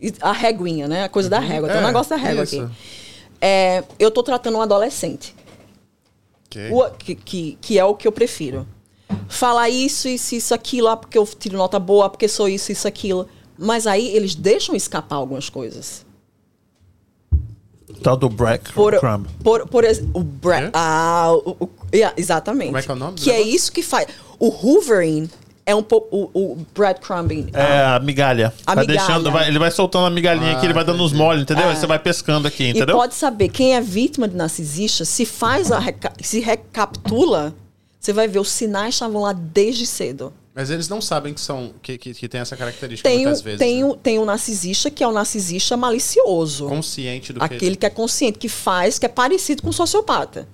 E A reguinha, né? A coisa da régua. Tem um É, negócio da régua isso. aqui. É, eu tô tratando um adolescente. Ok. O- que, que, que é o que eu prefiro. Falar isso, isso, isso, aquilo, ah, porque eu tiro nota boa, ah, porque sou isso, isso, aquilo. Mas aí eles deixam escapar algumas coisas. Tal do Breck Por, por, por o Bre- Quê? ah, o, o- yeah, exatamente. Como é que é o nome Que é isso que faz. O hoovering é um pouco. O, o breadcrumbing. É a migalha. A vai migalha. deixando, vai- ele vai soltando a migalhinha aqui, ele vai dando uns moles, entendeu? Aí você vai pescando aqui, E entendeu? pode saber quem é vítima de narcisista, se faz a reca- se recapitula, você vai ver os sinais estavam lá desde cedo. Mas eles não sabem que são, que, que, que tem essa característica Tem, muitas o, vezes. tem, né? o, tem o narcisista que é o narcisista malicioso. Consciente do Aquele que... que é consciente, que faz, que é parecido com o sociopata.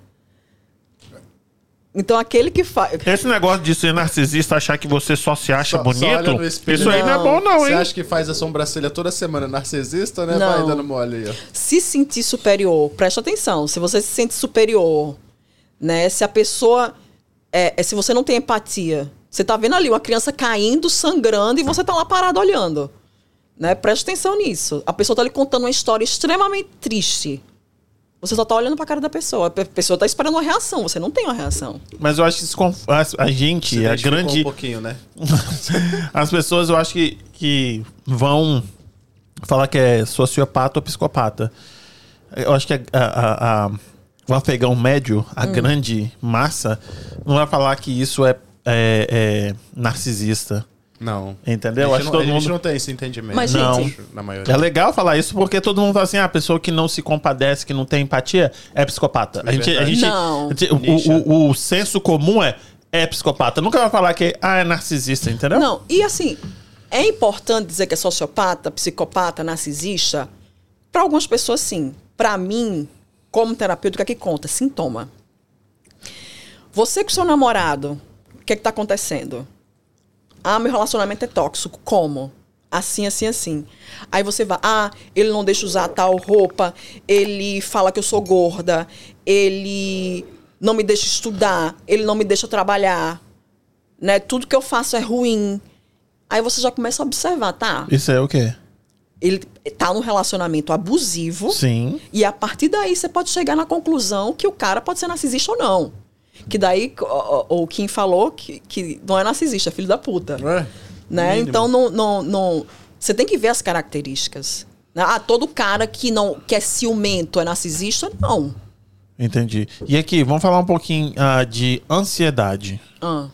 Então aquele que faz. Esse negócio de ser narcisista, achar que você só se acha Só- só olha bonito, no espelho. isso aí não é bom não, Você hein? acha que faz a sobrancelha toda semana narcisista, né? Não. Vai dando mole aí, ó. se sentir superior, presta atenção. Se você se sente superior, né? Se a pessoa. É, é se você não tem empatia, você tá vendo ali uma criança caindo, sangrando, e você tá lá parado olhando. Né? Presta atenção nisso. A pessoa tá lhe contando uma história extremamente triste. Você só tá olhando pra cara da pessoa. A pe- pessoa tá esperando uma reação, você não tem uma reação. Mas eu acho que conf- a, a gente, Se a grande. um pouquinho, né? As pessoas eu acho que, que vão falar que é sociopata ou psicopata. Eu acho que a, a- a- a- o afegão médio, Hum. a grande massa, não vai falar que isso é, é- é narcisista. Não. Entendeu? A Acho gente, que não, todo a gente mundo- não tem esse entendimento. Mas, Não. gente, Na maioria. É legal falar isso porque todo mundo fala assim: ah, a pessoa que não se compadece, que não tem empatia, é psicopata. A gente, a gente, Não. o- o, o, o senso comum é é psicopata. Nunca vai falar que ah, é narcisista, entendeu? Não, e assim, é importante dizer que é sociopata, psicopata, narcisista? Para algumas pessoas, sim. Para mim, como terapeuta, o que é que conta? Sintoma. Você com seu namorado, que é que tá acontecendo? Ah, meu relacionamento é tóxico. Como? Assim, assim, assim. Aí você vai, ah, ele não deixa usar tal roupa, ele fala que eu sou gorda, ele não me deixa estudar, ele não me deixa trabalhar, né? Tudo que eu faço é ruim. Aí você já começa a observar, tá? Isso é o quê? Ele tá num relacionamento abusivo. Sim. E a partir daí você pode chegar na conclusão que o cara pode ser narcisista ou não. Que daí o, o o Kim falou que, que não é narcisista, é filho da puta. É, né? mínimo. Então não, não, não. Você tem que ver as características. né? Ah, todo cara que não que é ciumento é narcisista? Não. Entendi. E aqui, vamos falar um pouquinho ah, de ansiedade. Ah.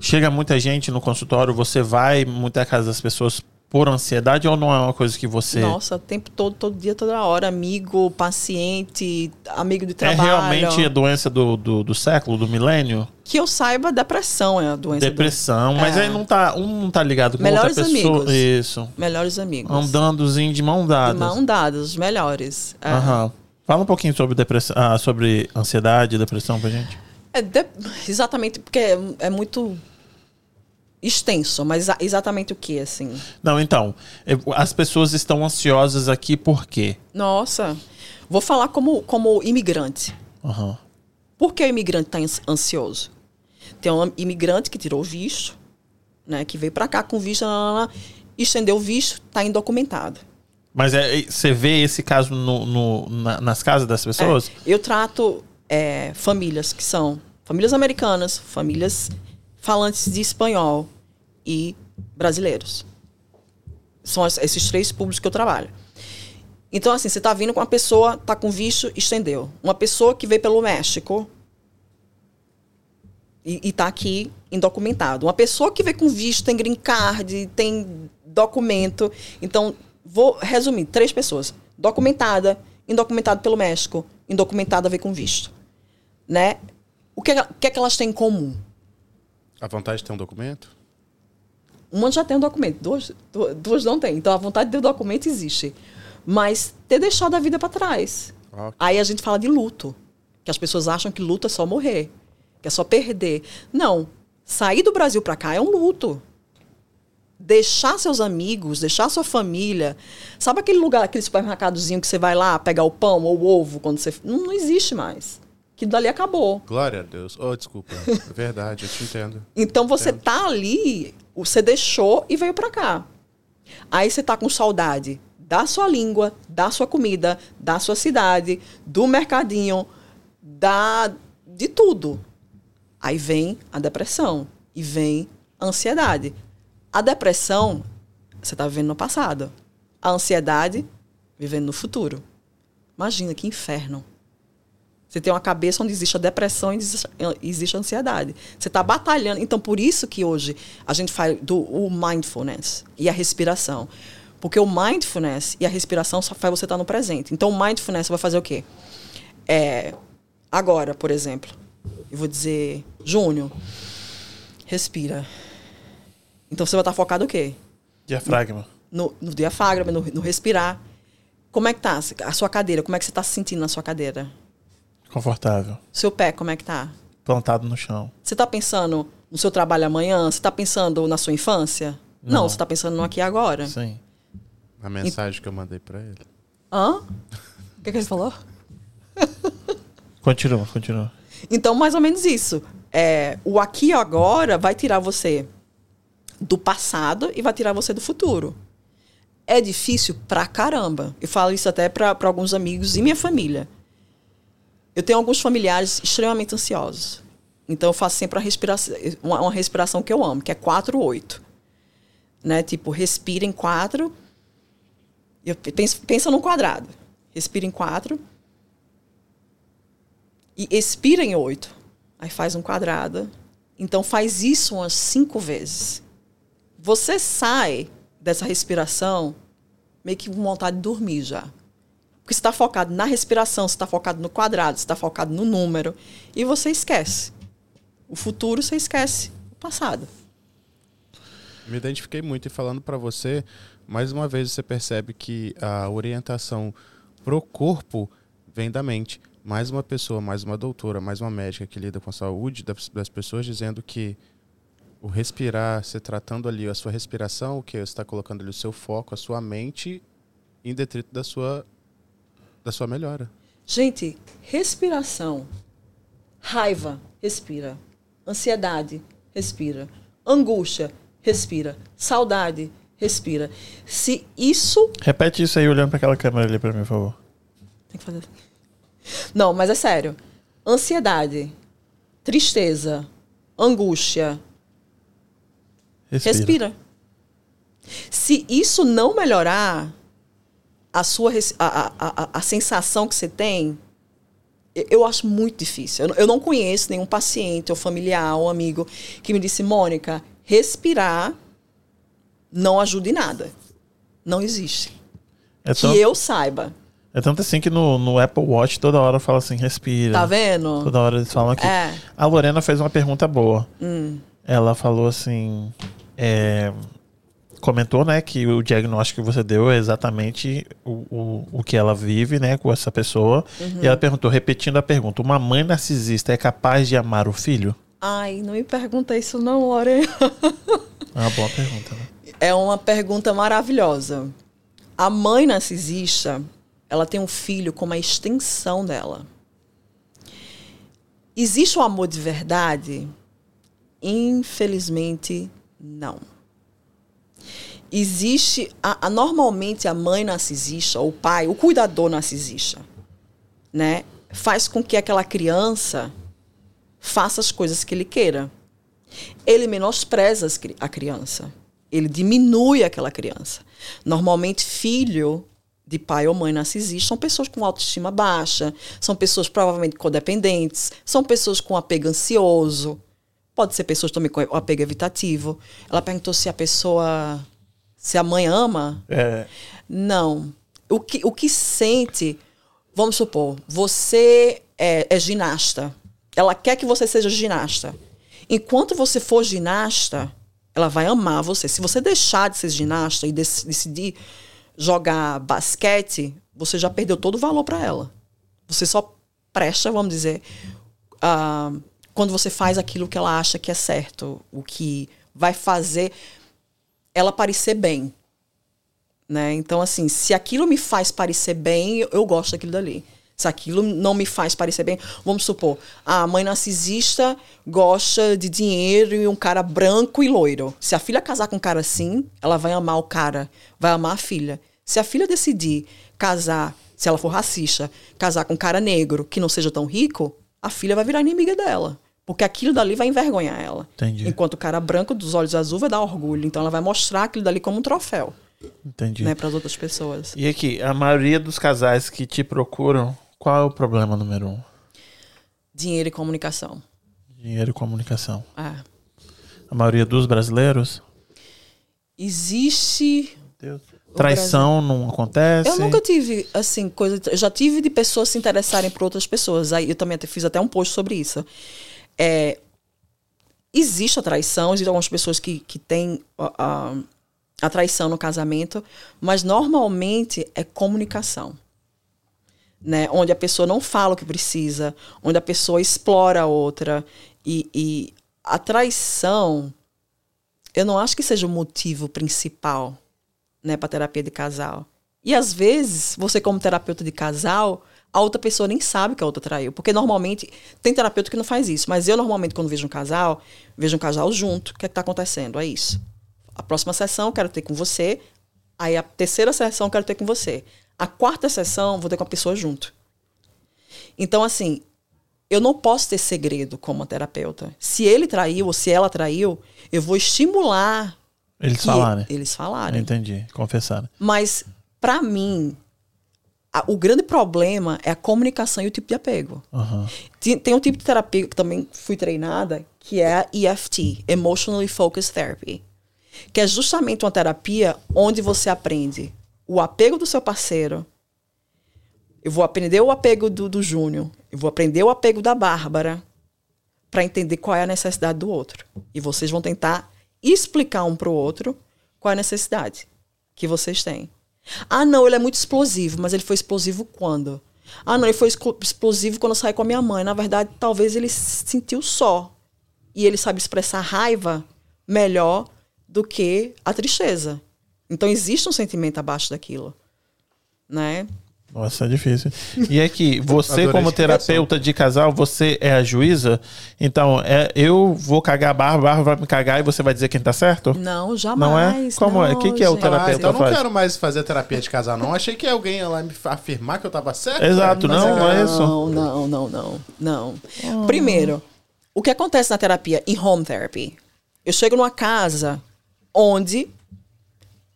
Chega muita gente no consultório, você vai muita casa das pessoas por ansiedade ou não é uma coisa que você. Nossa, o tempo todo, todo dia, toda hora. Amigo, paciente, amigo de é trabalho. realmente a doença do, do, do século, do milênio? Que eu saiba, depressão é a doença. do- Depressão. Mas É. aí não tá, um não tá ligado com Melhores outra pessoa. amigos. Isso. Melhores amigos. Andandozinho de mão De dada. mão dadas, os melhores. É. Aham. Fala um pouquinho sobre depressão, ah, sobre ansiedade e depressão pra gente. É de- exatamente, porque é, é muito extenso, mas exatamente o que, assim? Não, então, eu- as pessoas estão ansiosas aqui por quê? Nossa, vou falar como, como imigrante. Aham. Por que o imigrante está ansioso? Tem um imigrante que tirou o visto, né? Que veio para cá com visto, lá, lá, lá, estendeu o visto, está indocumentado. Mas é, você vê esse caso no, no- na- nas casas das pessoas? É, eu trato é, famílias que são famílias americanas, famílias falantes de espanhol e brasileiros. São es- esses três públicos que eu trabalho. Então, assim, você está vindo com uma pessoa, tá com visto, estendeu. Uma pessoa que veio pelo México e, está aqui indocumentado. Uma pessoa que veio com visto, tem green card, tem documento. Então, vou resumir: três pessoas. Documentada, indocumentada pelo México, indocumentada veio com visto. Né? O que, é- que é que elas têm em comum? A vontade de ter um documento? Uma já tem um documento, duas, du- duas não tem. Então a vontade de ter o documento existe. Mas ter deixado a vida para trás. Ok. Aí a gente fala de luto. Que as pessoas acham que luto é só morrer, que é só perder. Não. Sair do Brasil para cá é um luto. Deixar seus amigos, deixar sua família. Sabe aquele lugar, aquele supermercadozinho que você vai lá pegar o pão ou o ovo quando você. Não, não existe mais. Que dali acabou. Glória a Deus. Oh, desculpa. É verdade, eu te entendo. Então você Entendo. tá ali, você deixou e veio pra cá. Aí você tá com saudade da sua língua, da sua comida, da sua cidade, do mercadinho, da de tudo. Aí vem a depressão e vem a ansiedade. A depressão você tá vivendo no passado. A ansiedade vivendo no futuro. Imagina que inferno. Você tem uma cabeça onde existe a depressão e existe- a ansiedade. Você está batalhando. Então, por isso que hoje a gente faz do o mindfulness e a respiração. Porque o mindfulness e a respiração só faz você estar no presente. Então, o mindfulness vai fazer o quê? É, agora, por exemplo, eu vou dizer, Júnior, respira. Então, você vai estar focado o quê? Diafragma. no, no diafragma, no, no respirar. Como é que tá a sua cadeira? Como é que você está se sentindo na sua cadeira? Confortável. Seu pé, como é que tá? Plantado no chão. Você está pensando no seu trabalho amanhã? Você está pensando na sua infância? Não, Não. você está pensando no aqui e agora. Sim. A mensagem que eu mandei pra ele. Hã? O que, que ele falou? Continua, continua. Então, mais ou menos isso. É, o aqui e agora vai tirar você do passado e vai tirar você do futuro. É difícil pra caramba. Eu falo isso até pra pra alguns amigos e minha família. Eu tenho alguns familiares extremamente ansiosos. Então, eu faço sempre respiração, uma, uma respiração que eu amo, que é 4-8. Né? Tipo, respira em 4. Eu penso, pensa num quadrado. Respira em 4 e expira em oito. Aí faz um quadrado. Então faz isso umas cinco vezes. Você sai dessa respiração meio que com vontade de dormir já. Porque você está focado na respiração, você está focado no quadrado, você está focado no número. E você esquece. O futuro você esquece. O passado. Me identifiquei muito e falando pra você, mais uma vez você percebe que a orientação pro corpo vem da mente. Mais uma pessoa, mais uma doutora, mais uma médica que lida com a saúde das, das pessoas dizendo que o respirar, você tratando ali a sua respiração, o que você está colocando ali o seu foco, a sua mente em detrito da sua da sua melhora. Gente, respiração. Raiva, respira. Ansiedade, respira. Angústia, respira. Saudade, respira. Se isso. Repete isso aí olhando pra aquela câmera ali pra mim, por favor. Tem que fazer. Não, mas é sério. Ansiedade, tristeza, angústia, Respira. respira. Se isso não melhorar a sua a, a, a, sensação que você tem, eu- acho muito difícil. Eu, não- eu não conheço nenhum paciente ou familiar ou amigo que me disse, Mônica, respirar não ajuda em nada. Não existe. É, Que tão- eu saiba. é tanto assim que no, no Apple Watch toda hora fala assim, respira. Tá vendo? Toda hora eles falam aqui. É. A Lorena fez uma pergunta boa. Hum. Ela falou assim. é, comentou, né, que o diagnóstico que você deu é exatamente o, o, o que ela vive, né, com essa pessoa. Uhum. E ela perguntou, repetindo a pergunta: uma mãe narcisista é capaz de amar o filho? Ai, não me pergunta isso não, Lorena. É uma boa pergunta, né? É uma pergunta maravilhosa. A mãe narcisista, ela tem um filho como a extensão dela. Existe o amor de verdade? Infelizmente, não. Existe. A, a, normalmente, a mãe narcisista, ou o pai, o cuidador narcisista, né, faz com que aquela criança faça as coisas que ele queira. Ele menospreza a criança. Ele diminui aquela criança. Normalmente, filho de pai ou mãe narcisista são pessoas com autoestima baixa, são pessoas provavelmente codependentes, são pessoas com apego ansioso, pode ser pessoas também com apego evitativo. Ela perguntou se a pessoa, se a mãe ama. É. Não. O que, o que sente, vamos supor, você é, é ginasta. Ela quer que você seja ginasta. Enquanto você for ginasta, ela vai amar você. Se você deixar de ser ginasta e decidir jogar basquete, você já perdeu todo o valor para ela. Você só presta, vamos dizer, uh, quando você faz aquilo que ela acha que é certo, o que vai fazer ela parecer bem. Né? Então, assim, se aquilo me faz parecer bem, eu, eu gosto daquilo dali. Se aquilo não me faz parecer bem, vamos supor, a mãe narcisista gosta de dinheiro e um cara branco e loiro. Se a filha casar com um cara assim, ela vai amar o cara, vai amar a filha. Se a filha decidir casar, se ela for racista, casar com um cara negro que não seja tão rico, a filha vai virar inimiga dela. Porque aquilo dali vai envergonhar ela. Entendi. Enquanto o cara branco dos olhos azuis vai dar orgulho. Então ela vai mostrar aquilo dali como um troféu. Entendi. Né, para as outras pessoas. E aqui, a maioria dos casais que te procuram qual é o problema número um? Dinheiro e comunicação. Dinheiro e comunicação. Ah. A maioria dos brasileiros? Existe. Traição não acontece? Eu nunca tive, assim, coisa. Eu já tive de pessoas se interessarem por outras pessoas. Aí eu também fiz até um post sobre isso. É, existe a traição, existem algumas pessoas que, que têm a, a, a traição no casamento, mas normalmente é comunicação né? Onde a pessoa não fala o que precisa, onde a pessoa explora a outra. E, e a traição, eu não acho que seja o motivo principal, né, para terapia de casal. E às vezes, você como terapeuta de casal, a outra pessoa nem sabe que a outra traiu. Porque normalmente, tem terapeuta que não faz isso. Mas eu, normalmente, quando vejo um casal, vejo um casal junto. O que é está acontecendo? É isso. A próxima sessão eu quero ter com você. Aí a terceira sessão eu quero ter com você. A quarta sessão, vou ter com a pessoa junto. Então, assim, eu não posso ter segredo como terapeuta. Se ele traiu ou se ela traiu, eu vou estimular. Eles falarem. Eles falarem. Entendi, confessaram. Mas, para mim, o grande problema é a comunicação e o tipo de apego. Uhum. Tem, tem, um tipo de terapia que também fui treinada, que é a EFT Emotionally Focused Therapy que é justamente uma terapia onde você aprende o apego do seu parceiro. Eu vou aprender o apego do, do Júnior. Eu vou aprender o apego da Bárbara para entender qual é a necessidade do outro. E vocês vão tentar explicar um para o outro qual é a necessidade que vocês têm. Ah, não, ele é muito explosivo, mas ele foi explosivo quando? Ah, não, ele foi explosivo quando eu saí com a minha mãe. Na verdade, talvez ele se sentiu só. E ele sabe expressar raiva melhor do que a tristeza. Então existe um sentimento abaixo daquilo, né? Nossa, é difícil. E é que você, como terapeuta de casal, você é a juíza. Então, é, eu vou cagar a barra, a barra vai me cagar e você vai dizer quem tá certo? Não, jamais. Não é? Como não, é? O que, que é o terapeuta ah, então eu não quero mais fazer terapia de casal, não. Achei que alguém ia lá me afirmar que eu tava certo. Exato, não, não é isso. Não, não, não, não. não. Hum. Primeiro, o que acontece na terapia, em home therapy? Eu chego numa casa onde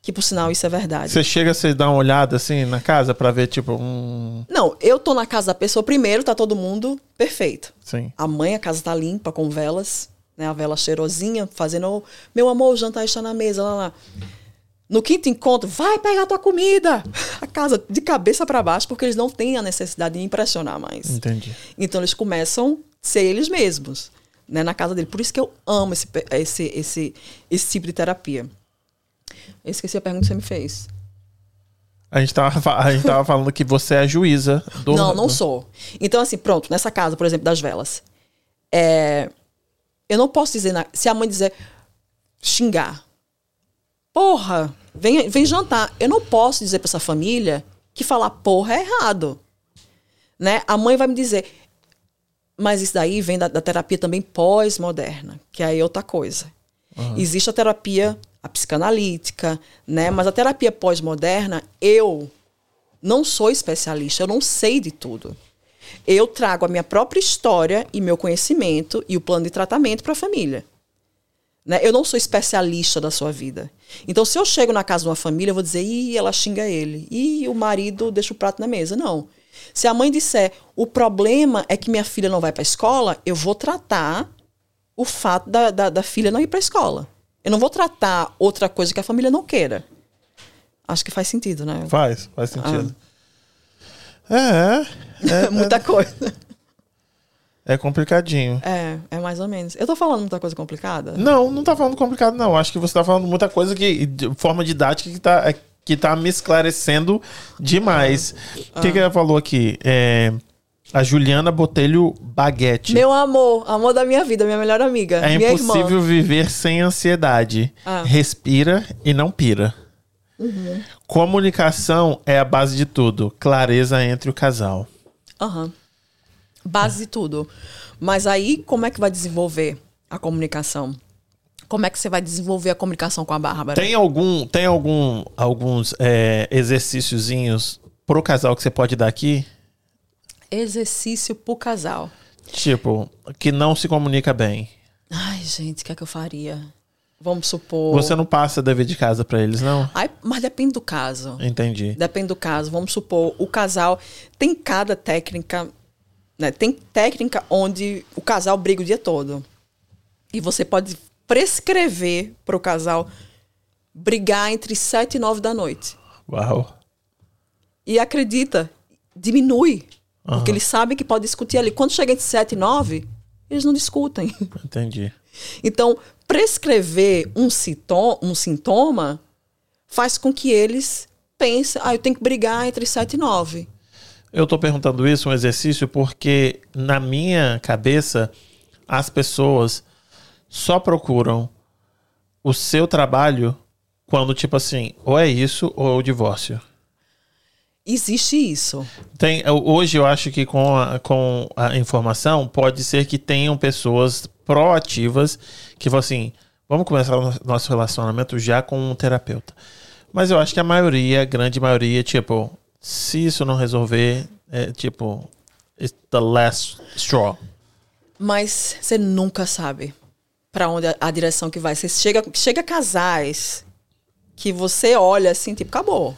que por sinal isso é verdade. Você chega, você dá uma olhada assim na casa para ver tipo um Não, eu tô na casa da pessoa primeiro, tá todo mundo perfeito. Sim. A mãe, a casa tá limpa com velas, né, a vela cheirosinha, fazendo, meu amor, o jantar está na mesa lá lá. No quinto encontro, vai pegar tua comida. A casa de cabeça para baixo, porque eles não têm a necessidade de impressionar mais. Entendi. Então eles começam a ser eles mesmos, né, na casa dele. Por isso que eu amo esse, esse, esse, esse tipo de terapia. Eu esqueci a pergunta que você me fez. A gente tava, a gente tava falando que você é a juíza do. Não, não sou. Então, assim, pronto, nessa casa, por exemplo, das velas. É, eu não posso dizer. Na, se a mãe dizer xingar. Porra, vem, vem jantar. Eu não posso dizer para essa família que falar porra é errado. Né? A mãe vai me dizer. Mas isso daí vem da, da terapia também pós-moderna, que aí é outra coisa. Existe a terapia, a psicanalítica, né? Mas a terapia pós-moderna, eu não sou especialista, eu não sei de tudo. Eu trago a minha própria história e meu conhecimento e o plano de tratamento para a família. Né? Eu não sou especialista da sua vida. Então, se eu chego na casa de uma família, eu vou dizer, ih, ela xinga ele. Ih, o marido deixa o prato na mesa. Não. Se a mãe disser, o problema é que minha filha não vai para a escola, eu vou tratar o fato da, da, da filha não ir para a escola. Eu não vou tratar outra coisa que a família não queira. Acho que faz sentido, né? Faz, faz sentido. É, é, Muita coisa. é complicadinho. É, é mais ou menos. Eu tô falando muita coisa complicada? Não, não tá falando complicado, não. Acho que você tá falando muita coisa que, de forma didática, que tá, que tá me esclarecendo demais. O que, que ela falou aqui? É, a Juliana Botelho Baguete. Meu amor, amor da minha vida, minha melhor amiga. é impossível irmã. viver sem ansiedade. Ah. Respira e não pira. Uhum. Comunicação é a base de tudo. Clareza entre o casal. Aham. Base de tudo. Mas aí, como é que vai desenvolver a comunicação? Como é que você vai desenvolver a comunicação com a Bárbara? Tem algum, tem algum, alguns é, exercíciozinhos pro casal que você pode dar aqui? Exercício pro casal. Tipo, que não se comunica bem. Ai, gente, o que é que eu faria? Vamos supor. Você não passa dever de casa pra eles, não? Ai, mas depende do caso. Entendi. Depende do caso. Vamos supor, o casal tem cada técnica, né? Tem técnica onde o casal briga o dia todo. E você pode prescrever para o casal brigar entre 7 e 9 da noite. Uau. E acredita, diminui. Aham. Porque eles sabem que pode discutir ali. Quando chega entre 7 e 9, eles não discutem. Entendi. Então, prescrever um sintoma, um sintoma faz com que eles pensem, ah, eu tenho que brigar entre 7 e 9. Eu tô perguntando isso, um exercício, porque na minha cabeça as pessoas só procuram o seu trabalho quando, tipo assim, ou é isso ou é o divórcio. Existe isso. Tem, hoje eu acho que com a, com a informação pode ser que tenham pessoas proativas que falam assim, vamos começar o nosso- nosso relacionamento já com um terapeuta. Mas eu acho que a maioria, a grande maioria, tipo, se isso não resolver, é tipo, it's the last straw. Mas você nunca sabe para onde a, a direção que vai. Você chega, chega a casais que você olha assim, tipo, acabou.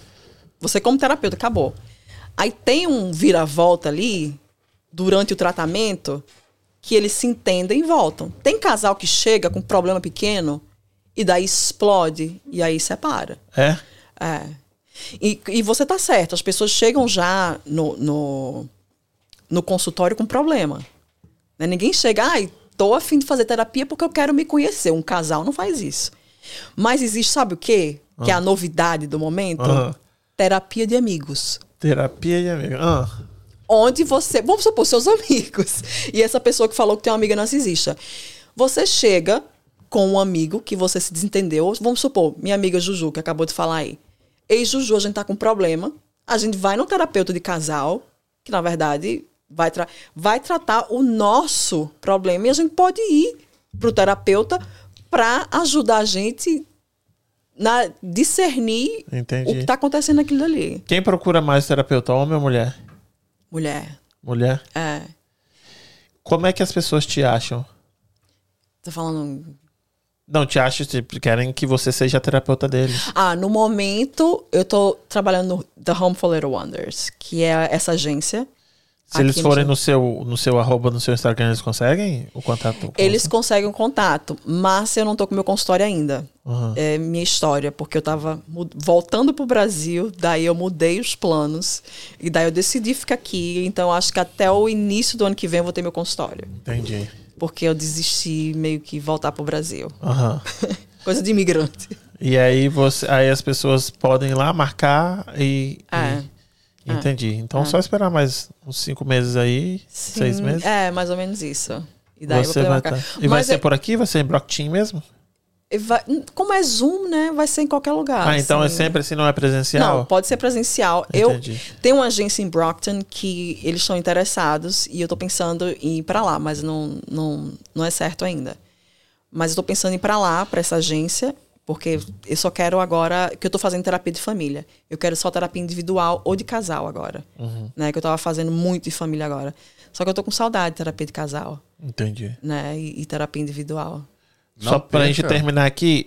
Você como terapeuta, acabou. Aí tem um vira-volta ali, durante o tratamento, que eles se entendem e voltam. Tem casal que chega com um problema pequeno e daí explode e aí separa. É? É. E, e você tá certo, as pessoas chegam já no, no, no consultório com problema. Né? Ninguém chega, ai, tô afim de fazer terapia porque eu quero me conhecer. Um casal não faz isso. Mas existe, sabe o quê? Que é a novidade do momento? Ah. Terapia de amigos. Terapia de amigo. Ah, Onde você. Vamos supor, seus amigos. E essa pessoa que falou que tem uma amiga narcisista. Você chega com um amigo que você se desentendeu. Vamos supor, minha amiga Juju, que acabou de falar aí. Ei, Juju, a gente tá com um problema. A gente vai no terapeuta de casal, que na verdade vai, tra vai tratar o nosso problema. E a gente pode ir pro terapeuta para ajudar a gente na discernir Entendi. o que tá acontecendo naquilo ali. quem procura mais terapeuta, homem ou mulher? Mulher. Mulher? É. Como é que as pessoas te acham? Tá falando Não, te acham, tipo, querem que você seja a terapeuta deles. Ah, no momento eu tô trabalhando no The Home for Little Wonders, que é essa agência. Se eles forem no seu, no seu arroba, no seu Instagram, eles conseguem o contato? Eles conseguem um contato, mas eu não tô com meu consultório ainda. Aham. É minha história, porque eu tava voltando pro Brasil, daí eu mudei os planos, e daí eu decidi ficar aqui. Então acho que até o início do ano que vem eu vou ter meu consultório. Entendi. Porque eu desisti meio que voltar pro Brasil. Aham. Coisa de imigrante. E aí você, aí as pessoas podem ir lá marcar e. É. e- entendi. Então só esperar mais uns cinco meses aí, seis meses. É, mais ou menos isso. E daí eu vou você vai tá. E vai Mas ser é- por aqui? Vai ser em Brockton mesmo? Vai- como é Zoom, né? Vai ser em qualquer lugar. Ah, então é assim. sempre assim, não é presencial? Não, pode ser presencial. Eu Entendi. tenho uma agência em Brockton que eles estão interessados e eu tô pensando em ir para lá, mas não, não, não é certo ainda. Mas eu tô pensando em ir para lá, para essa agência, porque eu só quero agora que eu tô fazendo terapia de família. Eu quero só terapia individual ou de casal agora, Uhum. né? Que eu tava fazendo muito de família agora. Só que eu tô com saudade de terapia de casal, Entendi. né? E, e terapia individual. Só Não pra gente terminar aqui,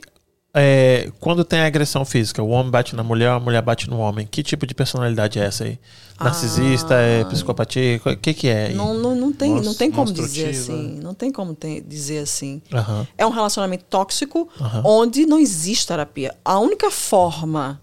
é, quando tem agressão física, o homem bate na mulher, a mulher bate no homem. Que tipo de personalidade é essa aí? Narcisista, é psicopatia? O que que é? aí? Ah. Não, não, não tem, não tem como dizer assim. Não tem como ter- dizer assim. É um relacionamento tóxico onde não existe terapia. A única forma,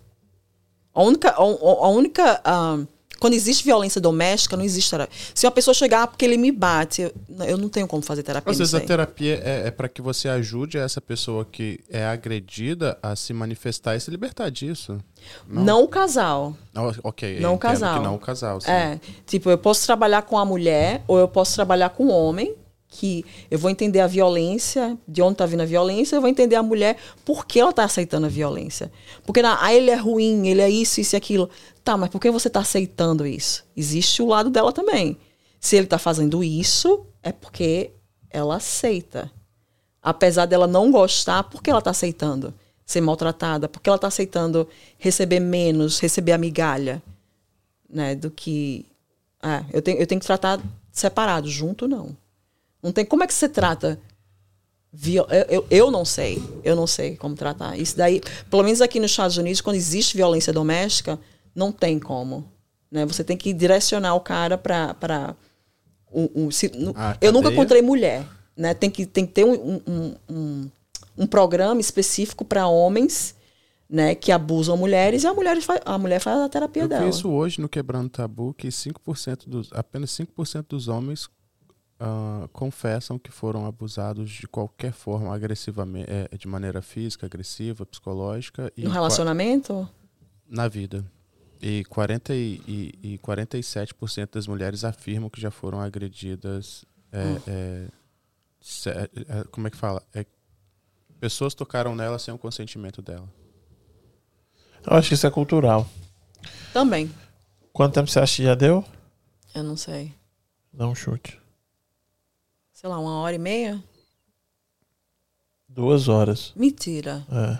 a única, a, a única, ah, quando existe violência doméstica, não existe terapia. Se uma pessoa chegar "Ah, porque ele me bate, eu, eu não tenho como fazer terapia. Às vezes a terapia é, é para que você ajude essa pessoa que é agredida a se manifestar e se libertar disso. Não o casal. Ah, ok, Não o casal. não o casal. sim. É, tipo, eu posso trabalhar com a mulher ou eu posso trabalhar com o homem, que eu vou entender a violência, de onde está vindo a violência, eu vou entender a mulher por que ela está aceitando a violência. Porque na, ah, ele é ruim, ele é isso, isso e aquilo. Tá, mas por que você está aceitando isso? Existe o lado dela também. Se ele está fazendo isso, é porque ela aceita. Apesar dela não gostar, por que ela está aceitando ser maltratada? Por que ela está aceitando receber menos, receber a migalha? né, do que ah, eu tenho eu tenho que tratar separado, junto não. Não tem como é que você trata viol- eu, eu, eu não sei, eu não sei como tratar. Isso daí, pelo menos aqui nos Estados Unidos, quando existe violência doméstica, não tem como, né? Você tem que direcionar o cara para para um, um, se- Ah, eu nunca encontrei mulher, né? Tem que tem que ter um, um, um, um programa específico para homens, né, que abusam mulheres e a mulher faz, a mulher faz a terapia Eu dela. isso hoje no Quebrando Tabu, que 5% dos, apenas 5% dos homens ah, confessam que foram abusados de qualquer forma, agressivamente, é, de maneira física, agressiva, psicológica e No relacionamento? na vida. E, 40 e, e, e 47% das mulheres afirmam que já foram agredidas. é, Hum. é, se- é, é, como é que fala? É, pessoas tocaram nela sem o consentimento dela. Eu acho que isso é cultural. Também. Quanto tempo você acha que já deu? Eu não sei. Dá um chute. Sei lá, uma hora e meia? Duas horas. Mentira. É.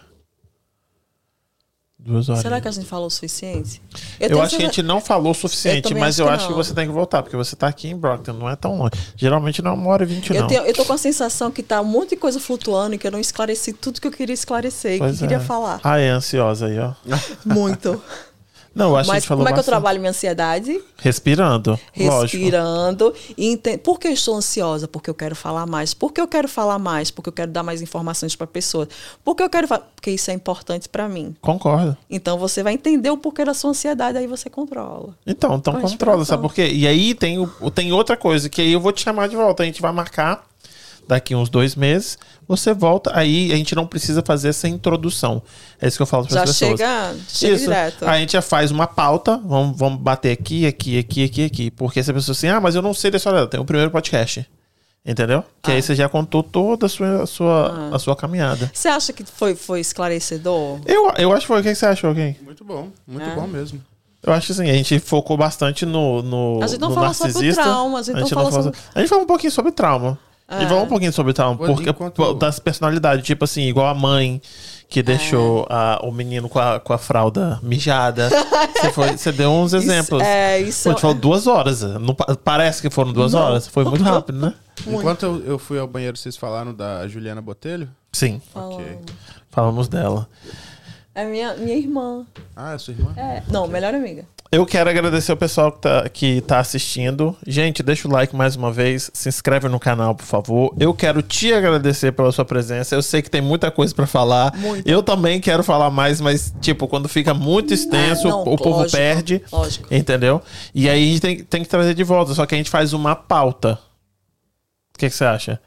Duas horas. Será que a gente falou o suficiente? Eu, tenho acho que a certeza- gente não falou o Eu suficiente, mas acho eu que acho que você tem que voltar, porque você tá aqui em Brockton, não é tão longe. Geralmente não é uma hora e vinte, Eu, não. tenho, eu tô com a sensação que tá um monte de coisa flutuando e que eu não esclareci tudo que eu queria esclarecer e Pois que queria é. falar. Ah, é ansiosa aí, ó. Muito. Não, eu acho que a Mas gente falou como é que eu trabalho minha ansiedade? Respirando. Lógico. Respirando. E enten- Por que eu estou ansiosa? Porque eu quero falar mais. Por que eu quero falar mais? Porque eu quero dar mais informações para pessoas. Por que eu quero falar? Porque isso é importante para mim. Concordo. Então você vai entender o porquê da sua ansiedade, aí você controla. Então, então controla, sabe por quê? E aí tem, o, tem outra coisa, que aí eu vou te chamar de volta. A gente vai marcar daqui uns dois meses. Você volta, aí a gente não precisa fazer essa introdução. É isso que eu falo para Já as pessoas. chega, chega Isso. direto. A gente já faz uma pauta, vamos, vamos bater aqui, aqui, aqui, aqui, aqui. Porque se a pessoa assim, ah, mas eu não sei da história dela, tem o primeiro podcast. Entendeu? Que Ah. aí você já contou toda a sua, a sua, a sua caminhada. Você acha que foi, foi esclarecedor? Eu, eu acho que foi. O que você achou, alguém? Muito bom, muito É. bom mesmo. Eu acho que sim, a gente focou bastante no, no, A gente não no fala sobre o narcisista. trauma, a gente não fala sobre- A gente falou um pouquinho sobre trauma. E É. falou um pouquinho sobre trauma, Pô, porque enquanto- das personalidades, tipo assim, igual a mãe que deixou a- o menino com a, com a fralda mijada. você, foi- você deu uns exemplos. Isso, é, isso Pô, gente falou duas horas. Não, pa- parece que foram duas Não. horas. Foi muito rápido, né? Enquanto eu, eu fui ao banheiro, vocês falaram da Juliana Botelho? Sim, Ok. falamos dela. É minha, minha irmã. Ah, é sua irmã? É, não, melhor amiga. Eu quero agradecer o pessoal que tá, que tá assistindo. Gente, deixa o like mais uma vez. Se inscreve no canal, por favor. Eu quero te agradecer pela sua presença. Eu sei que tem muita coisa pra falar. Muito. Eu também quero falar mais, mas, tipo, quando fica muito extenso, Ah, não, o povo lógico, perde. lógico. Entendeu? E aí a gente tem, tem que trazer de volta. Só que a gente faz uma pauta. O que, que você acha?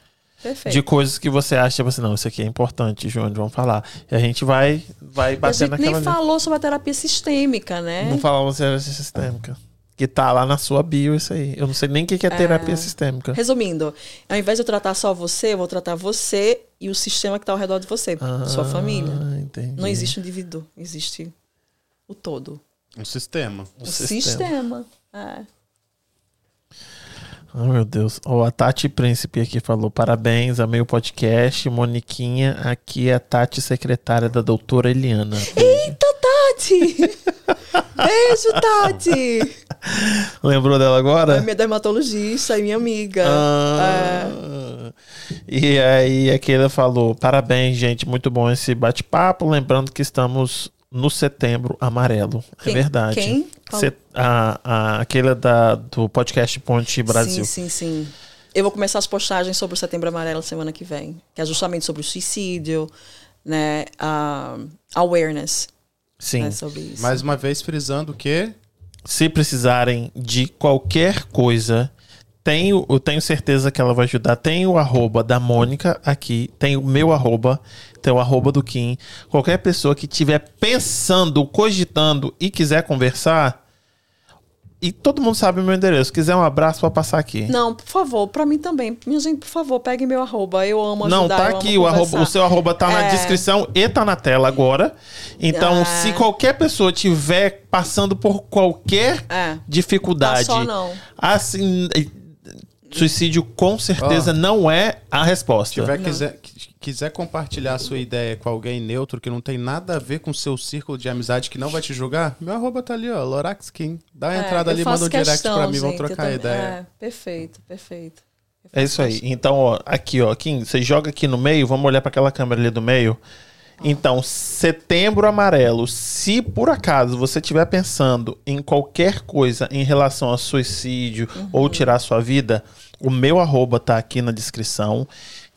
Perfeito. De coisas que você acha, tipo assim, não, isso aqui é importante, Júnior, vamos falar. E a gente vai, vai a bater gente nem naquela. falou sobre a terapia sistêmica, né? Não falamos de sistêmica. Que tá lá na sua bio isso aí. Eu não sei nem o que que é terapia sistêmica. Resumindo, ao invés de eu tratar só você, eu vou tratar você e o sistema que está ao redor de você, sua família. Ah, entendi. Não existe um indivíduo, existe o todo. Um sistema. O, O sistema. sistema. É. Oh, meu Deus. Ó, a Tati Príncipe aqui falou: parabéns, amei o podcast. Moniquinha, aqui é a Tati, secretária da doutora Eliana. Eita, Tati! Beijo, Tati! Lembrou dela É agora? minha dermatologista e minha amiga. É. Ah, E aí, aquele falou: parabéns, gente, muito bom esse bate-papo. Lembrando que estamos no setembro amarelo. Quem- é verdade. quem? Set- a, a, aquele da, do podcast Ponte Brasil. Sim, sim, sim. Eu vou começar as postagens sobre o Setembro Amarelo semana que vem, que é justamente sobre o suicídio, né? A awareness Sim. né, sobre isso. Mais uma vez frisando que Se precisarem de qualquer coisa, tenho, eu tenho certeza que ela vai ajudar. Tem o arroba da Mônica aqui, tem o meu arroba, tem o arroba do Kim. Qualquer pessoa que estiver pensando, cogitando e quiser conversar, e todo mundo sabe o meu endereço. Quiser um abraço, pode passar aqui. Não, por favor, pra mim também. Minha gente, por favor, pegue meu arroba. Eu amo ajudar. Não, tá aqui, o, arroba- o seu arroba tá na É. descrição e tá na tela agora. Então, Ah. se qualquer pessoa tiver passando por qualquer É. dificuldade, Tá só não. assim, suicídio com certeza Ó. não é a resposta. tiver quiser, qui- quiser compartilhar a sua ideia com alguém neutro que não tem nada a ver com o seu círculo de amizade que não vai te julgar, meu arroba tá ali, ó, Lorax Kim. Dá uma É, entrada ali, manda um direct questão, pra mim, gente, eu trocar também- ideia. É, perfeito, perfeito. É isso aí. Então, ó, aqui, ó, Kim, você joga aqui no meio, vamos olhar para aquela câmera ali do meio. Então, setembro amarelo. Se por acaso você estiver pensando em qualquer coisa em relação a suicídio ou tirar sua vida, o meu arroba tá aqui na descrição,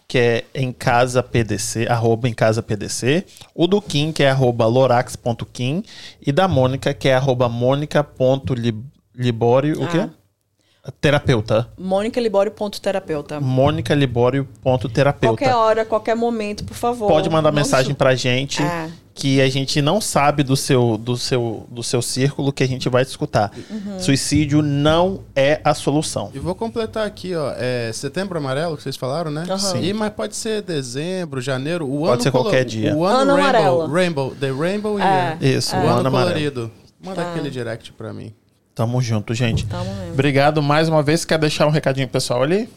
que é em casa PDC, arroba em casa PDC. O do Kim, que é arroba lorax.kim. E da Mônica, que é arroba mônica.libório, o Ah. quê? Terapeuta. Mônica Libório ponto terapeuta. Mônica Libório.terapeuta. Qualquer hora, qualquer momento, por favor. Pode mandar mensagem su- pra gente É. que a gente não sabe do seu, do seu, do seu círculo que a gente vai escutar. Uhum. Suicídio não é a solução. E vou completar aqui, ó. É setembro amarelo que vocês falaram, né? Aham. Sim. E, mas pode ser dezembro, janeiro. O Pode ano ser qualquer dia. O ano, Ano Rainbow, amarelo. Rainbow. The Rainbow É. Year. Isso, O o ano ano amarelo. colorido. Manda Tá. aquele direct pra mim. Tamo junto, gente. Tamo mesmo. Obrigado mais uma vez. Quer deixar um recadinho pessoal ali?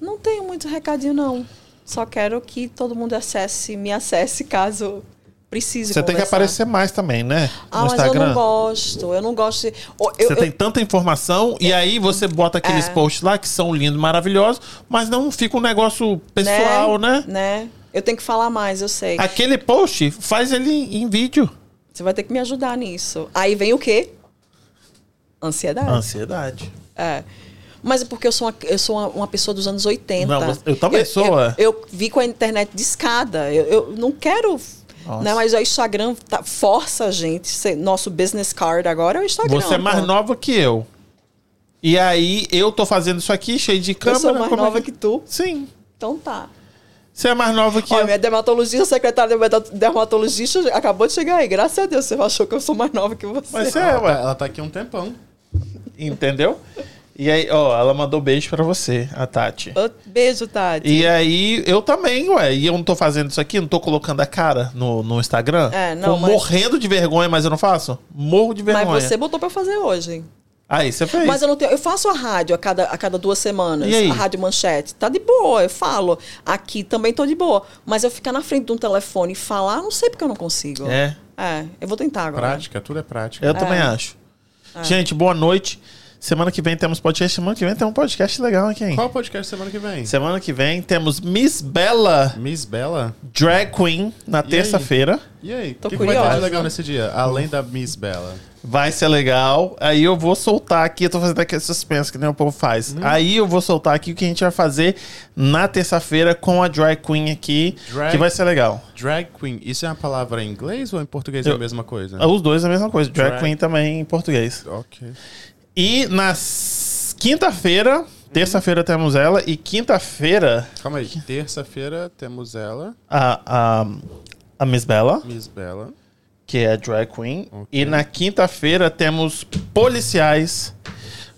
Não tenho muito recadinho, não. Só quero que todo mundo acesse, me acesse caso precise Você tem que conversar. aparecer mais também, né? Ah, no mas Instagram. eu não gosto. Eu não gosto de... Eu- Você eu- tem tanta informação e aí você bota aqueles É. posts lá que são lindos, maravilhosos, mas não fica um negócio pessoal, né? Né? Eu tenho que falar mais, eu sei. Aquele post, faz ele em vídeo. Você vai ter que me ajudar nisso. Aí vem o quê? Ansiedade. Ansiedade. É. Mas é porque eu sou uma, eu sou uma, uma pessoa dos anos 80. Não, eu também sou, Eu, é. eu vi com a internet de escada. Eu, eu não quero. Nossa. Né, mas o Instagram tá- força a gente. Nosso business card agora é o Instagram. Você é mais pô. nova que eu. E aí, eu tô fazendo isso aqui, cheio de Eu câmera. sou mais é nova que tu. Sim. Então tá. Você é mais nova que Olha, eu. minha dermatologista, secretária da dermatologista, acabou de chegar aí. Graças a Deus, você achou que eu sou mais nova que você. Mas é, ué. ela tá aqui um tempão. Entendeu? E aí, ó, ela mandou beijo pra você, a Tati. Beijo, Tati. E aí, eu também, ué. E eu não tô fazendo isso aqui, não tô colocando a cara no, no Instagram. É, não, Com- mas- Morrendo de vergonha, mas eu não faço? Morro de vergonha. Mas você botou pra fazer hoje. Aí, você fez. Mas eu não tenho. Eu faço a rádio a cada, a cada duas semanas. E aí? A rádio manchete. Tá de boa, eu falo. Aqui também tô de boa. Mas eu ficar na frente de um telefone e falar, não sei porque eu não consigo. É. É, eu vou tentar agora. Prática, tudo é prática. Eu também acho. Gente, boa noite. Semana que vem temos podcast. Semana que vem tem um podcast legal aqui, hein? Qual podcast semana que vem? Semana que vem temos Miss Bella Miss Bella? Drag Queen na terça-feira. E aí? O que, que vai ter de legal nesse dia? Além da Miss Bella. Vai ser legal. Aí eu vou soltar aqui, eu tô fazendo aquele suspense que nem o povo faz. Aí eu vou soltar aqui o que a gente vai fazer na terça-feira com a Drag Queen aqui, Drag- que vai ser legal. Drag Queen, isso é uma palavra em inglês ou em português é Eu- a mesma coisa? Os dois é a mesma coisa. Drag, Drag. Queen também em português. Ok. E na quinta-feira, terça-feira temos ela, e quinta-feira, Calma aí. Terça-feira temos ela, a, a, a Miss Bella. Miss Bella. que é a drag queen. Ok. E na quinta-feira temos policiais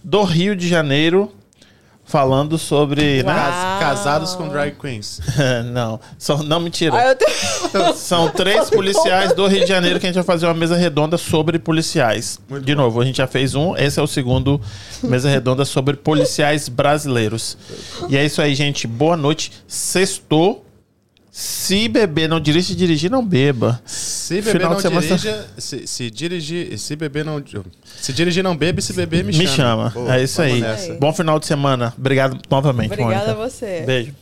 do Rio de Janeiro falando sobre. né? Cas- Casados com drag queens. não, são, não mentira. Ah, tenho... São três policiais do Rio de Janeiro que a gente vai fazer uma mesa redonda sobre policiais. de novo, a gente já fez um, esse é o segundo mesa redonda sobre policiais brasileiros. E é isso aí, gente. Boa noite. Sextou. Se beber não dirige, se dirigir não beba. Se beber Final não de semana- se, se dirigir, se beber não, se dirigir não bebe, se beber me chama. Me chama. Boa, é isso aí. nessa. Bom final de semana. Obrigado novamente, Obrigada a Mônica. você. Beijo.